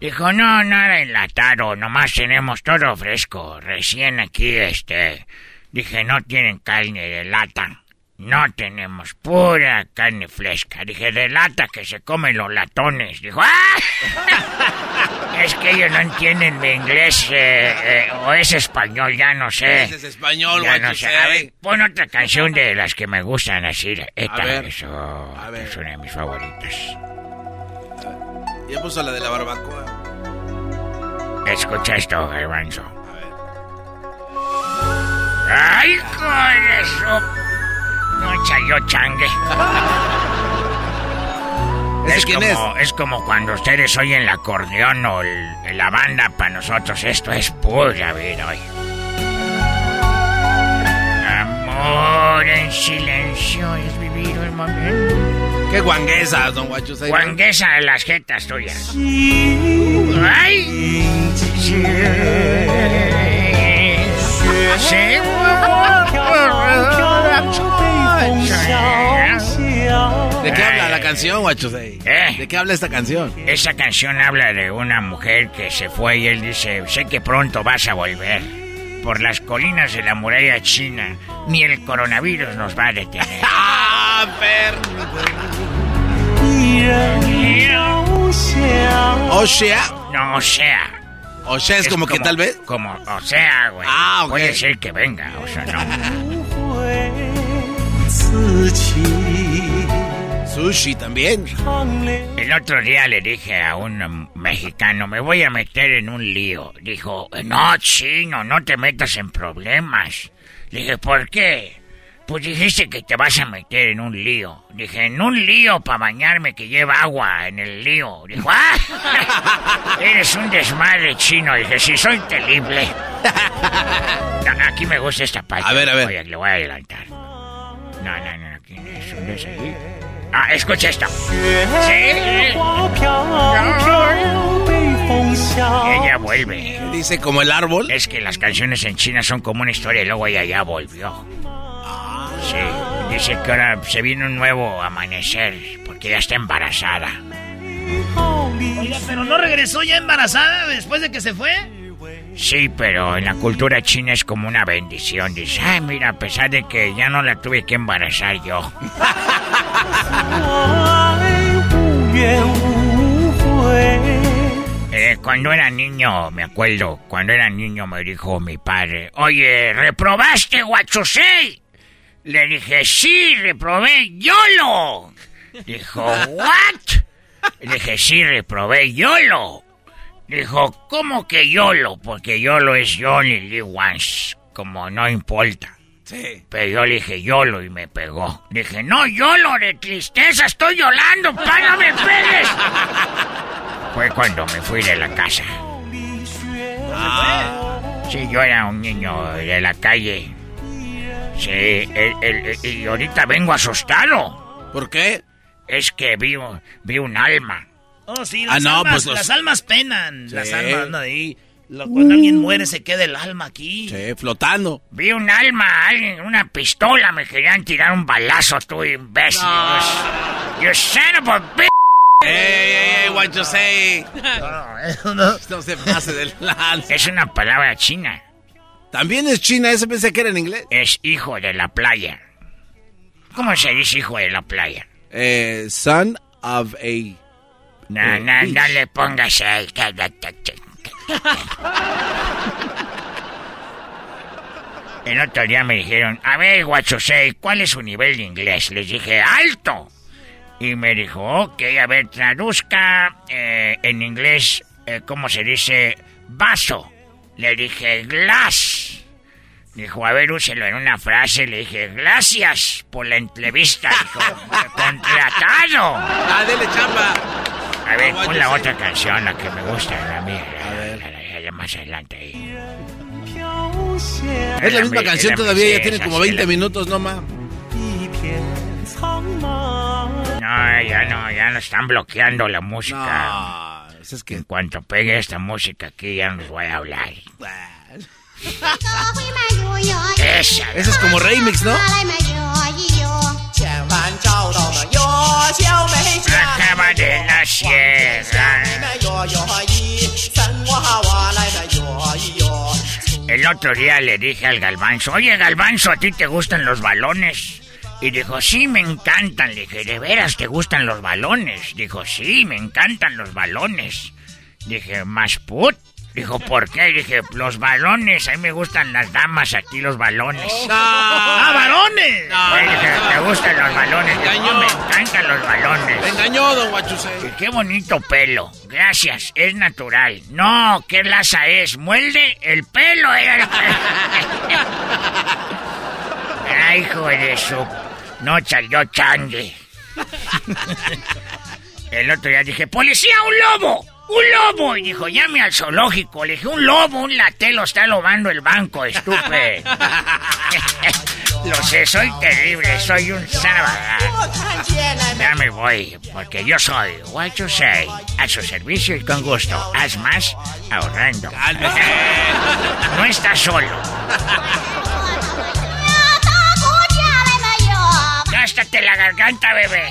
Dijo, no, nada enlatado, nomás tenemos todo fresco, recién aquí, este. Dije, no tienen carne de lata. No tenemos pura carne fresca. Dije, de lata que se comen los latones. Dijo, ¡ah! es que ellos no entienden mi inglés eh, eh, o es español, ya no sé. Es español, Ya no sé. A ver, pon otra canción de las que me gustan así. Esta, ver, eso, es una de mis favoritas. Ya puso la de la barbacoa. Escucha esto, garbanzo. ¡Ay, con eso! No chayó changue. ¿Ese es, quién como, es? como cuando ustedes oyen el acordeón o el- la banda, para nosotros esto es pura vida hoy. Amor en silencio es vivir el momento. Qué guanguesas, don Guachusei. Guanguesa de las jetas tuyas. ¡Ay! ¿De qué habla la canción, Guachusei? ¿Eh? ¿De qué habla esta canción? Esa canción habla de una mujer que se fue y él dice, sé que pronto vas a volver. Por las colinas de la muralla china, ni el coronavirus nos va a detener. ¡Ah, O sea. No, o sea. O sea, es, como, que tal vez. Como, o sea, güey. Ah, ok. Puede ser que venga, o sea, no. Sushi también. El otro día le dije a un mexicano, me voy a meter en un lío. Dijo, no, chino, no te metas en problemas. Le dije, ¿por qué? Pues dijiste que te vas a meter en un lío. Dije, en un lío para bañarme que lleva agua en el lío. Dijo, ¡ah! Eres un desmadre chino. Dije, sí, soy terrible. Aquí me gusta esta parte. A ver, a ver. Oye, le voy a adelantar. No, no, no, aquí es un des ahí. Ah, escucha esto. Sí. Ella vuelve. Dice como el árbol. Es que las canciones en China son como una historia y luego ella ya volvió. Sí, dice que ahora se viene un nuevo amanecer porque ya está embarazada. Oiga, pero no regresó ya embarazada después de que se fue. Sí, pero en la cultura china es como una bendición. Dice, ay, mira, a pesar de que ya no la tuve que embarazar yo. Eh, cuando era niño, me acuerdo, cuando era niño me dijo mi padre, oye, ¿reprobaste Huachusei? Le dije, sí, reprobé YOLO. Dijo, ¿what? Le dije, sí, reprobé YOLO. Dijo, ¿cómo que YOLO? Porque YOLO es You Only Live Once, como no importa. Sí. Pero yo le dije YOLO y me pegó. Dije, no, YOLO, de tristeza, estoy llorando, ¡para no me pegues! Fue cuando me fui de la casa. Sí, yo era un niño de la calle. Sí, el- el- el- y ahorita vengo asustado. ¿Por qué? Es que vi, vi un alma. Oh, sí, Ah, las, no, almas, pues los- las almas penan. Sí. Las almas andan ahí. Cuando alguien muere se queda el alma aquí. Sí, flotando. Vi un alma, alguien, una pistola, me querían tirar un balazo, tú imbécil. You son of a bitch. ¡Ey, ey, ey, Guachusei! No, no. No se pase del lance. Es una palabra china. También es china, ese pensé que era en inglés. Es hijo de la playa. ¿Cómo se dice hijo de la playa? Eh, son of a. No, Eh, no, no le pongas ahí. El otro día me dijeron, a ver, Guachosei, ¿cuál es su nivel de inglés? Les dije, alto. Y me dijo, ok, a ver, traduzca eh, en inglés, eh, ¿cómo se dice? Vaso. Le dije, glass. Dijo, a ver, úselo en una frase. Le dije, gracias por la entrevista. Dijo, contratado. ¡Ah, dele chamba! A ver, pon la Guachosei. otra canción, la que me gusta, la mía. A ver. más adelante ahí. Es la misma canción todavía, ya tiene como 20 minutos. no más. No, ya no, ya no están bloqueando la música. es que... En cuanto pegue esta música aquí, ya nos voy a hablar. Esa. Ese es como remix, ¿no? El otro día le dije al Galvanzo, oye Galvanzo, ¿a ti te gustan los balones? Y dijo, sí, me encantan. Le dije, ¿de veras te gustan los balones? Dijo, sí, me encantan los balones. Dije, ¿más put? Dijo, ¿por qué? Dije, los balones, a mí me gustan las damas aquí, los balones. ¡Ah, varones! Dije, ¿te gustan los balones? Dijo, engañó. me encantan los balones. Me engañó, don Guachusei. Y Qué bonito pelo. Gracias, es natural. No, ¿qué laza es? ¿Muelde? El pelo era el pelo. Ay, hijo de su... No salió changue. El otro día dije, ¡Policía, un lobo! ¡Un lobo! Y dijo, llame al zoológico. Le dije, un lobo, un latelo está lobando el banco, estúpido. Lo sé, soy terrible, soy un sábado. Ya me voy, porque yo soy What You Say, a su servicio y con gusto. Haz más ahorrando. No estás solo. Gástate la garganta, bebé.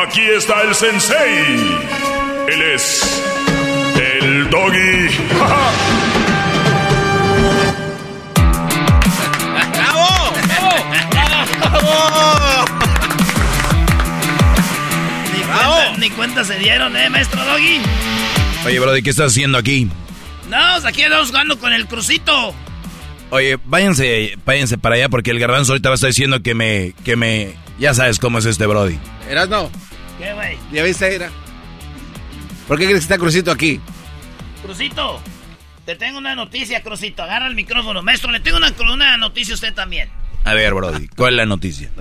Aquí está el sensei. Él es el doggy. ¡Bravo! ¡Bravo! Ni cuenta, ni cuenta se dieron, ¿eh, maestro Doggy? Oye, Brody, ¿qué estás haciendo aquí? No, aquí andamos jugando con el crucito. Oye, váyanse, váyanse para allá porque el garbanzo ahorita va a estar diciendo que me, que me, ya sabes cómo es este Brody. ¿Eras no? ¿Qué, güey? ¿Ya viste, Era? ¿Por qué crees que está Crucito aquí? Crucito, te tengo una noticia, Crucito. Agarra el micrófono. Maestro, le tengo una, una noticia a usted también. A ver, Brody, ¿cuál es la noticia?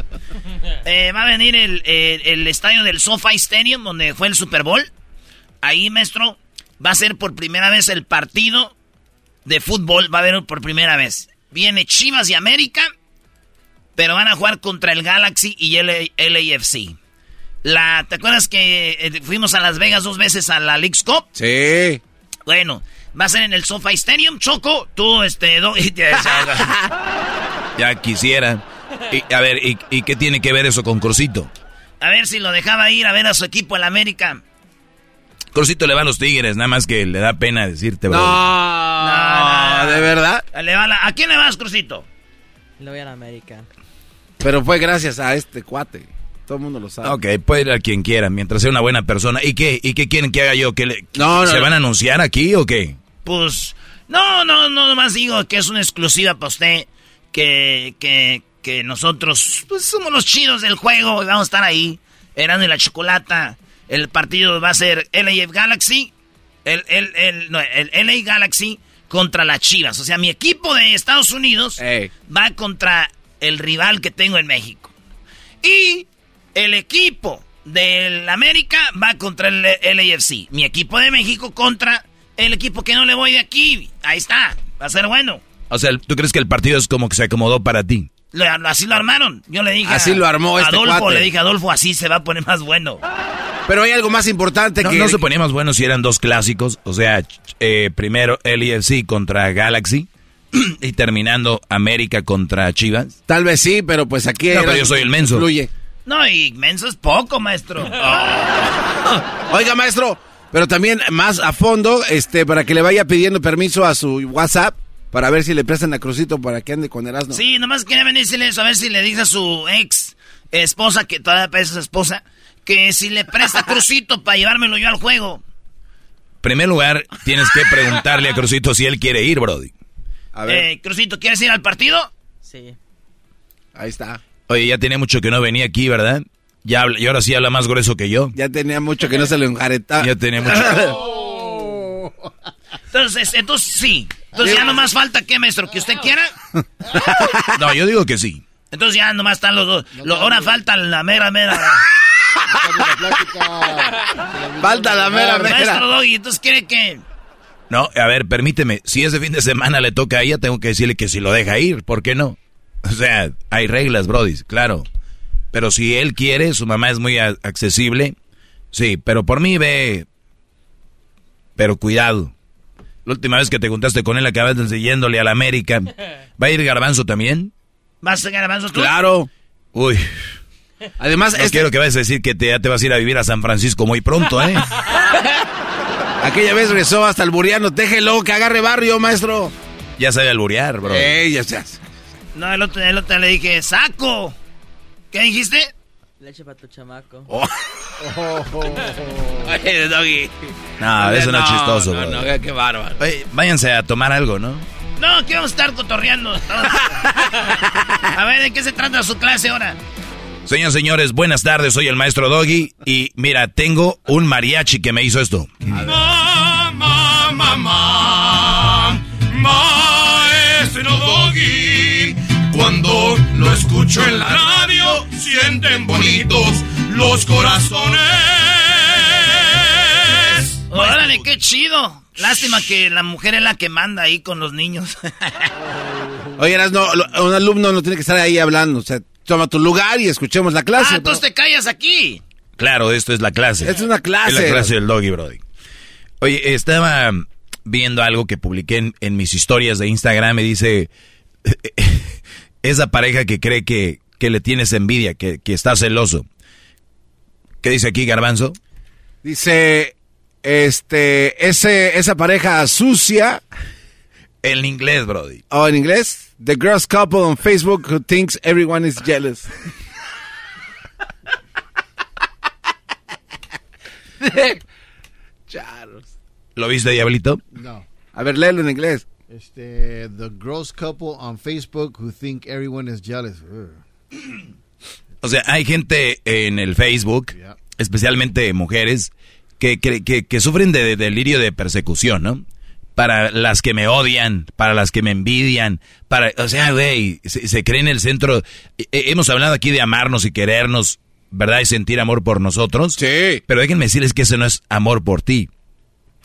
Eh, va a venir el, el- el estadio del SoFi Stadium, donde fue el Super Bowl. Ahí, maestro, va a ser por primera vez el partido de fútbol. Va a haber por primera vez. Viene Chivas y América, pero van a jugar contra el Galaxy y el LAFC. La, ¿Te acuerdas que eh, fuimos a Las Vegas dos veces a la League's Cup? Sí. Bueno, va a ser en el SoFi Stadium, Choco. Tú, este, do- Ya quisiera. Y, a ver, ¿y, y qué tiene que ver eso con Crucito? a ver si lo dejaba ir a ver a su equipo, el América. Crucito le va a los tigres, nada más que le da pena decirte, Brody. No, ¿de verdad? Le va la- ¿A quién le vas, Crucito? Le voy a la América. Pero fue gracias a este cuate. Todo el mundo lo sabe. Ok, puede ir a quien quiera, mientras sea una buena persona. ¿Y qué? ¿Y qué quieren que haga yo? ¿Que le- No, no, ¿Se no. van a anunciar aquí o qué? Pues, no, no, no, nomás digo que es una exclusiva para usted, que, que, que nosotros, pues somos los chidos del juego y vamos a estar ahí, Erano y la Chocolata. El partido va a ser LAF Galaxy, el, el, el, no, el LA Galaxy contra las Chivas. O sea, mi equipo de Estados Unidos va contra el rival que tengo en México. Y el equipo del América va contra el LAFC. Mi equipo de México contra el equipo que no le voy de aquí. Ahí está. Va a ser bueno. O sea, ¿tú crees que el partido es como que se acomodó para ti? Lo- así lo armaron. Yo le dije Así a- lo armó a este Adolfo, cuate. le dije a Adolfo, así se va a poner más bueno. Pero hay algo más importante No, que... no se ponía más bueno si eran dos clásicos. O sea, eh, primero LAFC contra Galaxy y terminando América contra Chivas. Tal vez sí, pero pues aquí... No, pero yo soy el menso. No, y menso es poco, maestro. Oiga, maestro, pero también más a fondo, este, para que le vaya pidiendo permiso a su WhatsApp para ver si le prestan a Crucito para que ande con Erasmo. Sí, nomás quería venirle eso, a ver si le dice a su ex esposa, que todavía es su esposa, que si le presta crucito para llevármelo yo al juego. En primer lugar, tienes que preguntarle a Crucito si él quiere ir, Brody. A Eh, Crucito, ¿quieres ir al partido? Sí. Ahí está. Oye, ya tenía mucho que no venía aquí, ¿verdad? Ya habla- y ahora sí habla más grueso que yo. Ya tenía mucho que no se lo enjaretaba. Ya tenía mucho. Entonces, entonces sí. Entonces ya nomás falta que, maestro, que usted quiera. No, yo digo que sí. Entonces ya nomás están los dos. Lo- ahora falta la mera, mera. Falta la mera, mera. Maestro Doggy, entonces quiere que. No, a ver, permíteme, si ese fin de semana le toca a ella, tengo que decirle que si lo deja ir, ¿por qué no? O sea, hay reglas, Brody, claro. Pero si él quiere, su mamá es muy accesible, sí, pero por mí ve... Pero cuidado. La última vez que te juntaste con él acabas yéndole a la América. ¿Va a ir Garbanzo también? ¿Vas a garbanzos tú? Claro. Uy. Además, no quiero que vayas a decir que te, ya te vas a ir a vivir a San Francisco muy pronto, ¿eh? Aquella vez regresó hasta el buriano. Déjelo, que agarre barrio, maestro. ya sabe alburear, bro. Ey, ya, ya. No, el otro, el otro le dije, saco. ¿Qué dijiste? Leche para tu chamaco. Oh. Oye, Doggy. No, eso no, es chistoso, No, bro. no, qué bárbaro. Oye, váyanse a tomar algo, ¿no? No, que vamos a estar cotorreando. a ver, ¿de qué se trata su clase ahora? Señoras y señores, buenas tardes, soy el maestro Doggy y mira, tengo un mariachi que me hizo esto. Mamá, mamá, maestro Doggy. Cuando lo escucho en la radio, sienten bonitos los corazones. Órale, qué chido. Lástima que la mujer es la que manda ahí con los niños. Oye, no, un alumno no tiene que estar ahí hablando. O sea, toma tu lugar y escuchemos la clase. ah, entonces te callas aquí. Claro, esto es la clase. Es una clase. Es la clase del Doggy, Brody. Oye, estaba viendo algo que publiqué en, en mis historias de Instagram y dice, esa pareja que cree que, que le tienes envidia, que, que está celoso. ¿Qué dice aquí, Garbanzo? Dice, este, ese, esa pareja sucia. En inglés, Brody. Oh, en inglés. The girls couple on Facebook who thinks everyone is jealous. Charles. ¿Lo viste, Diablito? No. A ver, léelo en inglés. Este, the gross couple on Facebook who think everyone is jealous. Ugh. O sea, hay gente en el Facebook, especialmente mujeres, que, que, que- que sufren de, de delirio de persecución, ¿no? Para las que me odian, para las que me envidian, para, o sea, güey, se, se creen el centro. Eh, eh, hemos hablado aquí de amarnos y querernos, ¿verdad? Y sentir amor por nosotros. Sí. Pero déjenme decirles que eso no es amor por ti.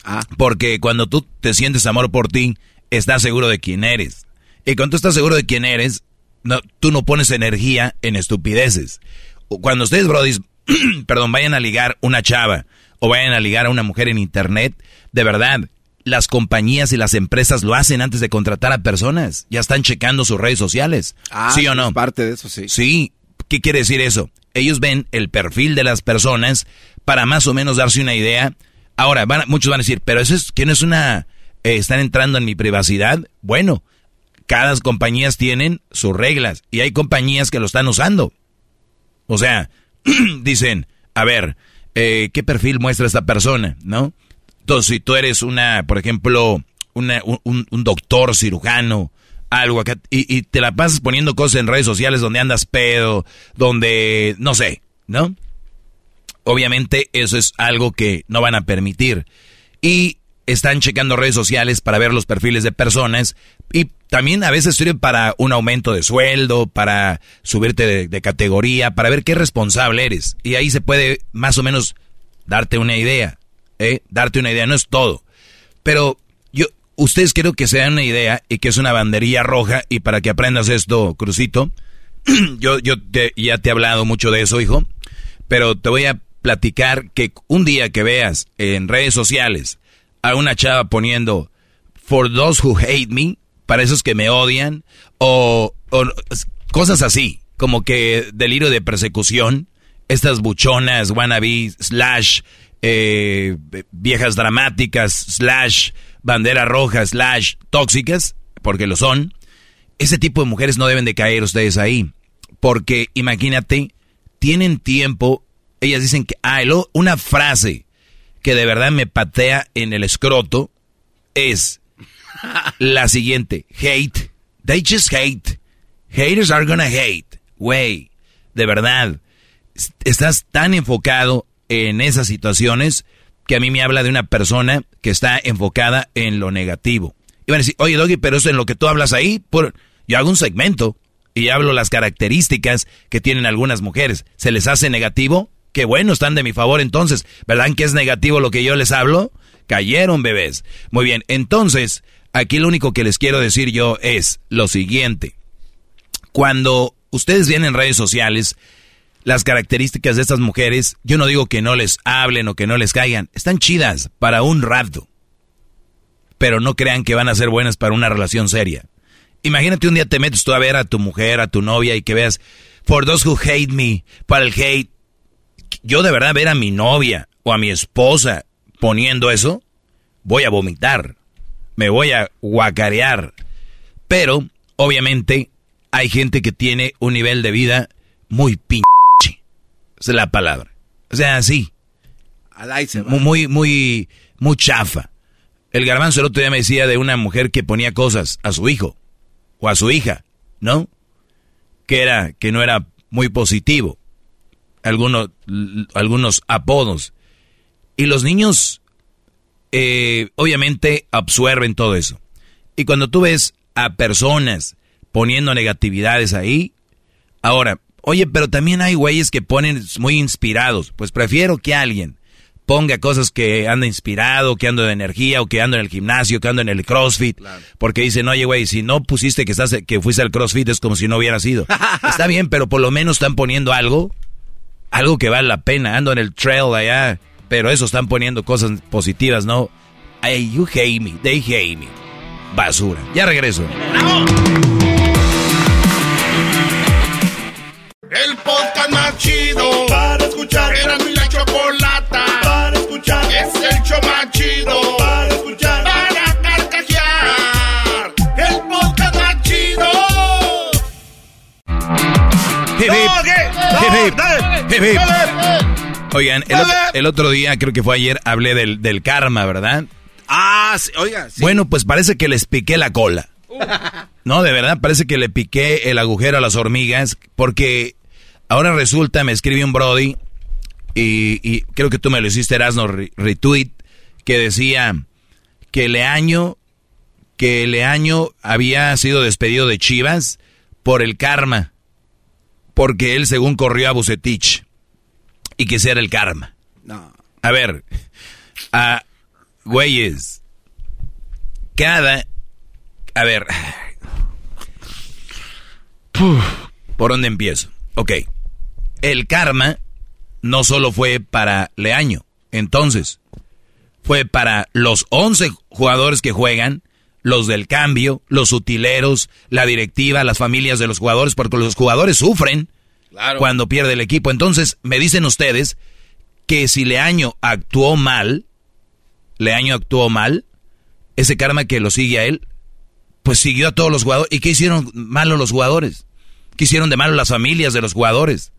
Ah. Porque cuando tú te sientes amor por ti, estás seguro de quién eres. Y cuando tú estás seguro de quién eres, no, tú no pones energía en estupideces. Cuando ustedes, brodis, perdón, vayan a ligar una chava o vayan a ligar a una mujer en internet, de verdad, las compañías y las empresas lo hacen antes de contratar a personas. Ya están checando sus redes sociales. Ah, ¿Sí o no? es parte de eso, sí. Sí. ¿Qué quiere decir eso? Ellos ven el perfil de las personas para más o menos darse una idea. Ahora, van a- muchos van a decir, pero eso es que no es una... eh, están entrando en mi privacidad. Bueno, cada compañías tienen sus reglas y hay compañías que lo están usando. O sea, dicen, a ver, eh, ¿qué perfil muestra esta persona? ¿No? Entonces, si tú eres una, por ejemplo, una- un, un- doctor cirujano, algo acá, y, y te la pasas poniendo cosas en redes sociales donde andas pedo, donde, no sé, ¿no? Obviamente eso es algo que no van a permitir. Y están checando redes sociales para ver los perfiles de personas y también a veces sirve para un aumento de sueldo, para subirte de, de categoría, para ver qué responsable eres. Y ahí se puede más o menos darte una idea, ¿eh? Darte una idea, no es todo. Pero yo, ustedes creo que se dan una idea y que es una banderilla roja y para que aprendas esto, Crucito, yo, yo ya te he hablado mucho de eso, hijo, pero te voy a platicar que un día que veas en redes sociales a una chava poniendo For those who hate me, para esos que me odian, o cosas así, como que delirio de persecución, estas buchonas, wannabe, slash, eh, viejas dramáticas, slash, bandera roja, slash, tóxicas, porque lo son, ese tipo de mujeres no deben de caer ustedes ahí. Porque imagínate, tienen tiempo, ellas dicen que, ah, luego una frase que de verdad me patea en el escroto es la siguiente, hate, they just hate, haters are gonna hate, güey, de verdad, est- estás tan enfocado en esas situaciones que a mí me habla de una persona que está enfocada en lo negativo. Y van a decir, oye Doggy, pero eso en lo que tú hablas ahí, por... yo hago un segmento y hablo las características que tienen algunas mujeres. ¿Se les hace negativo? Qué bueno, están de mi favor entonces. ¿Verdad que es negativo lo que yo les hablo? Cayeron bebés. Muy bien, entonces, aquí lo único que les quiero decir yo es lo siguiente. Cuando ustedes ven en redes sociales las características de estas mujeres, yo no digo que no les hablen o que no les caigan, están chidas para un rato. Pero no crean que van a ser buenas para una relación seria. Imagínate un día te metes tú a ver a tu mujer, a tu novia y que veas, for those who hate me, para el hate. Yo de verdad ver a mi novia o a mi esposa poniendo eso, voy a vomitar, me voy a guacarear. Pero, obviamente, hay gente que tiene un nivel de vida muy pinche. Es la palabra. O sea, así. Muy, muy, muy, muy chafa. El garbanzo el otro día me decía de una mujer que ponía cosas a su hijo o a su hija, ¿no? Que era, que no era muy positivo. Algunos, algunos apodos. Y los niños, eh, obviamente, absorben todo eso. Y cuando tú ves a personas poniendo negatividades ahí, ahora, oye, pero también hay güeyes que ponen muy inspirados. Pues prefiero que alguien ponga cosas que anda inspirado, que ando de energía, o que ando en el gimnasio, que ando en el CrossFit, porque dicen, oye, güey, si no pusiste que estás, que fuiste al CrossFit es como si no hubiera sido. Está bien, pero por lo menos están poniendo algo, algo que vale la pena. Ando en el trail allá, pero eso están poniendo cosas positivas, ¿no? Hey, you hate me, they hate me. Basura. Ya regreso. El podcast más chido para escuchar. Era mi la chocolata para escuchar. Es el show más chido para escuchar. Para carcajear. El podcast más chido. Hip, hip. Hip, hip. Hip, hip. Oigan, el, otro- el otro día, creo que fue ayer, hablé del, del karma, ¿verdad? Ah, sí, oiga, sí. Bueno, pues parece que les piqué la cola. No, de verdad, parece que le piqué el agujero a las hormigas, porque ahora resulta, me escribe un Brody, y, y creo que tú me lo hiciste, Erasno, re- retweet, que decía que Leaño, que Leaño había sido despedido de Chivas por el karma, porque él según corrió a Bucetich, y que ese era el karma. No. A ver, a güeyes, cada, a ver, ¿por dónde empiezo? Ok, el karma no solo fue para Leaño, entonces, fue para los 11 jugadores que juegan, los del cambio, los utileros, la directiva, las familias de los jugadores, porque los jugadores sufren Claro. cuando pierde el equipo. Entonces, me dicen ustedes que si Leaño actuó mal, Leaño actuó mal, ese karma que lo sigue a él, pues siguió a todos los jugadores. ¿Y qué hicieron malo los jugadores? ¿Qué hicieron de malo las familias de los jugadores?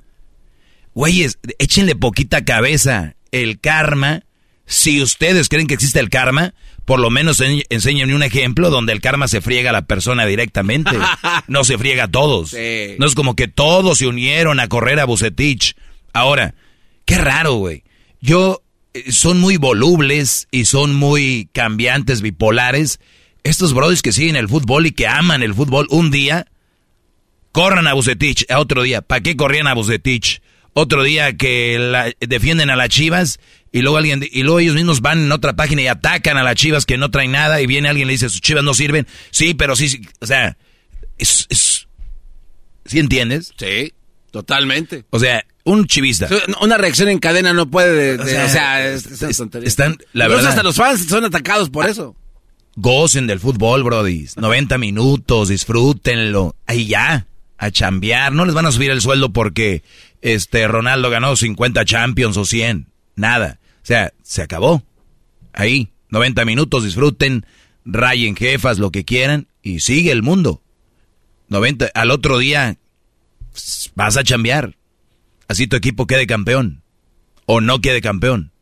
Güeyes, échenle poquita cabeza. El karma, si ustedes creen que existe el karma, por lo menos en- enséñenme un ejemplo donde el karma se friega a la persona directamente. No se friega a todos. Sí. No es como que todos se unieron a correr a Bucetich. Ahora, qué raro, güey. Yo, eh, son muy volubles y son muy cambiantes, bipolares. Estos brothers que siguen el fútbol y que aman el fútbol, un día corran a Bucetich, a otro día, ¿para qué corrían a Bucetich? Otro día que la- defienden a las Chivas y luego alguien y luego ellos mismos van en otra página y atacan a las Chivas que no traen nada y viene alguien y le dice sus Chivas no sirven. Sí, pero sí, sí, o sea, es, es- ¿sí entiendes? Sí, totalmente. O sea, un chivista. Una reacción en cadena no puede, de- de- O o sea, sea, es, es una es- tontería. están- la verdad- hasta los fans son atacados por eso. Gocen del fútbol, brody. 90 minutos, disfrútenlo. Ahí ya, a chambear. No les van a subir el sueldo porque este Ronaldo ganó 50 Champions o 100. Nada. O sea, se acabó. Ahí, 90 minutos, disfruten, rayen jefas, lo que quieran, y sigue el mundo. 90, al otro día vas a chambear. Así tu equipo quede campeón. O no quede campeón.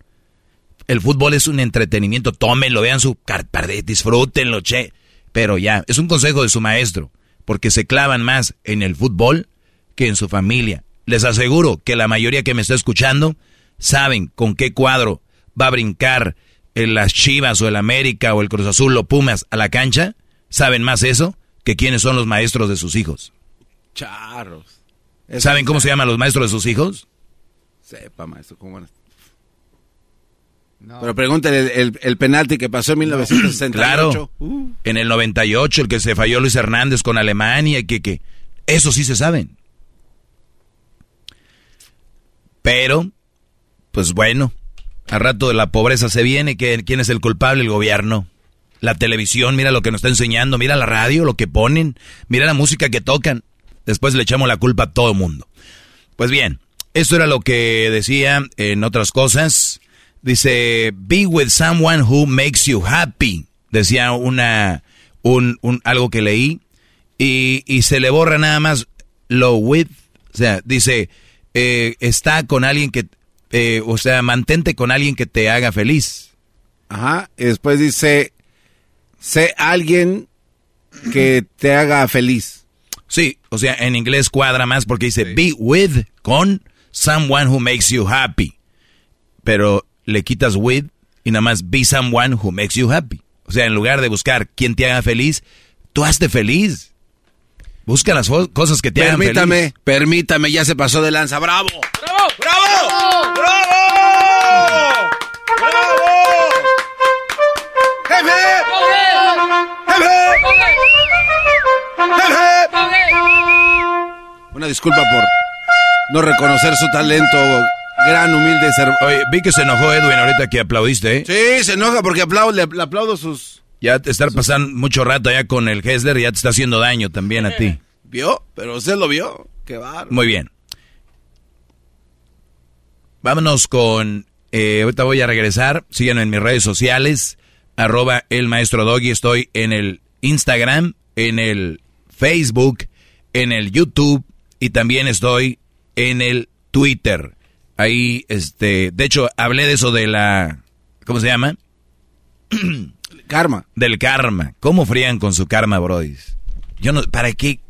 El fútbol es un entretenimiento, tómenlo, vean su carpa, disfrútenlo, che. Pero ya, es un consejo de su maestro, porque se clavan más en el fútbol que en su familia. Les aseguro que la mayoría que me está escuchando saben con qué cuadro va a brincar en las Chivas o el América o el Cruz Azul o Pumas a la cancha. Saben más eso que quiénes son los maestros de sus hijos. Charros. ¿Saben cómo se llaman los maestros de sus hijos? Sepa, maestro, cómo van a- Pero pregúntale el, el, el penalti que pasó en 1968. Claro. En el 98, el que se falló Luis Hernández con Alemania, que, que eso sí se saben. Pero, pues bueno, al rato de la pobreza se viene, ¿quién es el culpable? El gobierno. La televisión, mira lo que nos está enseñando, mira la radio, lo que ponen, mira la música que tocan. Después le echamos la culpa a todo el mundo. Pues bien, esto era lo que decía en otras cosas. Dice, be with someone who makes you happy. Decía una, un, un, algo que leí. Y, y se le borra nada más lo with. O sea, dice, eh, está con alguien que, eh, o sea, mantente con alguien que te haga feliz. Ajá. Y después dice, sé alguien que te haga feliz. Sí, o sea, en inglés cuadra más porque dice be with con someone who makes you happy. Pero le quitas with y nada más be someone who makes you happy. O sea, en lugar de buscar quien te haga feliz, tú hazte feliz. Busca las cosas que te hagan feliz. Permítame, permítame, ya se pasó de lanza. ¡Bravo! ¡Bravo! ¡Bravo! ¡Bravo! Una disculpa por no reconocer su talento, gran, humilde ser. Oye, vi que se enojó Edwin ahorita que aplaudiste, ¿eh? Sí, se enoja porque aplaudo, le aplaudo sus... Ya te está pasando mucho rato allá con el Hessler y ya te está haciendo daño también a ti. ¿Vio? Pero usted lo vio. Qué bárbaro. Muy bien. Vámonos con... eh, ahorita voy a regresar. Síganme en mis redes sociales. Arroba el maestro Doggy. Estoy en el Instagram, en el Facebook, en el YouTube y también estoy en el Twitter. Ahí, este... De hecho, hablé de eso de la... ¿Cómo se llama? Karma. Del karma. ¿Cómo frían con su karma, Brody? Yo no... ¿Para qué?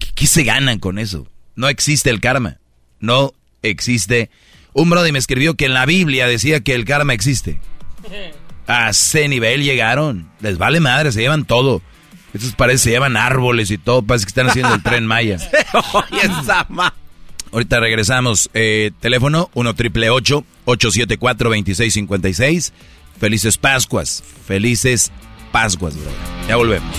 ¿Qué, qué se ganan con eso? No existe el karma. No existe. Un Brody me escribió que en la Biblia decía que el karma existe. A ese nivel llegaron. Les vale madre, se llevan todo. Estos parece se llevan árboles y todo. Parece que están haciendo el tren Maya. Ahorita regresamos. Eh, teléfono 1 triple 874 2656. Felices Pascuas. Felices Pascuas, bro. Ya volvemos.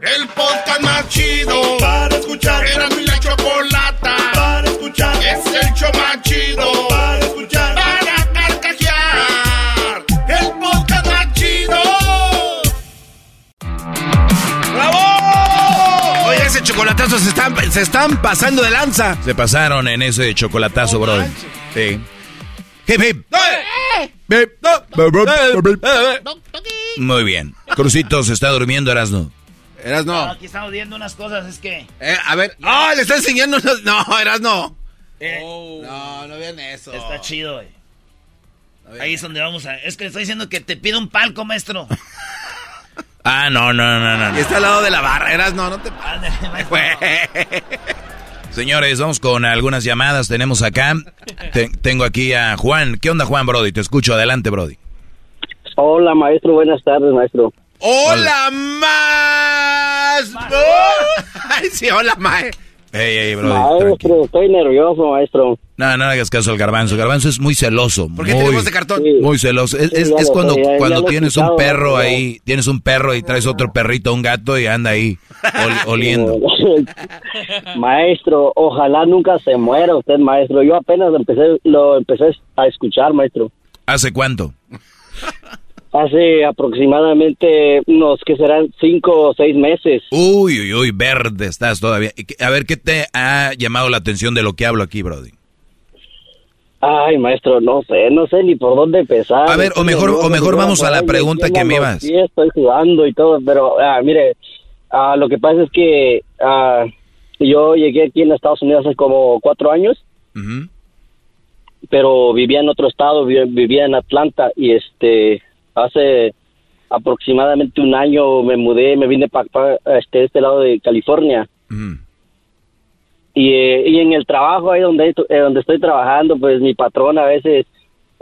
El podcast más chido para escuchar. Era mi la chocolata para escuchar. Es el show más chido para escuchar. Para carcajear. El podcast más chido. ¡Bravo! Oye, ese chocolatazo se están, se están pasando de lanza. Se pasaron en ese chocolatazo, bro. Sí. Hip, hip. Muy bien. Crucito se está durmiendo, Erasno. Eras no. Aquí estamos viendo unas cosas, es que... Eh, a ver. ¡Ah! le está enseñando. unos- No, eras no. Eh, No, no vean eso. Está chido, güey. Ahí es donde vamos a... Es que le estoy diciendo que te pido un palco, maestro. Ah, no, no, no, no. no. Está al lado de la barra, eras no, no te Señores, vamos con algunas llamadas. Tenemos acá. Te- tengo aquí a Juan. ¿Qué onda, Juan, Brody? Te escucho. Adelante, Brody. Hola, maestro. Buenas tardes, maestro. ¡Hola, más! Ay, sí, hola, mae. Ey, ey, Brody. tranqui- Maestro, estoy nervioso, maestro. No, no hagas caso al garbanzo. El garbanzo es muy celoso. ¿Por qué muy, tenemos de cartón? Muy celoso. Es, Sí, es- ya es lo cuando, ya- tienes un perro ahí, tienes un perro y traes otro perrito, un gato y anda ahí ol- oliendo. maestro, ojalá nunca se muera usted, maestro. Yo apenas lo empecé, lo empecé a escuchar, maestro. ¿Hace cuánto? Hace aproximadamente unos que serán cinco o seis meses. Uy, uy, uy, verde estás todavía. A ver, ¿qué te ha llamado la atención de lo que hablo aquí, Brody? Ay, maestro, no sé, no sé ni por dónde empezar. A ver, o mejor- o mejor vamos a la pregunta que me ibas. Sí, estoy sudando y todo, pero ah, mire, ah, lo que pasa es que ah, yo llegué aquí en Estados Unidos hace como cuatro años, Ujú. pero vivía en otro estado, vi- vivía en Atlanta y este hace aproximadamente un año me mudé, me vine para este, este lado de California. Y, eh, y en el trabajo ahí donde, eh, donde estoy trabajando, pues mi patrón a veces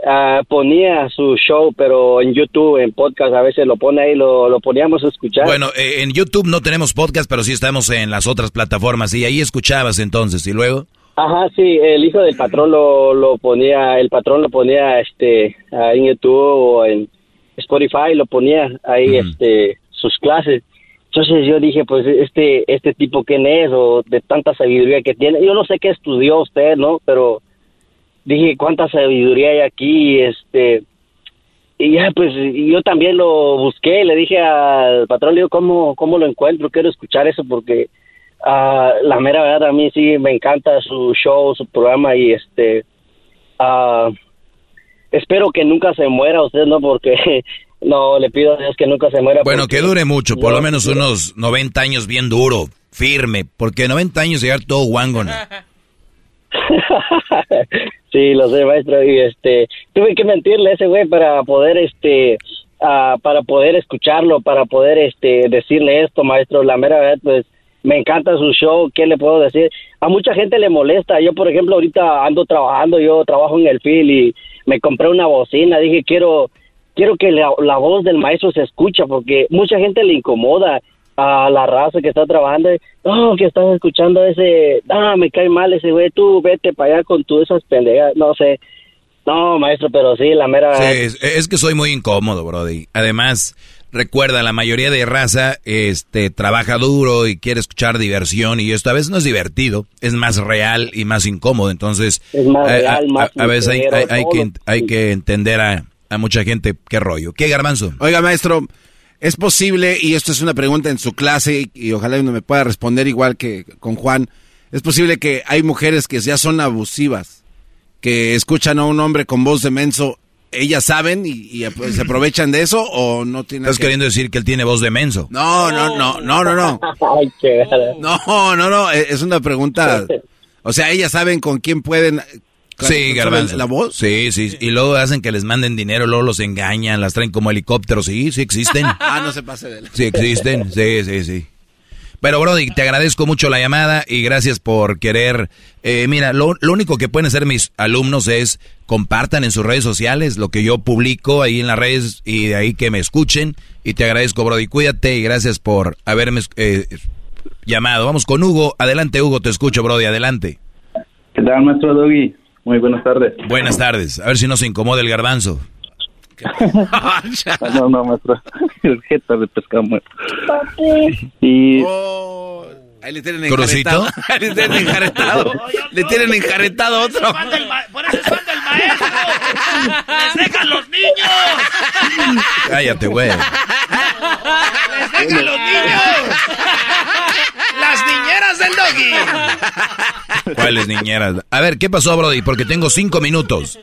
ah, ponía su show, pero en YouTube, en podcast, a veces lo pone ahí, lo, lo poníamos a escuchar. Bueno, eh, en YouTube no tenemos podcast, pero sí estamos en las otras plataformas. Y ahí escuchabas entonces, ¿y luego? Ajá, sí, el hijo del patrón lo, lo ponía, el patrón lo ponía este en YouTube o en Spotify, lo ponía ahí este sus clases. Entonces yo dije, pues este este tipo quién es o de tanta sabiduría que tiene. Yo no sé qué estudió usted, ¿no? Pero dije, cuánta sabiduría hay aquí, este y ya pues yo también lo busqué, le dije al patrón, le digo, ¿cómo, cómo lo encuentro? Quiero escuchar eso porque ah, la mera verdad a mí sí me encanta su show, su programa y este ah, espero que nunca se muera usted, ¿no? Porque no, le pido a Dios que nunca se muera. Bueno, que dure mucho, por No, lo menos unos 90 años bien duro, firme, porque 90 años llegar todo guango, ¿no? Sí, lo sé, maestro. Y este, tuve que mentirle a ese güey para poder, este, ah, para poder escucharlo, para poder, este, decirle esto, maestro. La mera verdad, pues, me encanta su show. ¿Qué le puedo decir? A mucha gente le molesta. Yo, por ejemplo, ahorita ando trabajando. Yo trabajo en el field y me compré una bocina. Dije, quiero, quiero que la, voz del maestro se escucha porque mucha gente le incomoda a la raza que está trabajando. No, que estás escuchando ese, ah, me cae mal ese güey, tú vete para allá con tú esas pendejas, no sé. No, maestro, pero sí, la mera... Sí, es, es que soy muy incómodo, Brody. Además, recuerda, la mayoría de raza este, trabaja duro y quiere escuchar diversión y esto a veces no es divertido, es más real y más incómodo. Entonces, Es más a, real, a- más a veces hay, que, hay que entender a, a mucha gente qué rollo. ¿Qué, Garbanzo? Oiga, maestro, es posible, y esto es una pregunta en su clase, y, y ojalá uno me pueda responder igual que con Juan, es posible que hay mujeres que ya son abusivas, que escuchan a un hombre con voz de menso, ellas saben y, y, pues, se aprovechan de eso o no tienen ¿Estás queriendo decir que él tiene voz de menso? No, no, no, no, no, no. Ay, qué gara. No, no, no, e- es una pregunta. O sea, ellas saben con quién pueden. Sí, Garbanzo. ¿La voz? Sí, sí. Y luego hacen que les manden dinero, luego los engañan, las traen como helicópteros. Sí, sí existen. Ah, no se pase de la- Sí existen, sí, sí, sí. Pero Brody, te agradezco mucho la llamada y gracias por querer. eh, mira, lo, lo único que pueden hacer mis alumnos es compartan en sus redes sociales lo que yo publico ahí en las redes y de ahí que me escuchen. Y te agradezco, Brody. Cuídate y gracias por haberme eh, llamado. Vamos con Hugo. Adelante, Hugo, te escucho, Brody. Adelante. ¿Qué tal, maestro Doggy? Muy buenas tardes. Buenas tardes. A ver si no se incomoda el garbanzo. No, no, maestro. El jeta de pescado muerto. Y Ahí le tienen enjaretado. Ahí le tienen enjaretado. le tienen enjaretado otro. Por eso es fan del maestro. ¡Les dejan los niños! Cállate, güey. ¡Les dejan los niños! ¡Las niñeras del doggy! ¿Cuáles niñeras? A ver, ¿qué pasó, Brody? Porque tengo cinco minutos.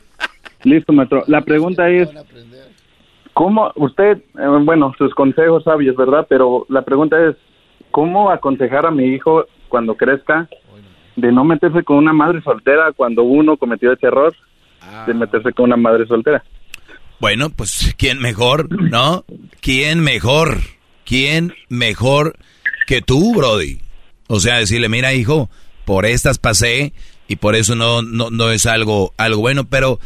Listo, maestro. La pregunta es, ¿cómo usted, eh, bueno, sus consejos sabios, ¿verdad? Pero la pregunta es, ¿cómo aconsejar a mi hijo cuando crezca de no meterse con una madre soltera cuando uno cometió ese error de meterse con una madre soltera? Bueno, pues, ¿quién mejor, no? ¿Quién mejor? ¿Quién mejor que tú, Brody? O sea, decirle, mira, hijo, por estas pasé y por eso no, no, no es algo, algo bueno. Pero,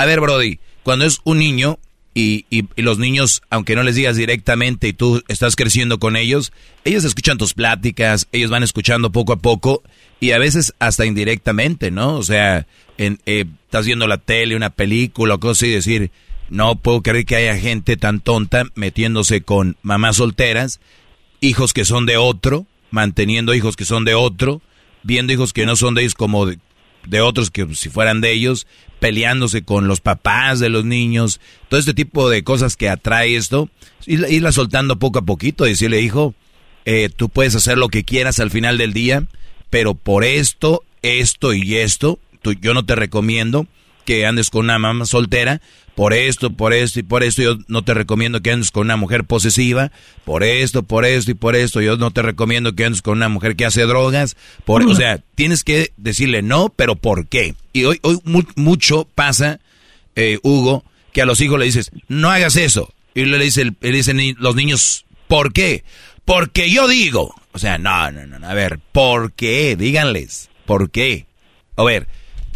a ver, Brody, cuando es un niño y, los niños, aunque no les digas directamente y tú estás creciendo con ellos, ellos escuchan tus pláticas, ellos van escuchando poco a poco y a veces hasta indirectamente, ¿no? O sea, en, eh, estás viendo la tele, una película o cosas y decir, no puedo creer que haya gente tan tonta metiéndose con mamás solteras, hijos que son de otro, manteniendo hijos que son de otro, viendo hijos que no son de ellos como de, de otros que si fueran de ellos, peleándose con los papás de los niños, todo este tipo de cosas que atrae esto, irla soltando poco a poquito, decirle, hijo, eh, tú puedes hacer lo que quieras al final del día, pero por esto, esto y esto, tú- yo no te recomiendo que andes con una mamá soltera, por esto, por esto y por esto, yo no te recomiendo que andes con una mujer posesiva, por esto, por esto y por esto, yo no te recomiendo que andes con una mujer que hace drogas, por, o sea, tienes que decirle no, pero ¿por qué? Y hoy, hoy mu- mucho pasa, eh, Hugo, que a los hijos le dices, no hagas eso, y le, dice le dicen los niños, ¿por qué? Porque yo digo, o sea, no, no, no, a ver, ¿por qué? Díganles, ¿por qué? A ver,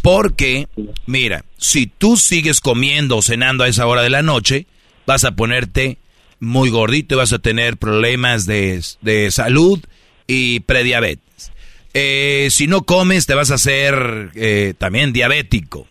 porque, mira, si tú sigues comiendo o cenando a esa hora de la noche, vas a ponerte muy gordito y vas a tener problemas de, de salud y prediabetes. Eh, si no comes, te vas a hacer eh, también diabético.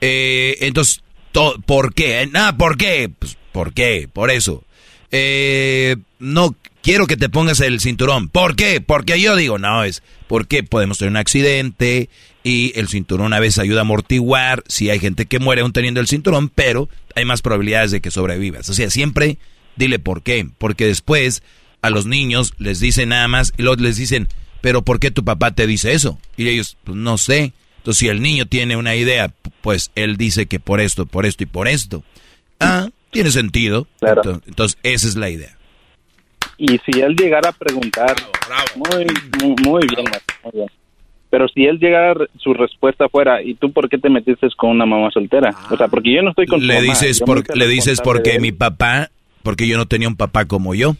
Eh, entonces, to- ¿por qué? Nada, ¿por qué? Pues, ¿por qué? Por eso. Eh, no quiero que te pongas el cinturón. ¿Por qué? Porque yo digo, no, es porque podemos tener un accidente y el cinturón a veces ayuda a amortiguar si hay gente que muere aún teniendo el cinturón, pero hay más probabilidades de que sobrevivas. O sea, siempre dile por qué. Porque después a los niños les dicen nada más y luego les dicen, pero ¿por qué tu papá te dice eso? Y ellos, pues no sé. Entonces, si el niño tiene una idea, pues él dice que por esto, por esto y por esto. Ah, tiene sentido. Entonces, entonces, esa es la idea. Y si él llegara a preguntar, muy, muy, muy bien, muy bien. Pero si él llegara, su respuesta fuera, ¿y tú por qué te metiste con una mamá soltera? O sea, porque yo no estoy con tu Le mamá, dices, por, le dices porque mi papá, porque yo no tenía un papá como yo.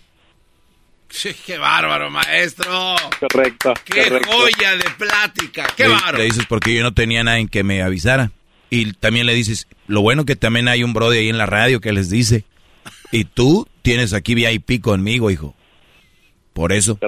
¡Qué bárbaro, maestro! Correcto. ¡Qué correcto. joya de plática! ¡Qué le, bárbaro! le dices porque yo no tenía nadie que me avisara. Y también le dices, lo bueno que también hay un brother ahí en la radio que les dice. Y tú tienes aquí VIP conmigo, hijo. Por eso.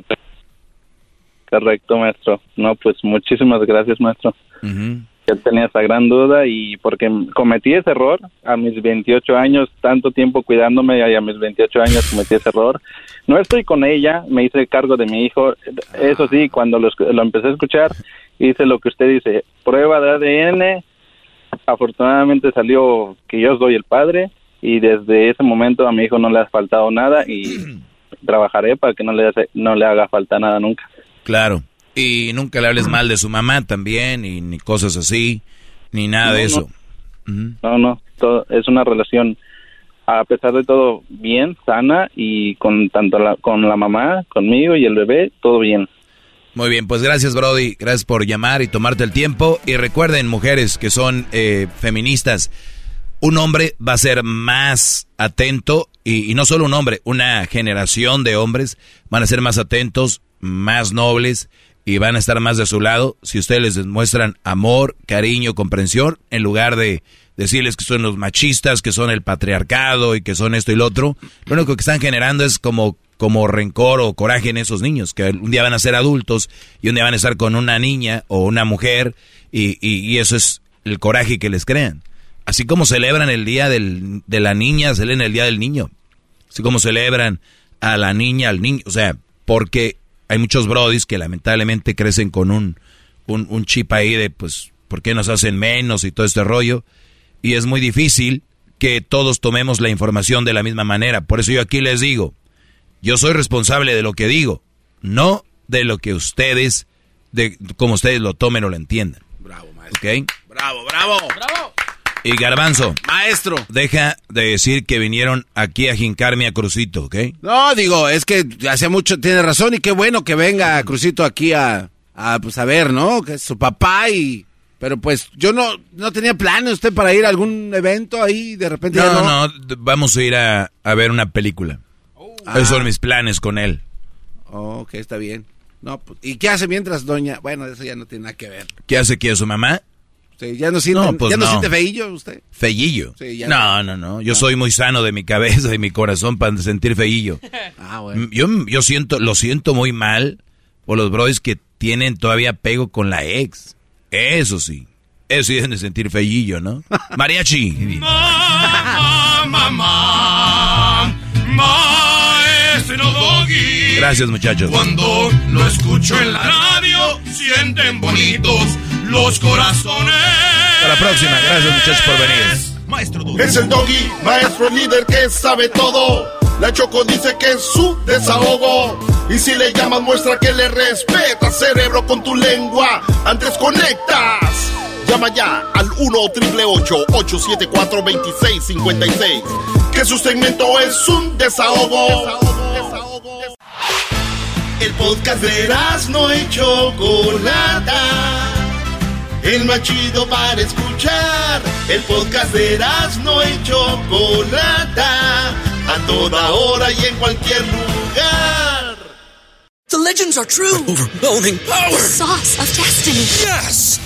Correcto, maestro. No, pues muchísimas gracias, maestro. Ujú. Yo tenía esa gran duda y porque cometí ese error a mis 28 años, tanto tiempo cuidándome y a mis 28 años cometí ese error. No estoy con ella, me hice cargo de mi hijo. Eso sí, cuando lo, lo empecé a escuchar, hice lo que usted dice, prueba de ADN. Afortunadamente salió que yo soy el padre y desde ese momento a mi hijo no le ha faltado nada y trabajaré para que no le, hace- no le haga falta nada nunca. Claro. Y nunca le hables mal de su mamá también, y ni cosas así, ni nada de No, eso. No, no, todo, es una relación, a pesar de todo, bien, sana y con tanto la, con la mamá, conmigo y el bebé, todo bien. Muy bien, pues gracias Brody, gracias por llamar y tomarte el tiempo. Y recuerden, mujeres que son eh, feministas, un hombre va a ser más atento, y, y no solo un hombre, una generación de hombres van a ser más atentos, más nobles y van a estar más de su lado si ustedes les demuestran amor, cariño, comprensión, en lugar de decirles que son los machistas, que son el patriarcado y que son esto y lo otro. Lo único que están generando es como, como rencor o coraje en esos niños, que un día van a ser adultos y un día van a estar con una niña o una mujer y, y- y eso es el coraje que les crean. Así como celebran el día del- de la niña, celebran el día del niño. Así como celebran a la niña, al niño. O sea, porque hay muchos brodis que lamentablemente crecen con un, un, un chip ahí de, pues, ¿por qué nos hacen menos y todo este rollo? Y es muy difícil que todos tomemos la información de la misma manera. Por eso yo aquí les digo, yo soy responsable de lo que digo, no de lo que ustedes, de como ustedes lo tomen o lo entiendan. Bravo, ¿Ok? Bravo, bravo. Bravo. Y Garbanzo. Maestro. Deja de decir que vinieron aquí a jincarme a Crucito, ¿ok? No, digo, es que hace mucho, tiene razón y qué bueno que venga Crucito aquí a, a, pues a ver, ¿no? Que es su papá y... Pero pues yo no, no tenía planes usted para ir a algún evento ahí de repente. ya No, no, d- vamos a ir a, a ver una película. Esos son mis planes con él. Oh, ok, está bien. No, pues, ¿Y qué hace mientras doña? Bueno, eso ya no tiene nada que ver. ¿Qué hace aquí a su mamá? Sí, ya no siente, No, pues ya no, no. siente feillo usted. Sí, ya no, no, no. Yo soy muy sano de mi cabeza y mi corazón para sentir fellillo. Ah, bueno. Yo, yo siento, lo siento muy mal por los brothers que tienen todavía apego con la ex. Eso sí. Eso sí deben de sentir fellillo, ¿no? Mariachi. Mamá, maestro Doggy. Gracias, muchachos. Cuando lo escucho en la radio, sienten bonitos los corazones. Hasta la próxima. Gracias, muchachos, por venir. Maestro Doggy. Es el Doggy, maestro líder que sabe todo. La Choco dice que es su desahogo. Y si le llamas, muestra que le respeta, cerebro, con tu lengua. Antes conectas. Llama ya al 1-888-874-2656. Que su segmento es un desahogo. El podcast de no y Chocolata. El más chido para escuchar. El podcast de no y Chocolata. A toda hora y en cualquier lugar. The legends are true. Overwhelming power! The sauce of destiny. Yes!